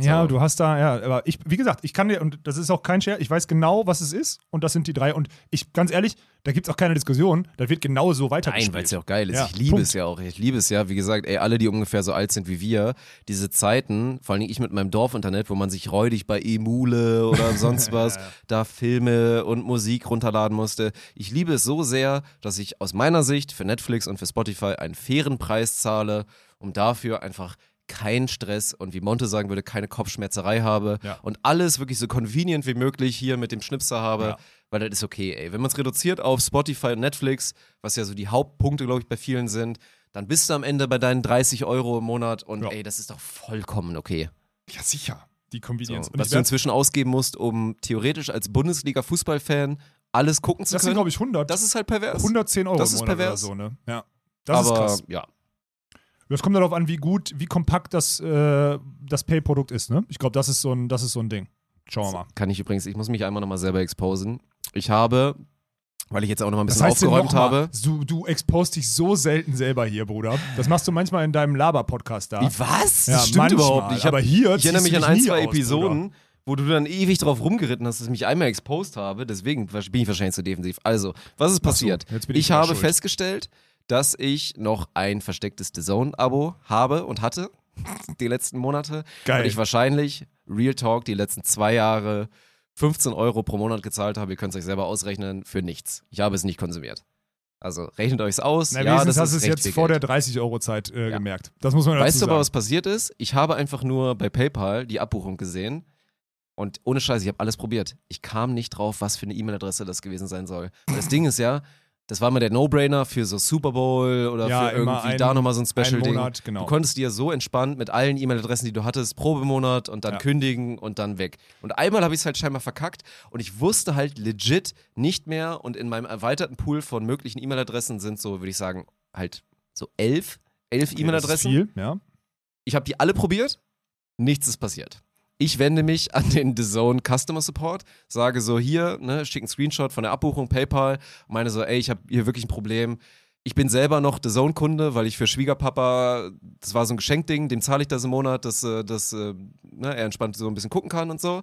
Speaker 2: Ja,
Speaker 1: So.
Speaker 2: du hast da, ja, aber ich, wie gesagt, ich kann dir, und das ist auch kein Scherz, ich weiß genau, was es ist und das sind die drei und ich, ganz ehrlich, da gibt es auch keine Diskussion, das wird genau so
Speaker 1: Nein,
Speaker 2: weitergespielt.
Speaker 1: weil es ja auch geil ist.
Speaker 2: Ja,
Speaker 1: ich liebe
Speaker 2: Punkt.
Speaker 1: es ja auch. Ich liebe es ja. Wie gesagt, ey, alle, die ungefähr so alt sind wie wir, diese Zeiten, vor allem ich mit meinem Dorfinternet, wo man sich räudig bei Emule oder sonst was da Filme und Musik runterladen musste. Ich liebe es so sehr, dass ich aus meiner Sicht für Netflix und für Spotify einen fairen Preis zahle, um dafür einfach keinen Stress und wie Monte sagen würde, keine Kopfschmerzerei habe
Speaker 2: Ja.
Speaker 1: und alles wirklich so convenient wie möglich hier mit dem Schnipser habe,
Speaker 2: Ja.
Speaker 1: weil das ist okay, ey. Wenn man es reduziert auf Spotify und Netflix, was ja so die Hauptpunkte, glaube ich, bei vielen sind, dann bist du am Ende bei deinen 30 Euro im Monat und
Speaker 2: Ja.
Speaker 1: ey, das ist doch vollkommen okay.
Speaker 2: Ja, sicher. Die
Speaker 1: So,
Speaker 2: Convenience. Und
Speaker 1: was du inzwischen ausgeben musst, um theoretisch als Bundesliga-Fußballfan alles gucken zu
Speaker 2: das sind,
Speaker 1: können,
Speaker 2: glaube ich, 100,
Speaker 1: das ist halt pervers.
Speaker 2: 110 Euro
Speaker 1: das ist pervers.
Speaker 2: oder so, ne? Ja. Das ist
Speaker 1: Aber
Speaker 2: krass.
Speaker 1: ja,
Speaker 2: Das kommt darauf an, wie gut, wie kompakt das, äh, das Pay-Produkt ist, ne? Ich glaube, das ist so ein, das ist so ein Ding. Schauen wir mal.
Speaker 1: kann ich übrigens, ich muss mich einmal nochmal selber exposen. Ich habe, weil ich jetzt auch nochmal ein
Speaker 2: Das
Speaker 1: bisschen
Speaker 2: heißt, denn
Speaker 1: aufgeräumt habe.
Speaker 2: du, du expost dich so selten selber hier, Bruder. Das machst du manchmal in deinem Laber-Podcast da.
Speaker 1: Was?
Speaker 2: Ja,
Speaker 1: Das stimmt
Speaker 2: manchmal,
Speaker 1: überhaupt nicht. Hab,
Speaker 2: aber hier
Speaker 1: ich erinnere mich an ein, zwei
Speaker 2: aus,
Speaker 1: Episoden, wo du dann ewig drauf rumgeritten hast, dass ich mich einmal exposed habe. Deswegen bin ich wahrscheinlich zu defensiv. Also, was ist passiert?
Speaker 2: bin ich
Speaker 1: ich habe
Speaker 2: schuld.
Speaker 1: festgestellt, dass ich noch ein verstecktes The Zone-Abo habe und hatte die letzten Monate.
Speaker 2: Geil.
Speaker 1: Und ich wahrscheinlich, Real Talk, die letzten zwei Jahre 15 Euro pro Monat gezahlt habe. Ihr könnt es euch selber ausrechnen, für nichts. Ich habe es nicht konsumiert. Also rechnet euch aus.
Speaker 2: Na,
Speaker 1: ja, das
Speaker 2: hast du es jetzt vor
Speaker 1: Geld.
Speaker 2: der 30-Euro-Zeit äh,
Speaker 1: Ja.
Speaker 2: gemerkt. Das muss man dazu
Speaker 1: Weißt du
Speaker 2: sagen.
Speaker 1: aber, was passiert ist? Ich habe einfach nur bei PayPal die Abbuchung gesehen und ohne Scheiß, ich habe alles probiert. Ich kam nicht drauf, was für eine E-Mail-Adresse das gewesen sein soll. Das Ding ist ja, das war mal der No-Brainer für so Super Bowl oder
Speaker 2: Ja,
Speaker 1: für
Speaker 2: immer
Speaker 1: irgendwie
Speaker 2: ein-
Speaker 1: da nochmal so ein Special-Ding.
Speaker 2: Genau.
Speaker 1: Du konntest dir so entspannt mit allen E-Mail-Adressen, die du hattest, Probemonat und dann
Speaker 2: Ja.
Speaker 1: kündigen und dann weg. Und einmal habe ich es halt scheinbar verkackt und ich wusste halt legit nicht mehr und in meinem erweiterten Pool von möglichen E-Mail-Adressen sind so, würde ich sagen, halt so elf, elf
Speaker 2: Okay,
Speaker 1: E-Mail-Adressen.
Speaker 2: Ja.
Speaker 1: Ich habe die alle probiert, nichts ist passiert. Ich wende mich an den The Zone Customer Support, sage so hier, ne, schicke einen Screenshot von der Abbuchung, PayPal, meine so, ey, ich habe hier wirklich ein Problem. Ich bin selber noch The Zone-Kunde, weil ich für Schwiegerpapa, das war so ein Geschenkding, dem zahle ich das im Monat, dass, äh, dass äh, ne, er entspannt so ein bisschen gucken kann und so.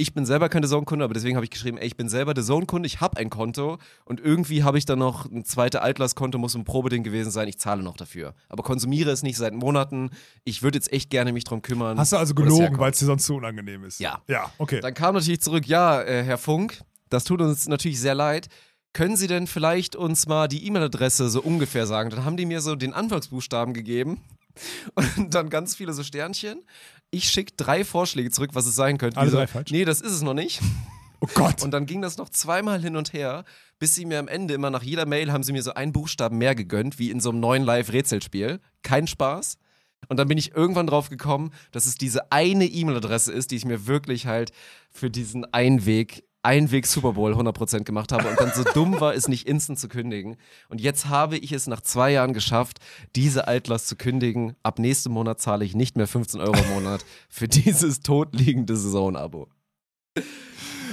Speaker 1: Ich bin selber kein The Zone-Kunde, aber deswegen habe ich geschrieben, ey, ich bin selber The Zone-Kunde, ich habe ein Konto und irgendwie habe ich dann noch ein zweites Altlast-Konto, muss ein Probeding gewesen sein, ich zahle noch dafür. Aber konsumiere es nicht seit Monaten. Ich würde jetzt echt gerne mich drum kümmern.
Speaker 2: Hast du also gelogen, weil es dir sonst zu unangenehm ist?
Speaker 1: Ja.
Speaker 2: Ja, okay.
Speaker 1: Dann kam natürlich zurück, ja, äh, Herr Funk, das tut uns natürlich sehr leid. Können Sie denn vielleicht uns mal die E-Mail-Adresse so ungefähr sagen? Dann haben die mir so den Anfangsbuchstaben gegeben und dann ganz viele so Sternchen. Ich schicke drei Vorschläge zurück, was es sein könnte.
Speaker 2: Alle
Speaker 1: so,
Speaker 2: drei falsch?
Speaker 1: Nee, das ist es noch nicht.
Speaker 2: oh Gott.
Speaker 1: Und dann ging das noch zweimal hin und her, bis sie mir am Ende immer nach jeder Mail haben sie mir so einen Buchstaben mehr gegönnt, wie in so einem neuen Live-Rätselspiel. Kein Spaß. Und dann bin ich irgendwann drauf gekommen, dass es diese eine E-Mail-Adresse ist, die ich mir wirklich halt für diesen Einweg, Einweg Super Bowl 100% gemacht habe und dann so dumm war, es nicht instant zu kündigen. Und jetzt habe ich es nach zwei Jahren geschafft, diese Altlast zu kündigen. Ab nächstem Monat zahle ich nicht mehr 15 Euro im Monat für dieses totliegende Saison-Abo.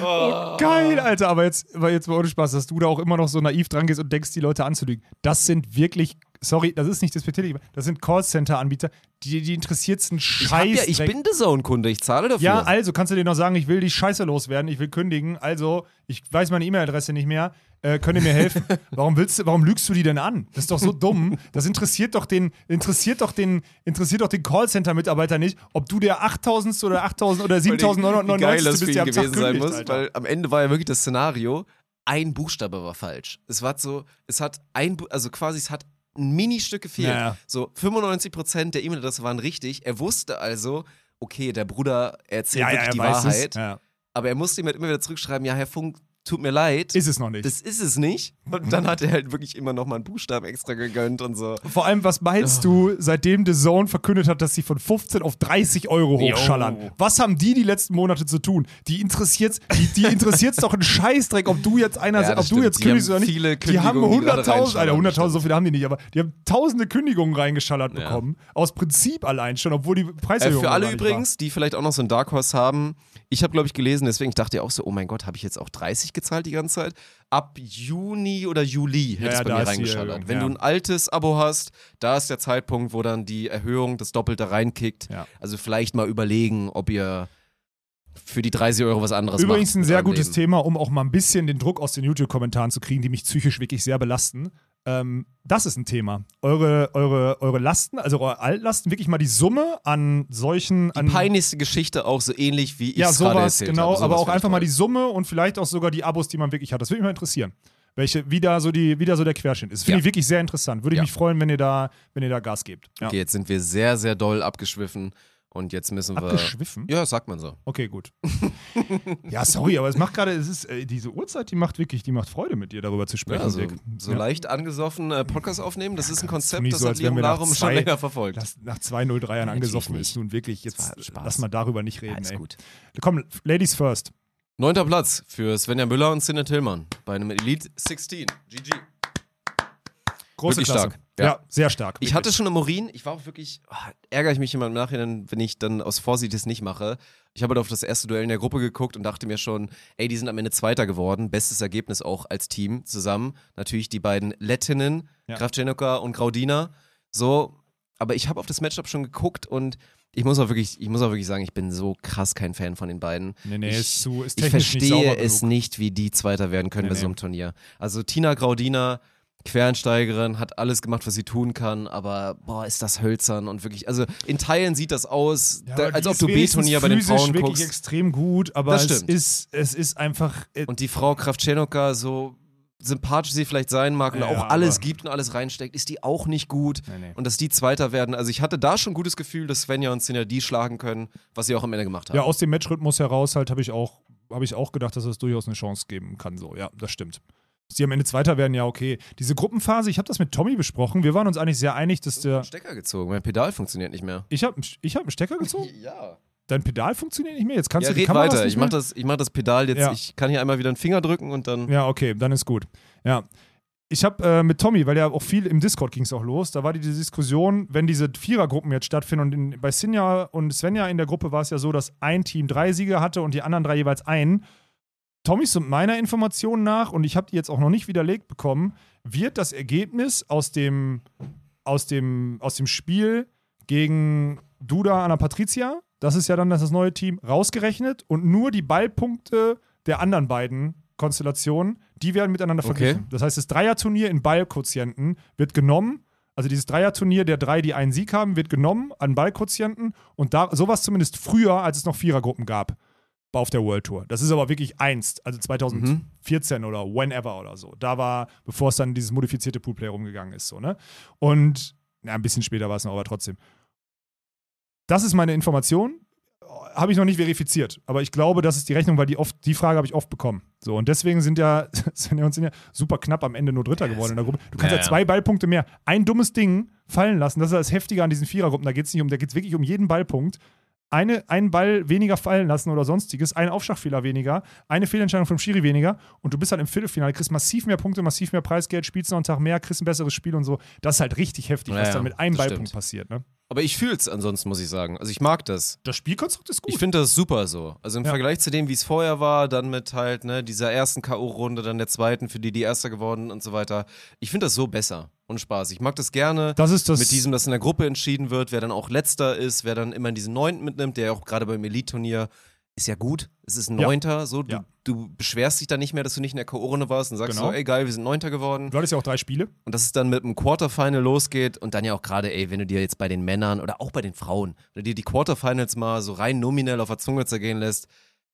Speaker 2: Oh, geil, Alter. Aber jetzt, aber jetzt mal ohne Spaß, dass du da auch immer noch so naiv dran gehst und denkst, die Leute anzulügen. Das sind wirklich, sorry, das ist nicht despektierlich, das sind Callcenter-Anbieter, die, die interessiert's einen
Speaker 1: Ich,
Speaker 2: Scheiß.
Speaker 1: ja, ich bin The Zone-Kunde, ich zahle dafür.
Speaker 2: Ja, also kannst du dir noch sagen, ich will die Scheiße loswerden, ich will kündigen, also ich weiß meine E-Mail-Adresse nicht mehr, äh, könnt ihr mir helfen? warum willst du, warum lügst du die denn an? Das ist doch so dumm. Das interessiert doch den, interessiert doch den, interessiert doch den Callcenter-Mitarbeiter nicht, ob du der 8000. oder 8000 oder
Speaker 1: Wie geil
Speaker 2: 7999
Speaker 1: das für
Speaker 2: bist, der am Tag
Speaker 1: gewesen sein
Speaker 2: kündigt,
Speaker 1: muss,
Speaker 2: Alter.
Speaker 1: weil am Ende war ja wirklich das Szenario, ein Buchstabe war falsch. Es war so, es hat ein, also quasi es hat ein Ministück gefehlt.
Speaker 2: Ja, ja.
Speaker 1: So 95% der E-Mail-Adresse waren richtig. Er wusste also, okay, der Bruder erzählt
Speaker 2: ja, ja,
Speaker 1: wirklich
Speaker 2: er
Speaker 1: die Wahrheit.
Speaker 2: Ja.
Speaker 1: Aber er musste ihm halt immer wieder zurückschreiben, ja, Herr Funk, tut mir leid.
Speaker 2: Ist es noch nicht.
Speaker 1: das ist es nicht. Und dann hat er halt wirklich immer noch mal einen Buchstaben extra gegönnt und so.
Speaker 2: Vor allem, was meinst du, seitdem The Zone verkündet hat, dass sie von 15 auf 30 Euro hochschallern?
Speaker 1: Jo.
Speaker 2: Was haben die die letzten Monate zu tun? Die interessiert's, die, die interessiert's doch einen Scheißdreck, ob du jetzt einer,
Speaker 1: Ja,
Speaker 2: ob
Speaker 1: das
Speaker 2: du
Speaker 1: stimmt.
Speaker 2: jetzt
Speaker 1: Die
Speaker 2: kündigst
Speaker 1: haben
Speaker 2: oder nicht.
Speaker 1: viele
Speaker 2: die haben
Speaker 1: Kündigungen, die gerade
Speaker 2: 100.000, Alter,
Speaker 1: reinschallern,
Speaker 2: 100.000,
Speaker 1: stimmt.
Speaker 2: so viele haben die nicht, aber die haben tausende Kündigungen reingeschallert
Speaker 1: Ja.
Speaker 2: bekommen. Aus Prinzip allein schon, obwohl die
Speaker 1: Äh,
Speaker 2: Preiserhöhung
Speaker 1: für alle übrigens, die vielleicht auch noch so ein Dark Horse haben. Ich habe, glaube ich, gelesen, deswegen ich dachte ich auch so, oh mein Gott, habe ich jetzt auch 30 gezahlt die ganze Zeit? Ab Juni oder Juli hätte
Speaker 2: Ja,
Speaker 1: es bei mir
Speaker 2: die
Speaker 1: reingeschallert. Wenn
Speaker 2: ja.
Speaker 1: du ein altes Abo hast, da ist der Zeitpunkt, wo dann die Erhöhung das Doppelte reinkickt.
Speaker 2: Ja.
Speaker 1: Also vielleicht mal überlegen, ob ihr für die 30 Euro was anderes.
Speaker 2: Übrigens ein sehr gutes. Thema, um auch mal ein bisschen den Druck aus den YouTube-Kommentaren zu kriegen, die mich psychisch wirklich sehr belasten. Ähm, das ist ein Thema. Eure, eure, eure Lasten, also eure Altlasten, wirklich mal die Summe an solchen.
Speaker 1: Die
Speaker 2: an,
Speaker 1: peinlichste Geschichte auch so ähnlich wie ich
Speaker 2: ja,
Speaker 1: es gerade
Speaker 2: sowas,
Speaker 1: erzählt
Speaker 2: genau,
Speaker 1: habe.
Speaker 2: aber
Speaker 1: Sowas
Speaker 2: auch einfach mal die Summe und vielleicht auch sogar die Abos, die man wirklich hat. Das würde mich mal interessieren. Welche, wie da so, die, wie da so der Querschnitt ist. Finde
Speaker 1: Ja.
Speaker 2: ich wirklich sehr interessant. Würde ich
Speaker 1: Ja.
Speaker 2: mich freuen, wenn ihr da, wenn ihr da Gas gebt. Ja.
Speaker 1: Okay, jetzt sind wir sehr, sehr doll abgeschwiffen und jetzt müssen wir.
Speaker 2: Abgeschwiffen?
Speaker 1: Ja, sagt man so.
Speaker 2: Okay, gut. ja, sorry, aber es macht gerade, es ist, äh, diese Uhrzeit, die macht wirklich, die macht Freude mit dir darüber zu sprechen.
Speaker 1: Ja, also, so
Speaker 2: Ja.
Speaker 1: leicht angesoffen äh, Podcast aufnehmen, das ist ein Konzept, das
Speaker 2: so,
Speaker 1: hat
Speaker 2: nach
Speaker 1: Larum schon
Speaker 2: zwei-
Speaker 1: länger verfolgt.
Speaker 2: Das nach 203 Jahren
Speaker 1: Ja,
Speaker 2: angesoffen
Speaker 1: natürlich
Speaker 2: ist nun wirklich, jetzt lass mal darüber nicht
Speaker 1: Ja,
Speaker 2: reden, ey.
Speaker 1: gut.
Speaker 2: Komm, Ladies first.
Speaker 1: Neunter Platz für Svenja Müller und Sinne Tillmann bei einem Elite 16. GG.
Speaker 2: Große
Speaker 1: Wirklich
Speaker 2: Klasse.
Speaker 1: stark.
Speaker 2: Ja.
Speaker 1: Ja.
Speaker 2: sehr stark.
Speaker 1: Ich
Speaker 2: wirklich.
Speaker 1: hatte schon eine Morin, ich war auch wirklich, ah, ärgere ich mich immer im Nachhinein, wenn ich dann aus Vorsicht das nicht mache. Ich habe halt auf das erste Duell in der Gruppe geguckt und dachte mir schon, ey, die sind am Ende Zweiter geworden. Bestes Ergebnis auch als Team zusammen. Natürlich die beiden Lettinnen,
Speaker 2: Ja.
Speaker 1: Kravchenko und Graudina. So, aber ich habe auf das Matchup schon geguckt und ich muss auch wirklich, ich muss auch wirklich sagen, ich bin so krass kein Fan von den beiden.
Speaker 2: Nee, nee,
Speaker 1: ich,
Speaker 2: ist zu, ist
Speaker 1: ich
Speaker 2: technisch nicht
Speaker 1: verstehe
Speaker 2: sauber
Speaker 1: es nicht, wie die Zweiter werden können
Speaker 2: Nee,
Speaker 1: bei so
Speaker 2: nee.
Speaker 1: einem Turnier. Also Tina Graudina, Quereinsteigerin, hat alles gemacht, was sie tun kann, aber boah, ist das hölzern und wirklich, also in Teilen sieht das aus,
Speaker 2: Ja,
Speaker 1: da, als ob du B-Turnier bei den Frauen
Speaker 2: wirklich
Speaker 1: guckst.
Speaker 2: extrem gut, aber es ist, es ist einfach. äh,
Speaker 1: Und die Frau Kravchenko, so sympathisch sie vielleicht sein mag und
Speaker 2: Ja,
Speaker 1: auch alles gibt und alles reinsteckt, ist die auch nicht gut.
Speaker 2: Nee, nee.
Speaker 1: Und dass die Zweiter werden, also ich hatte da schon ein gutes Gefühl, dass Svenja und Sinja die schlagen können, was sie auch am Ende gemacht haben.
Speaker 2: Ja, aus dem Matchrhythmus heraus halt habe ich auch, habe ich auch gedacht, dass es durchaus eine Chance geben kann. So, ja, das stimmt. Dass die am Ende Zweiter werden, ja, okay. Diese Gruppenphase, ich habe das mit Tommy besprochen. Wir waren uns eigentlich sehr einig, dass der.
Speaker 1: Stecker gezogen, mein Pedal funktioniert nicht mehr.
Speaker 2: Ich habe ich hab einen Stecker gezogen?
Speaker 1: Ja.
Speaker 2: Dein Pedal funktioniert nicht mehr? Jetzt kannst
Speaker 1: ja,
Speaker 2: du die
Speaker 1: red
Speaker 2: Kameras
Speaker 1: weiter. Ich mach, das, ich mach das Pedal jetzt.
Speaker 2: Ja.
Speaker 1: Ich kann hier einmal wieder einen Finger drücken und dann.
Speaker 2: Ja, okay, dann ist gut. Ja. Ich habe äh, mit Tommy, weil ja auch viel im Discord ging es auch los, da war die Diskussion, wenn diese Vierergruppen jetzt stattfinden und in, bei Sinja und Svenja in der Gruppe war es ja so, dass ein Team drei Siege hatte und die anderen drei jeweils einen. Tommys und meiner Information nach, und ich habe die jetzt auch noch nicht widerlegt bekommen, wird das Ergebnis aus dem, aus dem, aus dem Spiel gegen Duda Anna Patricia, das ist ja dann das neue Team, rausgerechnet und nur die Ballpunkte der anderen beiden Konstellationen, die werden miteinander
Speaker 1: Okay.
Speaker 2: verglichen. Das heißt, das Dreierturnier in Ballquotienten wird genommen, also dieses Dreierturnier der drei, die einen Sieg haben, wird genommen an Ballquotienten und da sowas zumindest früher, als es noch Vierergruppen gab auf der World Tour. Das ist aber wirklich einst, also 2014 oder whenever oder so. Da war, bevor es dann dieses modifizierte Poolplay rumgegangen ist, so, ne? Und, ja, ein bisschen später war es noch, aber trotzdem. Das ist meine Information. Habe ich noch nicht verifiziert, aber ich glaube, das ist die Rechnung, weil die oft, die Frage habe ich oft bekommen. So, und deswegen sind ja, sind ja, uns sind ja super knapp am Ende nur Dritter geworden in der Gruppe. Du kannst ja,
Speaker 1: Ja, ja.
Speaker 2: zwei Ballpunkte mehr, ein dummes Ding fallen lassen. Das ist das Heftige an diesen Vierergruppen. Da geht es nicht um, da geht es wirklich um jeden Ballpunkt. Eine, einen Ball weniger fallen lassen oder sonstiges, einen Aufschlagfehler weniger, eine Fehlentscheidung vom Schiri weniger und du bist halt im Viertelfinale, kriegst massiv mehr Punkte, massiv mehr Preisgeld, spielst noch einen Tag mehr, kriegst ein besseres Spiel und so. Das ist halt richtig heftig,
Speaker 1: Ja,
Speaker 2: was
Speaker 1: ja,
Speaker 2: dann mit einem Ballpunkt
Speaker 1: stimmt.
Speaker 2: passiert. Ne?
Speaker 1: Aber ich fühl's ansonsten, muss ich sagen. Also ich mag das.
Speaker 2: Das Spielkonstrukt ist gut.
Speaker 1: Ich finde das super so. Also im
Speaker 2: Ja.
Speaker 1: Vergleich zu dem, wie es vorher war, dann mit halt ne, dieser ersten K.O.-Runde, dann der zweiten, für die die Erster geworden und so weiter. Ich finde das so besser und Spaß. Ich mag das gerne.
Speaker 2: das ist das.
Speaker 1: mit diesem, dass in der Gruppe entschieden wird, wer dann auch letzter ist, wer dann immer diesen Neunten mitnimmt, der auch gerade beim Elite-Turnier ist ja gut. Es ist ein
Speaker 2: Ja.
Speaker 1: Neunter, so. Du,
Speaker 2: Ja.
Speaker 1: du beschwerst dich dann nicht mehr, dass du nicht in der K.O.-Runde warst und sagst
Speaker 2: Genau.
Speaker 1: so, ey geil, wir sind Neunter geworden.
Speaker 2: du hattest ja auch drei Spiele.
Speaker 1: Und dass es dann mit einem Quarterfinal losgeht und dann ja auch gerade, ey, wenn du dir jetzt bei den Männern oder auch bei den Frauen, wenn du dir die Quarterfinals mal so rein nominell auf der Zunge zergehen lässt,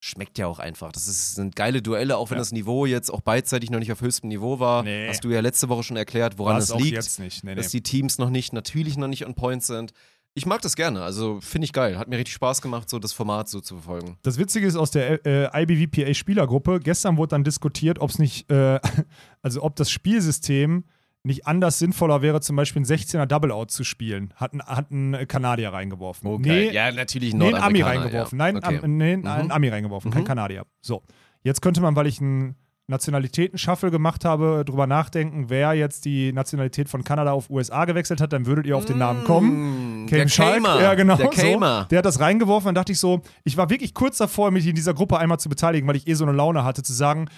Speaker 1: schmeckt ja auch einfach. Das ist, sind geile Duelle, auch wenn
Speaker 2: Ja.
Speaker 1: das Niveau jetzt auch beidseitig noch nicht auf höchstem Niveau war.
Speaker 2: Nee.
Speaker 1: Hast du ja letzte Woche schon erklärt, woran es
Speaker 2: auch
Speaker 1: liegt.
Speaker 2: jetzt nicht. Nee, nee.
Speaker 1: Dass die Teams noch nicht, natürlich noch nicht on point sind. Ich mag das gerne, also finde ich geil. Hat mir richtig Spaß gemacht, so das Format so zu verfolgen.
Speaker 2: Das Witzige ist aus der äh, IBVPA Spielergruppe, gestern wurde dann diskutiert, ob es nicht, äh, also ob das Spielsystem nicht anders sinnvoller wäre, zum Beispiel ein 16er Double-Out zu spielen. Hat ein, hat ein Kanadier reingeworfen.
Speaker 1: Oh,
Speaker 2: nee,
Speaker 1: ja, natürlich ein
Speaker 2: nee, ein Ami reingeworfen.
Speaker 1: ja.
Speaker 2: Nein,
Speaker 1: okay.
Speaker 2: am, nee,
Speaker 1: Mhm.
Speaker 2: ein Ami reingeworfen, kein
Speaker 1: Mhm.
Speaker 2: Kanadier. So, jetzt könnte man, weil ich einen Nationalitäten-Shuffle gemacht habe, drüber nachdenken, wer jetzt die Nationalität von Kanada auf USA gewechselt hat, dann würdet ihr auf den Namen kommen.
Speaker 1: Mm,
Speaker 2: Kane
Speaker 1: der
Speaker 2: Schalk,
Speaker 1: Kamer.
Speaker 2: ja genau,
Speaker 1: Der
Speaker 2: so. Der hat das reingeworfen, dann dachte ich so, ich war wirklich kurz davor, mich in dieser Gruppe einmal zu beteiligen, weil ich eh so eine Laune hatte, zu sagen,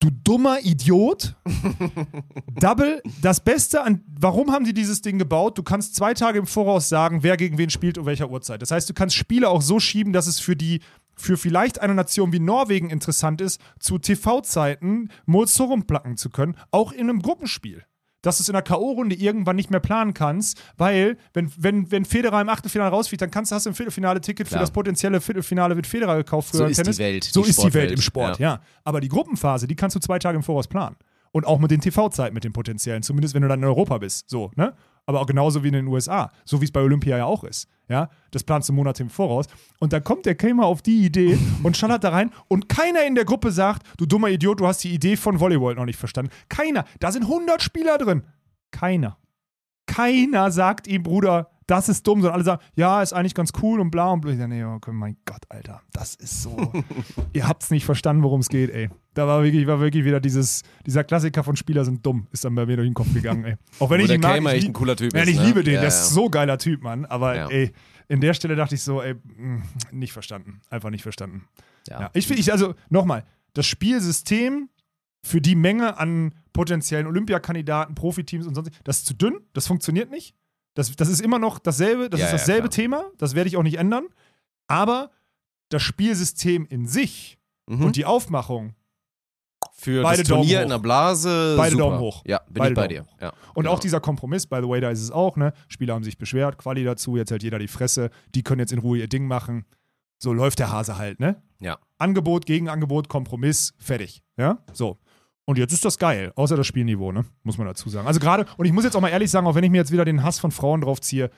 Speaker 2: du dummer Idiot, Double, das Beste an, warum haben die dieses Ding gebaut? Du kannst zwei Tage im Voraus sagen, wer gegen wen spielt und welcher Uhrzeit. Das heißt, du kannst Spiele auch so schieben, dass es für die für vielleicht eine Nation wie Norwegen interessant ist, zu TV-Zeiten Molsorum placken zu können, auch in einem Gruppenspiel dass du es in der K.O.-Runde irgendwann nicht mehr planen kannst, weil, wenn, wenn, wenn Federer im Achtelfinale rausfliegt, dann kannst du, hast du ein Viertelfinale-Ticket für
Speaker 1: Klar.
Speaker 2: das potenzielle Viertelfinale mit Federer gekauft früher
Speaker 1: So
Speaker 2: im
Speaker 1: ist die
Speaker 2: Tennis.
Speaker 1: Welt,
Speaker 2: So
Speaker 1: die
Speaker 2: ist die Welt im Sport,
Speaker 1: ja.
Speaker 2: ja. Aber die Gruppenphase, die kannst du zwei Tage im Voraus planen. Und auch mit den TV-Zeiten, mit den potenziellen, zumindest wenn du dann in Europa bist. So, ne? Aber auch genauso wie in den USA. So wie es bei Olympia ja auch ist. Ja? Das planst du Monate im Voraus. Und da kommt der Kamer auf die Idee und schallert da rein. Und keiner in der Gruppe sagt, du dummer Idiot, du hast die Idee von Volleyball noch nicht verstanden. Keiner. Da sind 100 Spieler drin. Keiner. Keiner sagt ihm, Bruder, das ist dumm, sondern alle sagen, ja, ist eigentlich ganz cool und bla und bla. Ich sag, nee, okay, mein Gott, Alter, das ist so. Ihr habt's nicht verstanden, worum es geht, ey. Da war wirklich, war wirklich wieder dieses, dieser Klassiker von Spieler sind dumm, ist dann bei mir durch den Kopf gegangen, ey. Auch wenn ich ihn mag, ich
Speaker 1: echt ein cooler Typ
Speaker 2: ja, ich
Speaker 1: ne?
Speaker 2: liebe den,
Speaker 1: Ja,
Speaker 2: der
Speaker 1: ja.
Speaker 2: ist so geiler Typ, Mann. Aber ey, in der Stelle dachte ich so, ey, mh, nicht verstanden. Einfach nicht verstanden.
Speaker 1: Ja.
Speaker 2: Ich finde, ich, also nochmal, das Spielsystem für die Menge an potenziellen Olympiakandidaten, Profiteams und sonst, das ist zu dünn, das funktioniert nicht. Das, das ist immer noch dasselbe, das
Speaker 1: Ja,
Speaker 2: ist
Speaker 1: ja,
Speaker 2: dasselbe
Speaker 1: klar.
Speaker 2: Thema, das werde ich auch nicht ändern. Aber das Spielsystem in sich
Speaker 1: Mhm.
Speaker 2: und die Aufmachung
Speaker 1: Für
Speaker 2: beide
Speaker 1: das Turnier in der Blase.
Speaker 2: Beide
Speaker 1: super.
Speaker 2: Daumen hoch.
Speaker 1: Ja, bin
Speaker 2: Beide
Speaker 1: ich bei dir. Ja,
Speaker 2: Und
Speaker 1: genau.
Speaker 2: auch dieser Kompromiss, by the way, da ist es auch, ne? Spieler haben sich beschwert, Quali dazu, jetzt hält jeder die Fresse, die können jetzt in Ruhe ihr Ding machen. So läuft der Hase halt, ne?
Speaker 1: Ja.
Speaker 2: Angebot, Gegenangebot, Kompromiss, fertig. Ja? So. Und jetzt ist das geil, außer das Spielniveau, ne? Muss man dazu sagen. Also gerade, und ich muss jetzt auch mal ehrlich sagen, auch wenn ich mir jetzt wieder den Hass von Frauen drauf ziehe.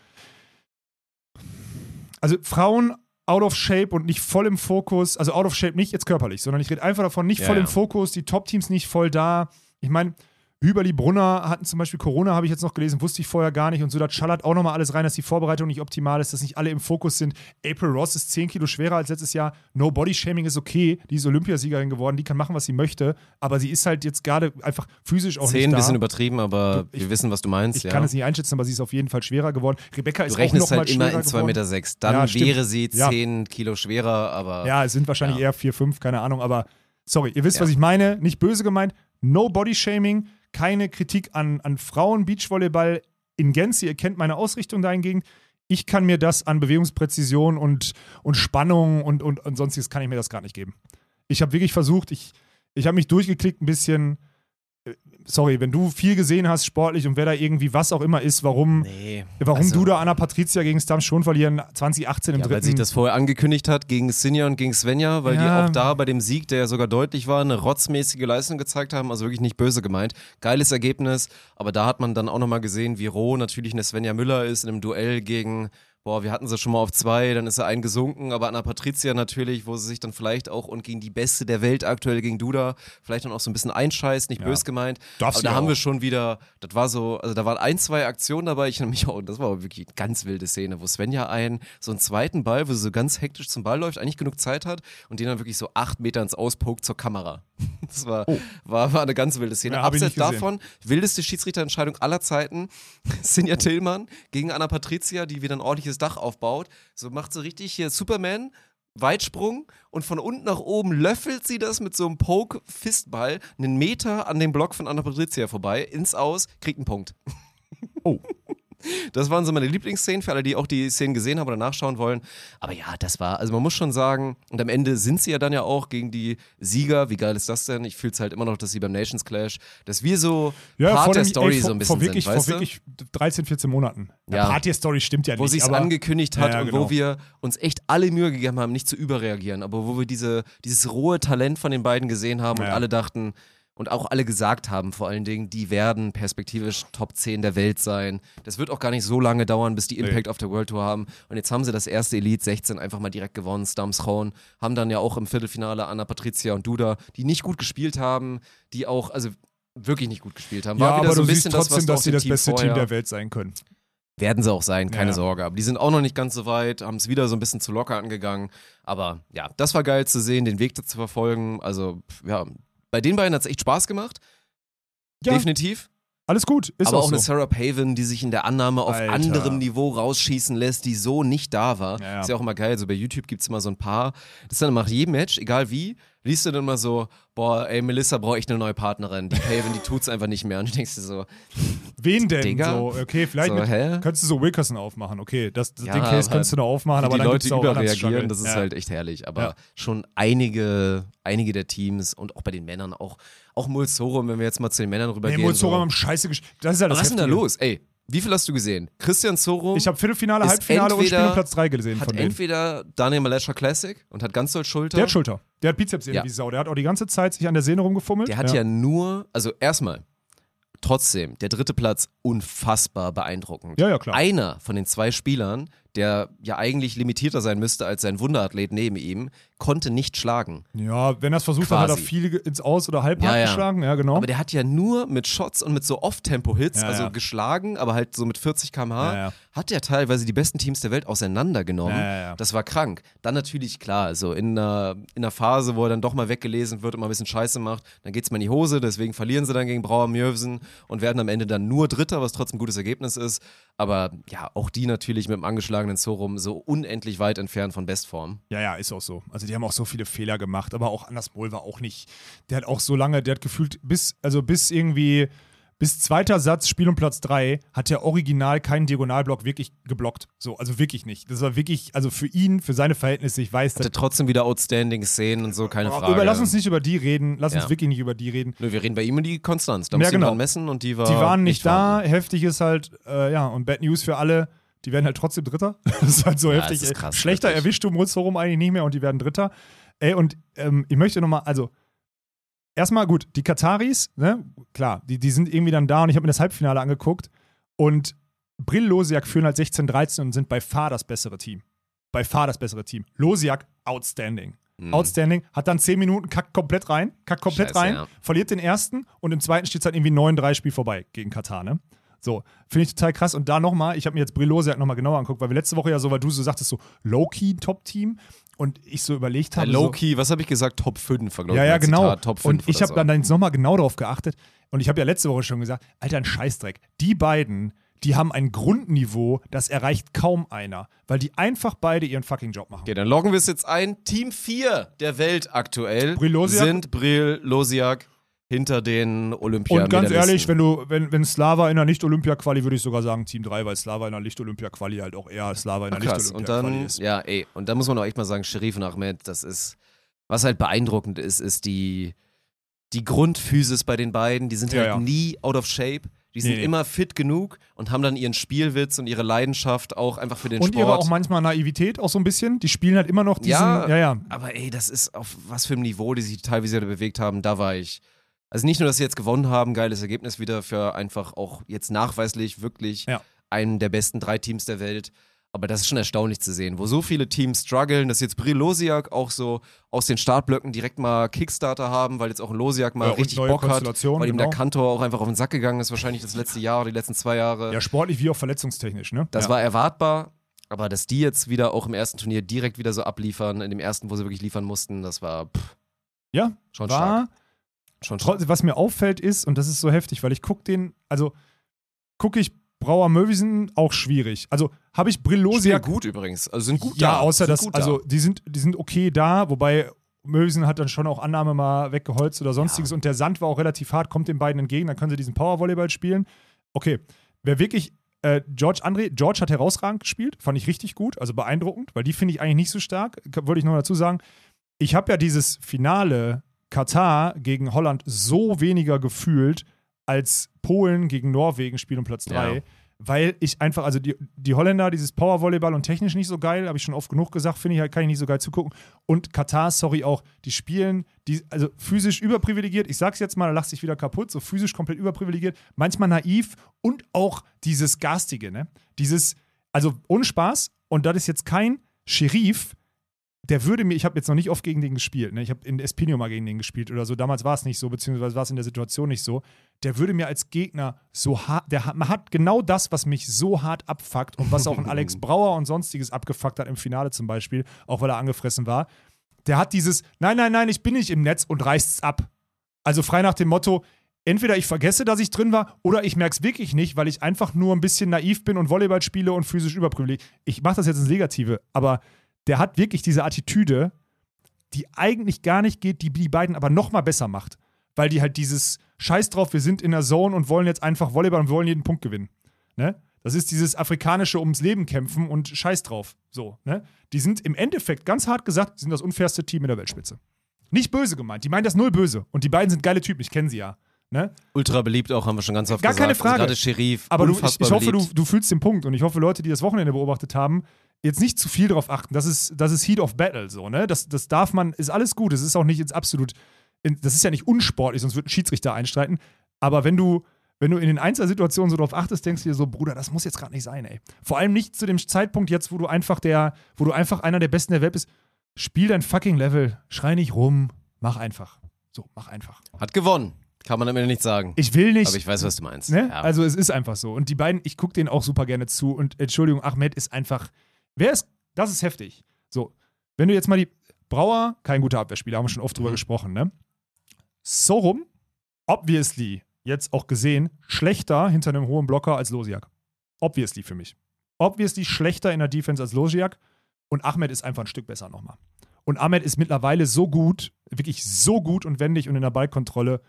Speaker 2: Also Frauen out of shape und nicht voll im Fokus, also out of shape nicht jetzt körperlich, sondern ich rede einfach davon, nicht
Speaker 1: Ja,
Speaker 2: voll
Speaker 1: ja.
Speaker 2: im Fokus, die Top-Teams nicht voll da. Ich meine, Hüberli Brunner hatten zum Beispiel Corona, habe ich jetzt noch gelesen, wusste ich vorher gar nicht. Und so, da schallert auch nochmal alles rein, dass die Vorbereitung nicht optimal ist, dass nicht alle im Fokus sind. April Ross ist 10 Kilo schwerer als letztes Jahr. No Body Shaming ist okay. Die ist Olympiasiegerin geworden, die kann machen, was sie möchte. Aber sie ist halt jetzt gerade einfach physisch auch
Speaker 1: Zehn
Speaker 2: nicht
Speaker 1: ein
Speaker 2: da.
Speaker 1: bisschen übertrieben, aber
Speaker 2: Ich-
Speaker 1: wir wissen, was du meinst.
Speaker 2: ich
Speaker 1: ja.
Speaker 2: kann es nicht einschätzen, aber sie ist auf jeden Fall schwerer geworden. Rebecca ist
Speaker 1: Du
Speaker 2: auch
Speaker 1: rechnest
Speaker 2: noch
Speaker 1: halt immer in 2,6
Speaker 2: geworden.
Speaker 1: Meter. Sechs. Dann
Speaker 2: Ja,
Speaker 1: wäre sie
Speaker 2: Ja.
Speaker 1: 10 Kilo schwerer, aber
Speaker 2: Ja, es sind wahrscheinlich
Speaker 1: Ja.
Speaker 2: eher 4, 5, keine Ahnung, aber sorry, ihr wisst,
Speaker 1: Ja.
Speaker 2: was ich meine. Nicht böse gemeint. No Body Shaming, keine Kritik an, an Frauen, Beachvolleyball in Gänze. Ihr kennt meine Ausrichtung dahingegen. Ich kann mir das an Bewegungspräzision und, und Spannung und, und, und sonstiges kann ich mir das gar nicht geben. Ich habe wirklich versucht, ich, ich habe mich durchgeklickt, ein bisschen. Sorry, wenn du viel gesehen hast sportlich und wer da irgendwie was auch immer ist, warum,
Speaker 1: nee.
Speaker 2: warum
Speaker 1: Also-
Speaker 2: du da Anna Patricia gegen Stam schon verlieren 2018 im
Speaker 1: Ja,
Speaker 2: dritten.
Speaker 1: weil sich das vorher angekündigt hat gegen Sinja und gegen Svenja, weil
Speaker 2: Ja.
Speaker 1: die auch da bei dem Sieg, der ja sogar deutlich war, eine rotzmäßige Leistung gezeigt haben, also wirklich nicht böse gemeint. Geiles Ergebnis, aber da hat man dann auch nochmal gesehen, wie roh natürlich eine Svenja Müller ist in einem Duell gegen, boah, wir hatten sie schon mal auf zwei, dann ist er eingesunken, aber Anna Patricia natürlich, wo sie sich dann vielleicht auch und gegen die Beste der Welt aktuell gegen Duda vielleicht dann auch so ein bisschen einscheißt, nicht
Speaker 2: Ja.
Speaker 1: böse gemeint.
Speaker 2: Darf
Speaker 1: aber da haben
Speaker 2: auch.
Speaker 1: wir schon wieder, das war so, also da waren ein, zwei Aktionen dabei, ich mich auch, das war aber wirklich eine ganz wilde Szene, wo Svenja einen, so einen zweiten Ball, wo sie so ganz hektisch zum Ball läuft, eigentlich genug Zeit hat und den dann wirklich so acht Meter ins Auspokt zur Kamera. Das war, war, war eine ganz wilde Szene.
Speaker 2: Oh. Ja,
Speaker 1: Abseits davon, wildeste Schiedsrichterentscheidung aller Zeiten, Sinja Tillmann gegen Anna Patricia, die wieder ein ordentliches Dach aufbaut, so macht sie richtig hier Superman, Weitsprung und von unten nach oben löffelt sie das mit so einem Poke-Fistball einen Meter an dem Block von Anna Patricia vorbei, ins Aus, kriegt einen Punkt.
Speaker 2: Oh.
Speaker 1: Das waren so meine Lieblingsszenen für alle, die auch die Szenen gesehen haben oder nachschauen wollen. Aber ja, das war, also man muss schon sagen, und am Ende sind sie ja dann ja auch gegen die Sieger. Wie geil ist das denn? Ich fühle es halt immer noch, dass sie beim Nations Clash, dass wir so Part der Story
Speaker 2: ey, vor,
Speaker 1: so ein bisschen
Speaker 2: vor wirklich,
Speaker 1: sind, weißt
Speaker 2: vor wirklich 13, 14 Monaten.
Speaker 1: Ja.
Speaker 2: Ja. Part der Story stimmt ja
Speaker 1: wo
Speaker 2: nicht.
Speaker 1: sie es angekündigt hat
Speaker 2: Ja, ja,
Speaker 1: und
Speaker 2: genau.
Speaker 1: wo wir uns echt alle Mühe gegeben haben, nicht zu überreagieren, aber wo wir diese, dieses rohe Talent von den beiden gesehen haben und
Speaker 2: Ja.
Speaker 1: alle dachten, und auch alle gesagt haben, vor allen Dingen, die werden perspektivisch Top 10 der Welt sein. Das wird auch gar nicht so lange dauern, bis die Impact auf der World Tour haben. Und jetzt haben sie das erste Elite 16 einfach mal direkt gewonnen, Stams Rohn, haben dann ja auch im Viertelfinale Anna Patricia und Duda, die nicht gut gespielt haben, die auch, also wirklich nicht gut gespielt haben.
Speaker 2: Ja,
Speaker 1: War wieder
Speaker 2: aber
Speaker 1: so
Speaker 2: du
Speaker 1: ein bisschen das,
Speaker 2: trotzdem,
Speaker 1: was du
Speaker 2: dass sie das
Speaker 1: Team
Speaker 2: beste Team
Speaker 1: vorher-
Speaker 2: der Welt sein können.
Speaker 1: werden sie auch sein, keine
Speaker 2: Ja.
Speaker 1: Sorge. Aber die sind auch noch nicht ganz so weit, haben es wieder so ein bisschen zu locker angegangen. Aber ja, das war geil zu sehen, den Weg zu verfolgen. Also, ja, bei den beiden hat es echt Spaß gemacht.
Speaker 2: Ja,
Speaker 1: Definitiv.
Speaker 2: alles gut. Ist
Speaker 1: aber auch
Speaker 2: auch
Speaker 1: eine
Speaker 2: so.
Speaker 1: Sarah Paven, die sich in der Annahme auf
Speaker 2: Alter.
Speaker 1: anderem Niveau rausschießen lässt, die so nicht da war.
Speaker 2: Ja, ja.
Speaker 1: Ist ja auch immer geil. So bei YouTube gibt es immer so ein paar. Das ist dann nach jedem Match, egal wie, liest du dann mal so, boah, ey, Melissa braucht echt eine neue Partnerin. Die Paven, die tut's einfach nicht mehr. Und du denkst dir so,
Speaker 2: Wen denn?
Speaker 1: Digga.
Speaker 2: So, okay, vielleicht
Speaker 1: so
Speaker 2: mit, könntest du so Wilkerson aufmachen. Okay, das, das
Speaker 1: Ja,
Speaker 2: den Case kannst du noch aufmachen, aber
Speaker 1: die
Speaker 2: dann
Speaker 1: Leute überreagieren, das ist
Speaker 2: ja.
Speaker 1: halt echt herrlich. Aber
Speaker 2: Ja.
Speaker 1: schon einige, einige der Teams und auch bei den Männern, auch, auch Mulsorum, wenn wir jetzt mal zu den Männern
Speaker 2: Nee,
Speaker 1: rübergehen.
Speaker 2: Mulzora
Speaker 1: so.
Speaker 2: haben scheiße gespielt. Das ist ja das
Speaker 1: Was ist denn da los? Ey, wie viel hast du gesehen? Christian Sorum
Speaker 2: Ich habe Viertelfinale, Halbfinale und Spiel um Platz 3 gesehen
Speaker 1: hat
Speaker 2: von denen.
Speaker 1: entweder Daniel Malesha Classic und hat ganz doll Schulter.
Speaker 2: Der hat Schulter. Der hat Bizepssehne
Speaker 1: Ja.
Speaker 2: wie Sau. Der hat auch die ganze Zeit sich an der Sehne rumgefummelt.
Speaker 1: Der hat ja. nur, also erstmal, trotzdem, der dritte Platz unfassbar beeindruckend.
Speaker 2: Ja, ja, klar.
Speaker 1: Einer von den zwei Spielern, der ja eigentlich limitierter sein müsste als sein Wunderathlet neben ihm, konnte nicht schlagen.
Speaker 2: Ja, wenn er es versucht hat, hat er
Speaker 1: Quasi.
Speaker 2: viel ins Aus- oder Halbhart
Speaker 1: Ja, ja.
Speaker 2: geschlagen. Ja, genau.
Speaker 1: Aber der hat ja nur mit Shots und mit so Off-Tempo-Hits,
Speaker 2: Ja,
Speaker 1: also geschlagen, aber halt so mit 40 km/h, hat er teilweise die besten Teams der Welt auseinandergenommen. Das war krank. Dann natürlich klar, also in einer, in einer Phase, wo er dann doch mal weggelesen wird und mal ein bisschen Scheiße macht, dann geht's mal in die Hose, deswegen verlieren sie dann gegen Brauer Mjövsen und werden am Ende dann nur Dritter, was trotzdem ein gutes Ergebnis ist. Aber ja, auch die natürlich mit dem angeschlagenen Zorum so unendlich weit entfernt von Bestform.
Speaker 2: Ja, ja, ist auch so. Also die haben auch so viele Fehler gemacht, aber auch Anders Mohl war auch nicht. Der hat auch so lange, der hat gefühlt bis, also bis irgendwie, bis zweiter Satz, Spiel um Platz 3, hat der original keinen Diagonalblock wirklich geblockt. So, also wirklich nicht. Das war wirklich, also für ihn, für seine Verhältnisse, ich weiß,
Speaker 1: Hatte trotzdem wieder outstanding Szenen und so, keine Frage.
Speaker 2: aber lass uns nicht über die reden, lass uns
Speaker 1: Ja.
Speaker 2: wirklich nicht über die reden.
Speaker 1: Nö, wir reden bei ihm um die Konstanz. Da
Speaker 2: Ja,
Speaker 1: muss
Speaker 2: genau.
Speaker 1: messen und die war.
Speaker 2: Die waren nicht da,
Speaker 1: vorhanden.
Speaker 2: heftig ist halt, äh, ja, und Bad News für alle, die werden halt trotzdem Dritter. Das ist halt so
Speaker 1: Ja,
Speaker 2: heftig.
Speaker 1: das ist krass,
Speaker 2: Schlechter
Speaker 1: wirklich.
Speaker 2: erwischt du Mulzorum eigentlich nicht mehr und die werden Dritter. Ey, und ähm, ich möchte nochmal, also, erstmal gut, die Kataris, ne, klar, die, die sind irgendwie dann da und ich habe mir das Halbfinale angeguckt und Brill Losiak führen halt 16-13 und sind bei far das bessere Team. Bei far das bessere Team. Losiak, outstanding.
Speaker 1: Mhm.
Speaker 2: Outstanding, hat dann 10 Minuten, kackt komplett rein, kackt komplett
Speaker 1: Scheiße,
Speaker 2: rein,
Speaker 1: ja.
Speaker 2: verliert den ersten und im zweiten steht es halt irgendwie 9-3 Spiel vorbei gegen Katar, ne? So, finde ich total krass. Und da nochmal, ich habe mir jetzt Brilosiak nochmal genauer angeguckt, weil wir letzte Woche ja so, weil du so sagtest, so Low-Key Top-Team und ich so überlegt
Speaker 1: Ja,
Speaker 2: habe. so,
Speaker 1: Low-Key, was habe ich gesagt? Top 5, glaube ich.
Speaker 2: ja, ja, genau.
Speaker 1: Zitat, Top 5
Speaker 2: und ich habe dann jetzt nochmal genau darauf geachtet. Und ich habe ja letzte Woche schon gesagt, Alter, ein Scheißdreck. Die beiden, die haben ein Grundniveau, das erreicht kaum einer, weil die einfach beide ihren fucking Job machen.
Speaker 1: Okay, dann loggen wir es jetzt ein. Team 4 der Welt aktuell
Speaker 2: Brill Losiak?
Speaker 1: sind Brill Losiak hinter den olympia
Speaker 2: Und ganz ehrlich, wenn du, wenn, wenn Slava in der Nicht-Olympia-Quali, würde ich sogar sagen Team 3, weil Slava in der Nicht-Olympia-Quali halt auch eher Slava in der.
Speaker 1: Und
Speaker 2: Nicht-Olympia-Quali
Speaker 1: dann,
Speaker 2: ist.
Speaker 1: ja, ey, und da muss man auch echt mal sagen, Sherif und Ahmed, das ist, was halt beeindruckend ist, ist die, die Grundphysis bei den beiden. Die sind
Speaker 2: Ja,
Speaker 1: halt
Speaker 2: ja.
Speaker 1: nie out of shape. Die sind
Speaker 2: Nee,
Speaker 1: immer fit genug und haben dann ihren Spielwitz und ihre Leidenschaft auch einfach für den
Speaker 2: Und
Speaker 1: Sport.
Speaker 2: ihre auch manchmal Naivität, auch so ein bisschen. Die spielen halt immer noch diesen,
Speaker 1: Ja,
Speaker 2: ja, ja.
Speaker 1: Aber ey, das ist auf was für einem Niveau, die sich teilweise bewegt haben, da war ich. Also nicht nur, dass sie jetzt gewonnen haben, geiles Ergebnis wieder für einfach auch jetzt nachweislich wirklich
Speaker 2: Ja.
Speaker 1: einen der besten drei Teams der Welt. Aber das ist schon erstaunlich zu sehen, wo so viele Teams strugglen, dass jetzt Bril Losiak auch so aus den Startblöcken direkt mal Kickstarter haben, weil jetzt auch ein Losiak mal
Speaker 2: Ja,
Speaker 1: richtig Bock hat, weil ihm
Speaker 2: genau.
Speaker 1: der Kantor auch einfach auf den Sack gegangen ist, wahrscheinlich das letzte Jahr oder die letzten zwei Jahre.
Speaker 2: Ja, sportlich wie auch verletzungstechnisch, ne?
Speaker 1: Das
Speaker 2: ja.
Speaker 1: war erwartbar, aber dass die jetzt wieder auch im ersten Turnier direkt wieder so abliefern, in dem ersten, wo sie wirklich liefern mussten, das war pff,
Speaker 2: Ja,
Speaker 1: schon stark. Schon.
Speaker 2: Trotz- Was mir auffällt ist, und das ist so heftig, weil ich gucke den, also gucke ich Brauer Möwisen auch schwierig. Also habe ich
Speaker 1: Spielen
Speaker 2: Brillosiak
Speaker 1: gut übrigens, also sind gut
Speaker 2: ja,
Speaker 1: da.
Speaker 2: außer
Speaker 1: sind
Speaker 2: dass,
Speaker 1: da.
Speaker 2: also die sind, die sind okay da, wobei Möwisen hat dann schon auch Annahme mal weggeholzt oder sonstiges und der Sand war auch relativ hart, kommt den beiden entgegen, dann können sie diesen Powervolleyball spielen. Okay, wer wirklich, äh, George André, George hat herausragend gespielt, fand ich richtig gut, also beeindruckend, weil die finde ich eigentlich nicht so stark, wollte ich noch dazu sagen. Ich habe ja dieses Finale Katar gegen Holland so weniger gefühlt als Polen gegen Norwegen Spiel um Platz 3.
Speaker 1: Ja.
Speaker 2: weil ich einfach, also die, die Holländer, dieses Powervolleyball und technisch nicht so geil, habe ich schon oft genug gesagt, finde ich halt, kann ich nicht so geil zugucken. Und Katar, sorry auch, die spielen, die, also physisch überprivilegiert, ich sag's jetzt mal, da lacht sich wieder kaputt, so physisch komplett überprivilegiert, manchmal naiv und auch dieses Garstige, ne? Dieses, also ohne Spaß, und das ist jetzt kein Sheriff, der würde mir, ich habe jetzt noch nicht oft gegen den gespielt, ne? ich habe in Espino mal gegen den gespielt oder so, damals war es nicht so, beziehungsweise war es in der Situation nicht so, der würde mir als Gegner so hart, der hat, man hat genau das, was mich so hart abfuckt und was auch ein Alex Brauer und sonstiges abgefuckt hat im Finale zum Beispiel, auch weil er angefressen war, der hat dieses, nein, nein, nein, ich bin nicht im Netz und reißt es ab. Also frei nach dem Motto, entweder ich vergesse, dass ich drin war, oder ich merke es wirklich nicht, weil ich einfach nur ein bisschen naiv bin und Volleyball spiele und physisch überprivilegiert. Ich mache das jetzt ins Negative, aber der hat wirklich diese Attitüde, die eigentlich gar nicht geht, die die beiden aber noch mal besser macht. Weil die halt dieses Scheiß drauf, wir sind in der Zone und wollen jetzt einfach Volleyball und wollen jeden Punkt gewinnen. Ne? Das ist dieses afrikanische ums Leben kämpfen und Scheiß drauf. So, ne? Die sind im Endeffekt, ganz hart gesagt, sind das unfairste Team in der Weltspitze. Nicht böse gemeint, die meinen das null böse. Und die beiden sind geile Typen, ich kenne sie ja. Ne?
Speaker 1: Ultra beliebt auch, haben wir schon ganz oft
Speaker 2: Gar
Speaker 1: gesagt.
Speaker 2: keine Frage.
Speaker 1: Also gerade Sheriff,
Speaker 2: Aber du, ich, ich hoffe, du, du fühlst den Punkt und ich hoffe, Leute, die das Wochenende beobachtet haben, jetzt nicht zu viel darauf achten. Das ist, das ist Heat of Battle, so, ne? Das, das darf man, ist alles gut. Es ist auch nicht ins absolut, in, das ist ja nicht unsportlich, sonst wird ein Schiedsrichter einstreiten. Aber wenn du, wenn du in den Einzelsituationen so darauf achtest, denkst du dir so, Bruder, das muss jetzt gerade nicht sein, ey. Vor allem nicht zu dem Zeitpunkt jetzt, wo du einfach der, wo du einfach einer der Besten der Welt bist. Spiel dein fucking Level, schrei nicht rum, mach einfach. So, mach einfach.
Speaker 1: Hat gewonnen. Kann man am Ende nicht sagen.
Speaker 2: Ich will nicht.
Speaker 1: Aber ich weiß, was du meinst.
Speaker 2: Ne?
Speaker 1: Ja.
Speaker 2: Also es ist einfach so. Und die beiden, ich gucke denen auch super gerne zu. Und Entschuldigung, Ahmed ist einfach. Wer ist. Das ist heftig. So, wenn du jetzt mal die. Brauer, kein guter Abwehrspieler, haben wir schon oft drüber
Speaker 1: Mhm.
Speaker 2: gesprochen, ne? Sorum, obviously, jetzt auch gesehen, schlechter hinter einem hohen Blocker als Losiak. Obviously für mich. Obviously schlechter in der Defense als Losiak. Und Ahmed ist einfach ein Stück besser nochmal. Und Ahmed ist mittlerweile so gut, wirklich so gut und wendig und in der Ballkontrolle,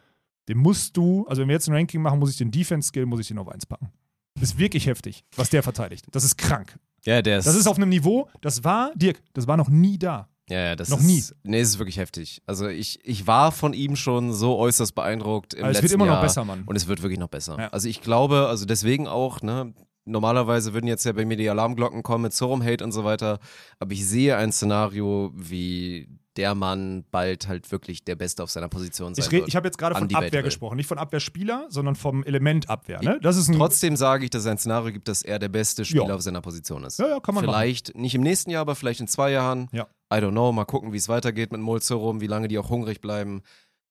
Speaker 2: den musst du, also wenn wir jetzt ein Ranking machen, muss ich den Defense-Skill, muss ich den auf 1 packen. Das ist wirklich heftig, was der verteidigt. Das ist krank.
Speaker 1: Ja, der ist.
Speaker 2: Das ist auf einem Niveau, das war, Dirk, das war noch nie da.
Speaker 1: ja, ja, das
Speaker 2: noch
Speaker 1: ist,
Speaker 2: nie.
Speaker 1: Nee, es ist wirklich heftig. Also ich, ich war von ihm schon so äußerst beeindruckt im
Speaker 2: Aber es
Speaker 1: letzten
Speaker 2: wird immer
Speaker 1: Jahr.
Speaker 2: noch besser, Mann.
Speaker 1: Und es wird wirklich noch besser.
Speaker 2: Ja.
Speaker 1: Also ich glaube, also deswegen auch, ne, normalerweise würden jetzt ja bei mir die Alarmglocken kommen mit Sorum Hate und so weiter, aber ich sehe ein Szenario, wie der Mann bald halt wirklich der Beste auf seiner Position sein
Speaker 2: Ich, red-
Speaker 1: wird.
Speaker 2: ich habe jetzt gerade von. Abwehr gesprochen. Nicht von Abwehrspieler, sondern vom Element Abwehr. Ne? Das ist ein.
Speaker 1: Trotzdem sage ich, dass es ein Szenario gibt, dass er der beste Spieler
Speaker 2: Ja.
Speaker 1: auf seiner Position ist.
Speaker 2: Ja, ja, kann man
Speaker 1: Vielleicht nicht im nächsten Jahr, aber vielleicht in zwei Jahren.
Speaker 2: Ja.
Speaker 1: I don't know. Mal gucken, wie es weitergeht mit Mulzerum, wie lange die auch hungrig bleiben.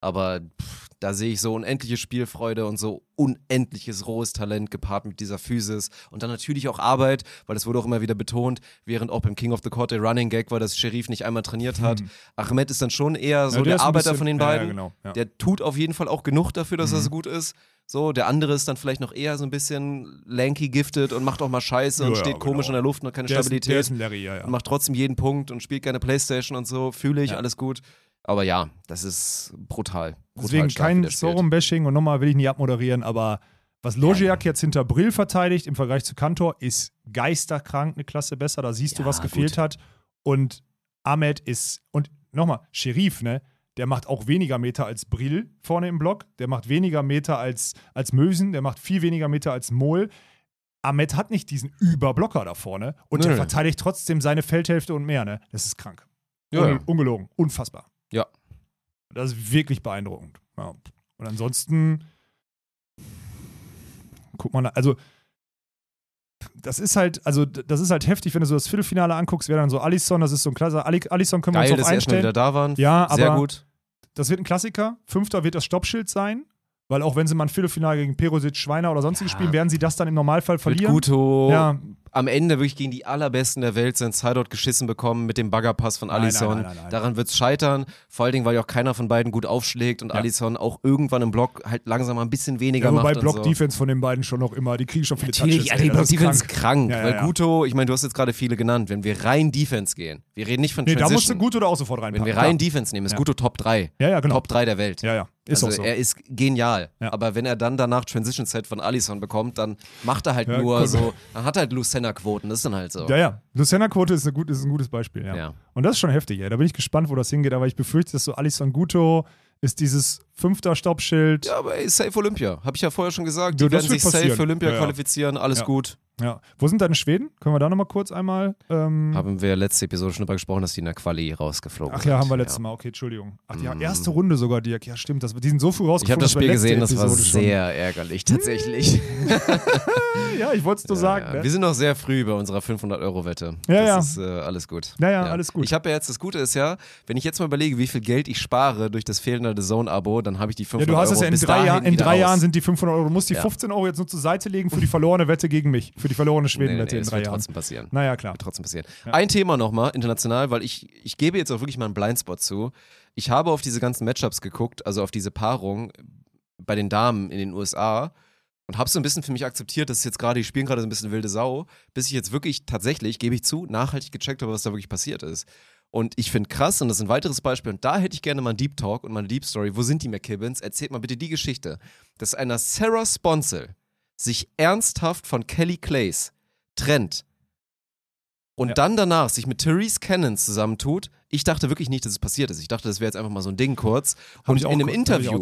Speaker 1: Aber pff, da sehe ich so unendliche Spielfreude und so unendliches rohes Talent gepaart mit dieser Physis und dann natürlich auch Arbeit, weil das wurde auch immer wieder betont, während auch beim King of the Court der Running Gag war, dass Sherif nicht einmal trainiert hat. Ahmed ist dann schon eher so
Speaker 2: Mhm. Ja, der
Speaker 1: der,
Speaker 2: ist
Speaker 1: Arbeiter
Speaker 2: bisschen-
Speaker 1: von den
Speaker 2: ja, ja,
Speaker 1: beiden.
Speaker 2: genau, ja. Mhm.
Speaker 1: Der tut auf jeden Fall auch genug dafür, dass er so gut ist. So, der andere ist dann vielleicht noch eher so ein bisschen lanky gifted und macht auch mal Scheiße und steht komisch
Speaker 2: genau.
Speaker 1: in der Luft und hat keine
Speaker 2: der, ist,
Speaker 1: Stabilität
Speaker 2: der ist ein Larry, ja, ja.
Speaker 1: und macht trotzdem jeden Punkt und spielt gerne Playstation und so. Fühle ich, alles gut. Aber ja, das ist brutal. brutal
Speaker 2: Deswegen
Speaker 1: stark,
Speaker 2: kein. Sorum-Bashing und nochmal will ich nicht abmoderieren, aber was Logiak jetzt hinter Brill verteidigt im Vergleich zu Kantor ist geisterkrank eine Klasse besser. Da siehst du,
Speaker 1: Ja,
Speaker 2: was gefehlt
Speaker 1: gut.
Speaker 2: hat. Und Ahmed ist, und nochmal, Sherif, ne? Der macht auch weniger Meter als Brill vorne im Block. Der macht weniger Meter als, als Mösen. Der macht viel weniger Meter als Mohl. Ahmed hat nicht diesen Überblocker da vorne und
Speaker 1: Nö,
Speaker 2: der verteidigt trotzdem seine Feldhälfte und mehr, ne? Das ist krank.
Speaker 1: Ja,
Speaker 2: Un
Speaker 1: ja.
Speaker 2: Ungelogen. Unfassbar.
Speaker 1: Ja.
Speaker 2: Das ist wirklich beeindruckend. Ja. Und ansonsten, guck mal, also das ist halt, also das ist halt heftig, wenn du so das Viertelfinale anguckst, wäre dann so Alisson, das ist so ein klasse, Ali- Alisson können wir
Speaker 1: Geil,
Speaker 2: uns
Speaker 1: dass
Speaker 2: auf
Speaker 1: sie erstmal wieder
Speaker 2: einstellen.
Speaker 1: da waren.
Speaker 2: Ja,
Speaker 1: Sehr
Speaker 2: aber
Speaker 1: gut.
Speaker 2: das wird ein Klassiker. Fünfter wird das Stoppschild sein, weil auch wenn sie mal ein Viertelfinale gegen Perosic, Schweiner oder sonstiges
Speaker 1: Ja.
Speaker 2: spielen, werden sie das dann im Normalfall
Speaker 1: Mit
Speaker 2: verlieren.
Speaker 1: Guto
Speaker 2: Ja,
Speaker 1: am Ende wirklich gegen die allerbesten der Welt sind Sideout geschissen bekommen mit dem Baggerpass von Alisson.
Speaker 2: nein, nein, nein.
Speaker 1: Daran wird es scheitern. Vor allen Dingen, weil ja auch keiner von beiden gut aufschlägt und
Speaker 2: Ja.
Speaker 1: Alisson auch irgendwann im Block halt langsam mal ein bisschen weniger
Speaker 2: ja wobei
Speaker 1: macht. so.
Speaker 2: Block-Defense von den beiden schon noch immer, die kriegen schon viele
Speaker 1: Natürlich,
Speaker 2: Touches.
Speaker 1: ja, die Block-Defense
Speaker 2: krank.
Speaker 1: ist krank.
Speaker 2: Ja,
Speaker 1: weil. Guto, ich meine, du hast jetzt gerade viele genannt, wenn wir rein Defense gehen, wir reden nicht von
Speaker 2: Nee, da musst du
Speaker 1: Transition.
Speaker 2: gut oder auch sofort reinpacken.
Speaker 1: wenn wir rein Defense nehmen, ist. Guto Top 3.
Speaker 2: Ja, ja, genau.
Speaker 1: Top 3 der Welt.
Speaker 2: Ja, ja. Ist
Speaker 1: also
Speaker 2: so.
Speaker 1: er ist genial.
Speaker 2: Ja.
Speaker 1: Aber wenn er dann danach Transition Set von Alisson bekommt, dann macht er halt
Speaker 2: Ja,
Speaker 1: nur
Speaker 2: cool.
Speaker 1: so, dann hat er halt Lucenna-Quoten, das ist dann halt so.
Speaker 2: Ja, ja. Luciana-Quote ist, gut, ist ein gutes Beispiel, ja.
Speaker 1: Ja.
Speaker 2: Und das ist schon heftig, ey. Da bin ich gespannt, wo das hingeht, aber ich befürchte, dass so Alisson Guto ist dieses fünfter Stoppschild.
Speaker 1: Ja, aber ey, safe Olympia. Habe ich ja vorher schon gesagt. Die
Speaker 2: Ja,
Speaker 1: werden sich safe
Speaker 2: passieren.
Speaker 1: für Olympia
Speaker 2: Ja,
Speaker 1: qualifizieren. Alles gut.
Speaker 2: Ja. Wo sind deine Schweden? Können wir da nochmal kurz einmal. Ähm,
Speaker 1: Haben wir letzte Episode schon drüber gesprochen, dass die in der Quali rausgeflogen
Speaker 2: ach
Speaker 1: sind.
Speaker 2: ja, haben wir letztes Mal. Okay, Entschuldigung. Ach ja,
Speaker 1: Mhm.
Speaker 2: erste Runde sogar, Dirk. Ja, stimmt. Das, die sind so früh
Speaker 1: Ich habe
Speaker 2: rausgeflogen.
Speaker 1: das Spiel gesehen, das war
Speaker 2: Episode schon-
Speaker 1: sehr ärgerlich, tatsächlich.
Speaker 2: Ja, ich wollte es nur sagen.
Speaker 1: Ja,
Speaker 2: Ne?
Speaker 1: Wir sind noch sehr früh bei unserer 500-Euro-Wette.
Speaker 2: Ja,
Speaker 1: das
Speaker 2: ja.
Speaker 1: ist äh, alles gut.
Speaker 2: Ja, ja, alles gut.
Speaker 1: Ich habe ja jetzt, das Gute ist ja, wenn ich jetzt mal überlege, wie viel Geld ich spare durch das fehlende Zone-Abo, dann habe ich die 500
Speaker 2: Ja, du hast
Speaker 1: Euro
Speaker 2: es ja in drei, Jahren, in drei. Jahren sind die 500 Euro. Du musst die
Speaker 1: Ja.
Speaker 2: 15 Euro jetzt nur zur Seite legen für die verlorene Wette gegen mich. Für die verlorene
Speaker 1: Nee, nee,
Speaker 2: Schweden-Wette
Speaker 1: nee,
Speaker 2: in
Speaker 1: das
Speaker 2: drei
Speaker 1: wird
Speaker 2: Jahren.
Speaker 1: trotzdem passieren.
Speaker 2: Naja, klar.
Speaker 1: Wird trotzdem passieren.
Speaker 2: Ja.
Speaker 1: Ein Thema nochmal, international, weil ich, ich gebe jetzt auch wirklich mal einen Blindspot zu. Ich habe auf diese ganzen Matchups geguckt, also auf diese Paarung bei den Damen in den USA und habe so ein bisschen für mich akzeptiert, dass jetzt gerade, die spielen gerade so ein bisschen wilde Sau, bis ich jetzt wirklich tatsächlich, gebe ich zu, nachhaltig gecheckt habe, was da wirklich passiert ist. Und ich finde krass, und das ist ein weiteres Beispiel, und da hätte ich gerne mal einen Deep Talk und mal eine Deep Story. Wo sind die McKibbins? Erzählt mal bitte die Geschichte, dass einer Sarah Sponsel sich ernsthaft von Kelly Clays trennt und
Speaker 2: Ja.
Speaker 1: dann danach sich mit Therese Cannon zusammentut. Ich dachte wirklich nicht, dass es passiert ist. Ich dachte, das wäre jetzt einfach mal so ein Ding kurz.
Speaker 2: Hab
Speaker 1: Und in einem
Speaker 2: ich
Speaker 1: Interview.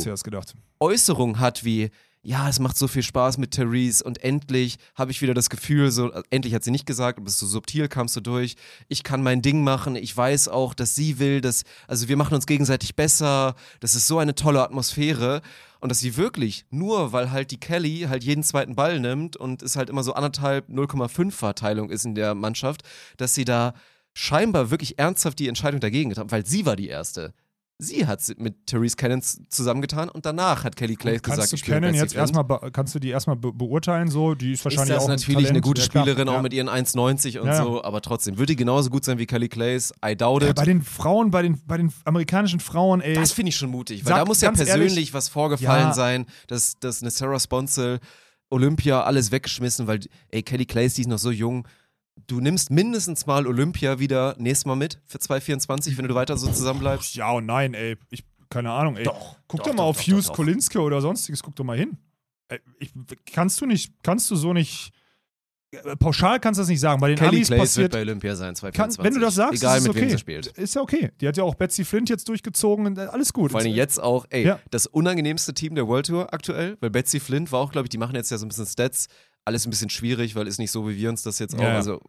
Speaker 1: Äußerungen hat wie, ja, es macht so viel Spaß mit Therese und endlich habe ich wieder das Gefühl, so, äh, endlich hat sie nicht gesagt, aber so subtil kamst du durch, ich kann mein Ding machen, ich weiß auch, dass sie will, dass, also wir machen uns gegenseitig besser, das ist so eine tolle Atmosphäre und dass sie wirklich, nur weil halt die Kelly halt jeden zweiten Ball nimmt und es halt immer so anderthalb 0,5 Verteilung ist in der Mannschaft, dass sie da scheinbar wirklich ernsthaft die Entscheidung dagegen getan, weil sie war die Erste. Sie hat mit Therese Cannon zusammengetan und danach hat Kelly Clay gesagt,
Speaker 2: kannst du
Speaker 1: ich Betsy
Speaker 2: jetzt erstmal, kannst du die erstmal be beurteilen so? Die ist
Speaker 1: ist
Speaker 2: wahrscheinlich
Speaker 1: das
Speaker 2: auch ein
Speaker 1: natürlich
Speaker 2: Talent.
Speaker 1: eine gute
Speaker 2: Ja.
Speaker 1: Spielerin, auch
Speaker 2: Ja.
Speaker 1: mit ihren 1,90 und
Speaker 2: Ja, ja.
Speaker 1: so, aber trotzdem, würde die genauso gut sein wie Kelly Clays? I doubt it.
Speaker 2: bei den Frauen, bei den, bei den amerikanischen Frauen, ey.
Speaker 1: das finde ich schon mutig, weil
Speaker 2: Sag
Speaker 1: da muss ja persönlich
Speaker 2: ehrlich,
Speaker 1: was vorgefallen sein, dass, dass eine Sarah Sponsel Olympia alles weggeschmissen, weil, ey, Kelly Clays, die ist noch so jung. Du nimmst mindestens mal Olympia wieder nächstes Mal mit für 2024, wenn du weiter so zusammenbleibst.
Speaker 2: ja und nein, ey. Ich, keine Ahnung, ey.
Speaker 1: Doch,
Speaker 2: Guck
Speaker 1: doch,
Speaker 2: doch mal
Speaker 1: doch,
Speaker 2: auf
Speaker 1: doch,
Speaker 2: Hughes. Kolinske oder sonstiges, guck doch mal hin. Ey, ich, kannst du nicht, kannst du so nicht. äh, Pauschal kannst du das nicht sagen. Bei den
Speaker 1: Kelly
Speaker 2: Amis
Speaker 1: Clays wird
Speaker 2: passiert.
Speaker 1: bei Olympia sein,
Speaker 2: Kann,
Speaker 1: 2024.
Speaker 2: wenn du das sagst,
Speaker 1: Egal
Speaker 2: ist es
Speaker 1: mit
Speaker 2: okay.
Speaker 1: wem sie spielt.
Speaker 2: Ist ja okay. Die hat ja auch Betsy Flint jetzt durchgezogen und äh, alles gut.
Speaker 1: Vor allem jetzt auch, ey,
Speaker 2: Ja.
Speaker 1: das unangenehmste Team der World Tour aktuell, weil Betsy Flint war auch, glaube ich, die machen jetzt ja so ein bisschen Stats. Alles ein bisschen schwierig, weil ist nicht so, wie wir uns das jetzt auch.
Speaker 2: Ja.
Speaker 1: Also,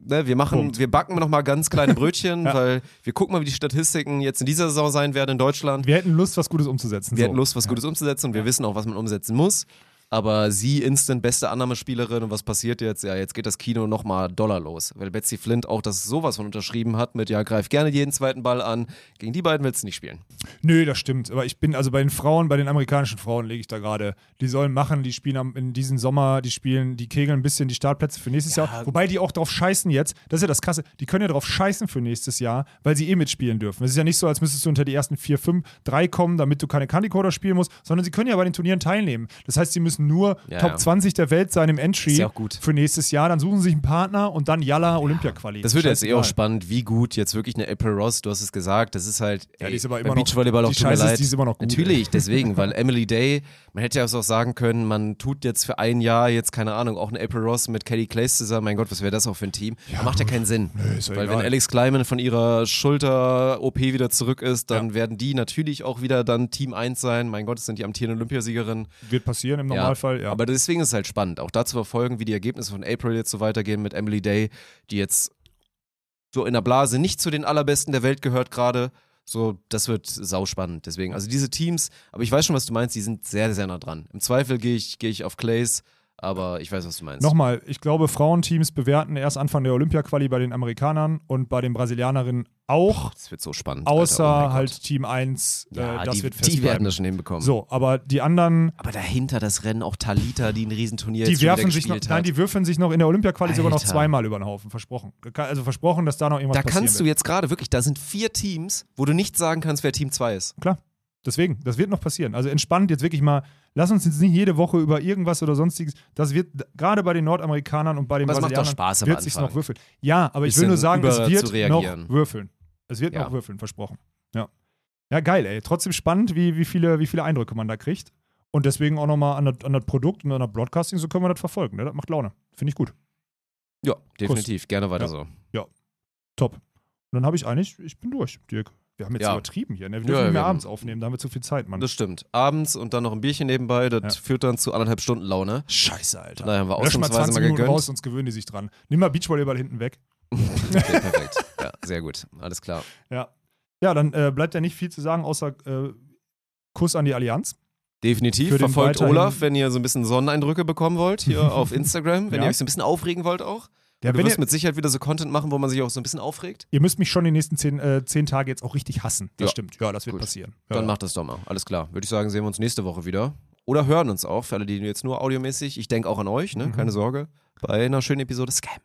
Speaker 1: ne, wir machen,
Speaker 2: Punkt.
Speaker 1: wir backen noch mal ganz kleine Brötchen,
Speaker 2: Ja.
Speaker 1: weil wir gucken mal, wie die Statistiken jetzt in dieser Saison sein werden in Deutschland.
Speaker 2: Wir hätten Lust, was Gutes umzusetzen.
Speaker 1: Wir
Speaker 2: so.
Speaker 1: hätten Lust, was Gutes umzusetzen und wir wissen auch, was man umsetzen muss. Aber sie instant beste Annahmespielerin und was passiert jetzt? Ja, jetzt geht das Kino nochmal Dollar los, weil Betsy Flint auch das sowas von unterschrieben hat mit, ja, greif gerne jeden zweiten Ball an. Gegen die beiden willst du nicht spielen.
Speaker 2: Nö, das stimmt. Aber ich bin also bei den Frauen, bei den amerikanischen Frauen lege ich da gerade. Die sollen machen, die spielen am, in diesem Sommer, die spielen, die kegeln ein bisschen die Startplätze für nächstes Jahr. Wobei die auch drauf scheißen jetzt. Das ist ja das Krasse. Die können ja drauf scheißen für nächstes Jahr, weil sie eh mitspielen dürfen. Es ist ja nicht so, als müsstest du unter die ersten vier, fünf, drei kommen, damit du keine Candy Coder spielen musst, sondern sie können ja bei den Turnieren teilnehmen. Das heißt, sie müssen nur
Speaker 1: Ja,
Speaker 2: Top
Speaker 1: ja.
Speaker 2: 20 der Welt sein im Entry
Speaker 1: ja
Speaker 2: für nächstes Jahr. Dann suchen sie sich einen Partner und dann Yalla Olympia-Quali.
Speaker 1: Das wird jetzt eh auch spannend, wie gut jetzt wirklich eine April Ross, du hast es gesagt, das ist halt,
Speaker 2: Ja,
Speaker 1: ey,
Speaker 2: ist aber immer noch-
Speaker 1: Beachvolleyball auch
Speaker 2: die Scheiße
Speaker 1: leid.
Speaker 2: die ist immer noch gut,
Speaker 1: Natürlich, deswegen, weil Emily Day, man hätte ja auch sagen können, man tut jetzt für ein Jahr jetzt, keine Ahnung, auch eine April Ross mit Kelly Clays zusammen, mein Gott, was wäre das auch für ein Team?
Speaker 2: Ja,
Speaker 1: macht ja keinen Sinn.
Speaker 2: Ja
Speaker 1: weil
Speaker 2: egal.
Speaker 1: wenn Alex Kleiman von ihrer Schulter-OP wieder zurück ist, dann werden die natürlich auch wieder dann Team 1 sein. Mein Gott, das sind die amtierenden Olympiasiegerin.
Speaker 2: Wird passieren im Normalfall, ja.
Speaker 1: Aber deswegen ist es halt spannend, auch da zu verfolgen, wie die Ergebnisse von April jetzt so weitergehen mit Emily Day, die jetzt so in der Blase nicht zu den allerbesten der Welt gehört gerade. So, das wird sauspannend. Deswegen, also diese Teams, aber ich weiß schon, was du meinst, die sind sehr, sehr nah dran. Im Zweifel gehe ich, gehe ich auf Clays, aber ich weiß, was du meinst.
Speaker 2: Nochmal, ich glaube, Frauenteams bewerten erst Anfang der Olympia-Quali bei den Amerikanern und bei den Brasilianerinnen auch,
Speaker 1: Das wird so spannend.
Speaker 2: außer
Speaker 1: Alter, oh
Speaker 2: halt. Team 1.
Speaker 1: ja,
Speaker 2: äh, das
Speaker 1: die,
Speaker 2: wird
Speaker 1: die
Speaker 2: fest
Speaker 1: werden das schon hinbekommen.
Speaker 2: So, aber die anderen,
Speaker 1: Aber dahinter das Rennen auch Talita, die ein Riesenturnier
Speaker 2: die werfen sich noch,
Speaker 1: gespielt
Speaker 2: nein,
Speaker 1: hat.
Speaker 2: die würfeln sich noch in der Olympia-Quali sogar noch zweimal über den Haufen, versprochen. Also versprochen, dass da noch irgendwas
Speaker 1: Da
Speaker 2: passieren
Speaker 1: kannst du jetzt gerade wirklich, da sind vier Teams, wo du nicht sagen kannst, wer Team 2 ist.
Speaker 2: Klar. Deswegen, das wird noch passieren. Also entspannt jetzt wirklich mal, lass uns jetzt nicht jede Woche über irgendwas oder sonstiges. Das wird gerade bei den Nordamerikanern und bei den
Speaker 1: Aber es macht doch
Speaker 2: Brasilianern
Speaker 1: Spaß
Speaker 2: wird sich noch würfeln. Ja, aber ich will nur sagen, es wird noch würfeln. Es wird
Speaker 1: Ja.
Speaker 2: noch würfeln, versprochen. Ja. Ja, geil, ey. Trotzdem spannend, wie, wie, viele, wie viele Eindrücke man da kriegt. Und deswegen auch nochmal an, das- an das Produkt und an das Broadcasting, so können wir das verfolgen. Ne? Das macht Laune. Finde ich gut.
Speaker 1: Ja, definitiv. Gerne weiter
Speaker 2: Ja.
Speaker 1: so.
Speaker 2: Top. Und dann habe ich eigentlich, ich bin durch, Dirk. Wir haben jetzt
Speaker 1: Ja.
Speaker 2: übertrieben hier. Ne? Wir dürfen
Speaker 1: ja,
Speaker 2: nicht mehr abends aufnehmen, da haben wir zu viel Zeit, Mann.
Speaker 1: Das stimmt. Abends und dann noch ein Bierchen nebenbei, das
Speaker 2: Ja.
Speaker 1: führt dann zu anderthalb Stunden Laune.
Speaker 2: Scheiße, Alter.
Speaker 1: Daher haben wir
Speaker 2: Lösch mal
Speaker 1: ausnahmsweise
Speaker 2: 20
Speaker 1: mal
Speaker 2: Minuten
Speaker 1: gegönnt.
Speaker 2: raus, sonst gewöhnen die sich dran. Nimm mal Beachvolleyball hinten weg.
Speaker 1: Okay, perfekt. Ja, sehr gut. Alles klar.
Speaker 2: Ja. Ja, dann äh, bleibt ja nicht viel zu sagen, außer äh, Kuss an die Allianz.
Speaker 1: Definitiv. Verfolgt Olaf, wenn ihr so ein bisschen Sonneneindrücke bekommen wollt, hier auf Instagram, wenn ihr euch so ein bisschen aufregen wollt auch.
Speaker 2: Ja,
Speaker 1: du
Speaker 2: wenn
Speaker 1: wirst
Speaker 2: ihr,
Speaker 1: mit Sicherheit wieder so Content machen, wo man sich auch so ein bisschen aufregt.
Speaker 2: ihr müsst mich schon die nächsten zehn, äh, zehn Tage jetzt auch richtig hassen. Das
Speaker 1: Ja.
Speaker 2: stimmt. Ja, das wird
Speaker 1: Gut.
Speaker 2: passieren. Ja.
Speaker 1: Dann macht das doch mal. Alles klar. Würde ich sagen, sehen wir uns nächste Woche wieder. Oder hören uns auch, für alle, die jetzt nur audiomäßig. Ich denke auch an euch, ne?
Speaker 2: Mhm.
Speaker 1: Keine Sorge. Bei einer schönen Episode Scam.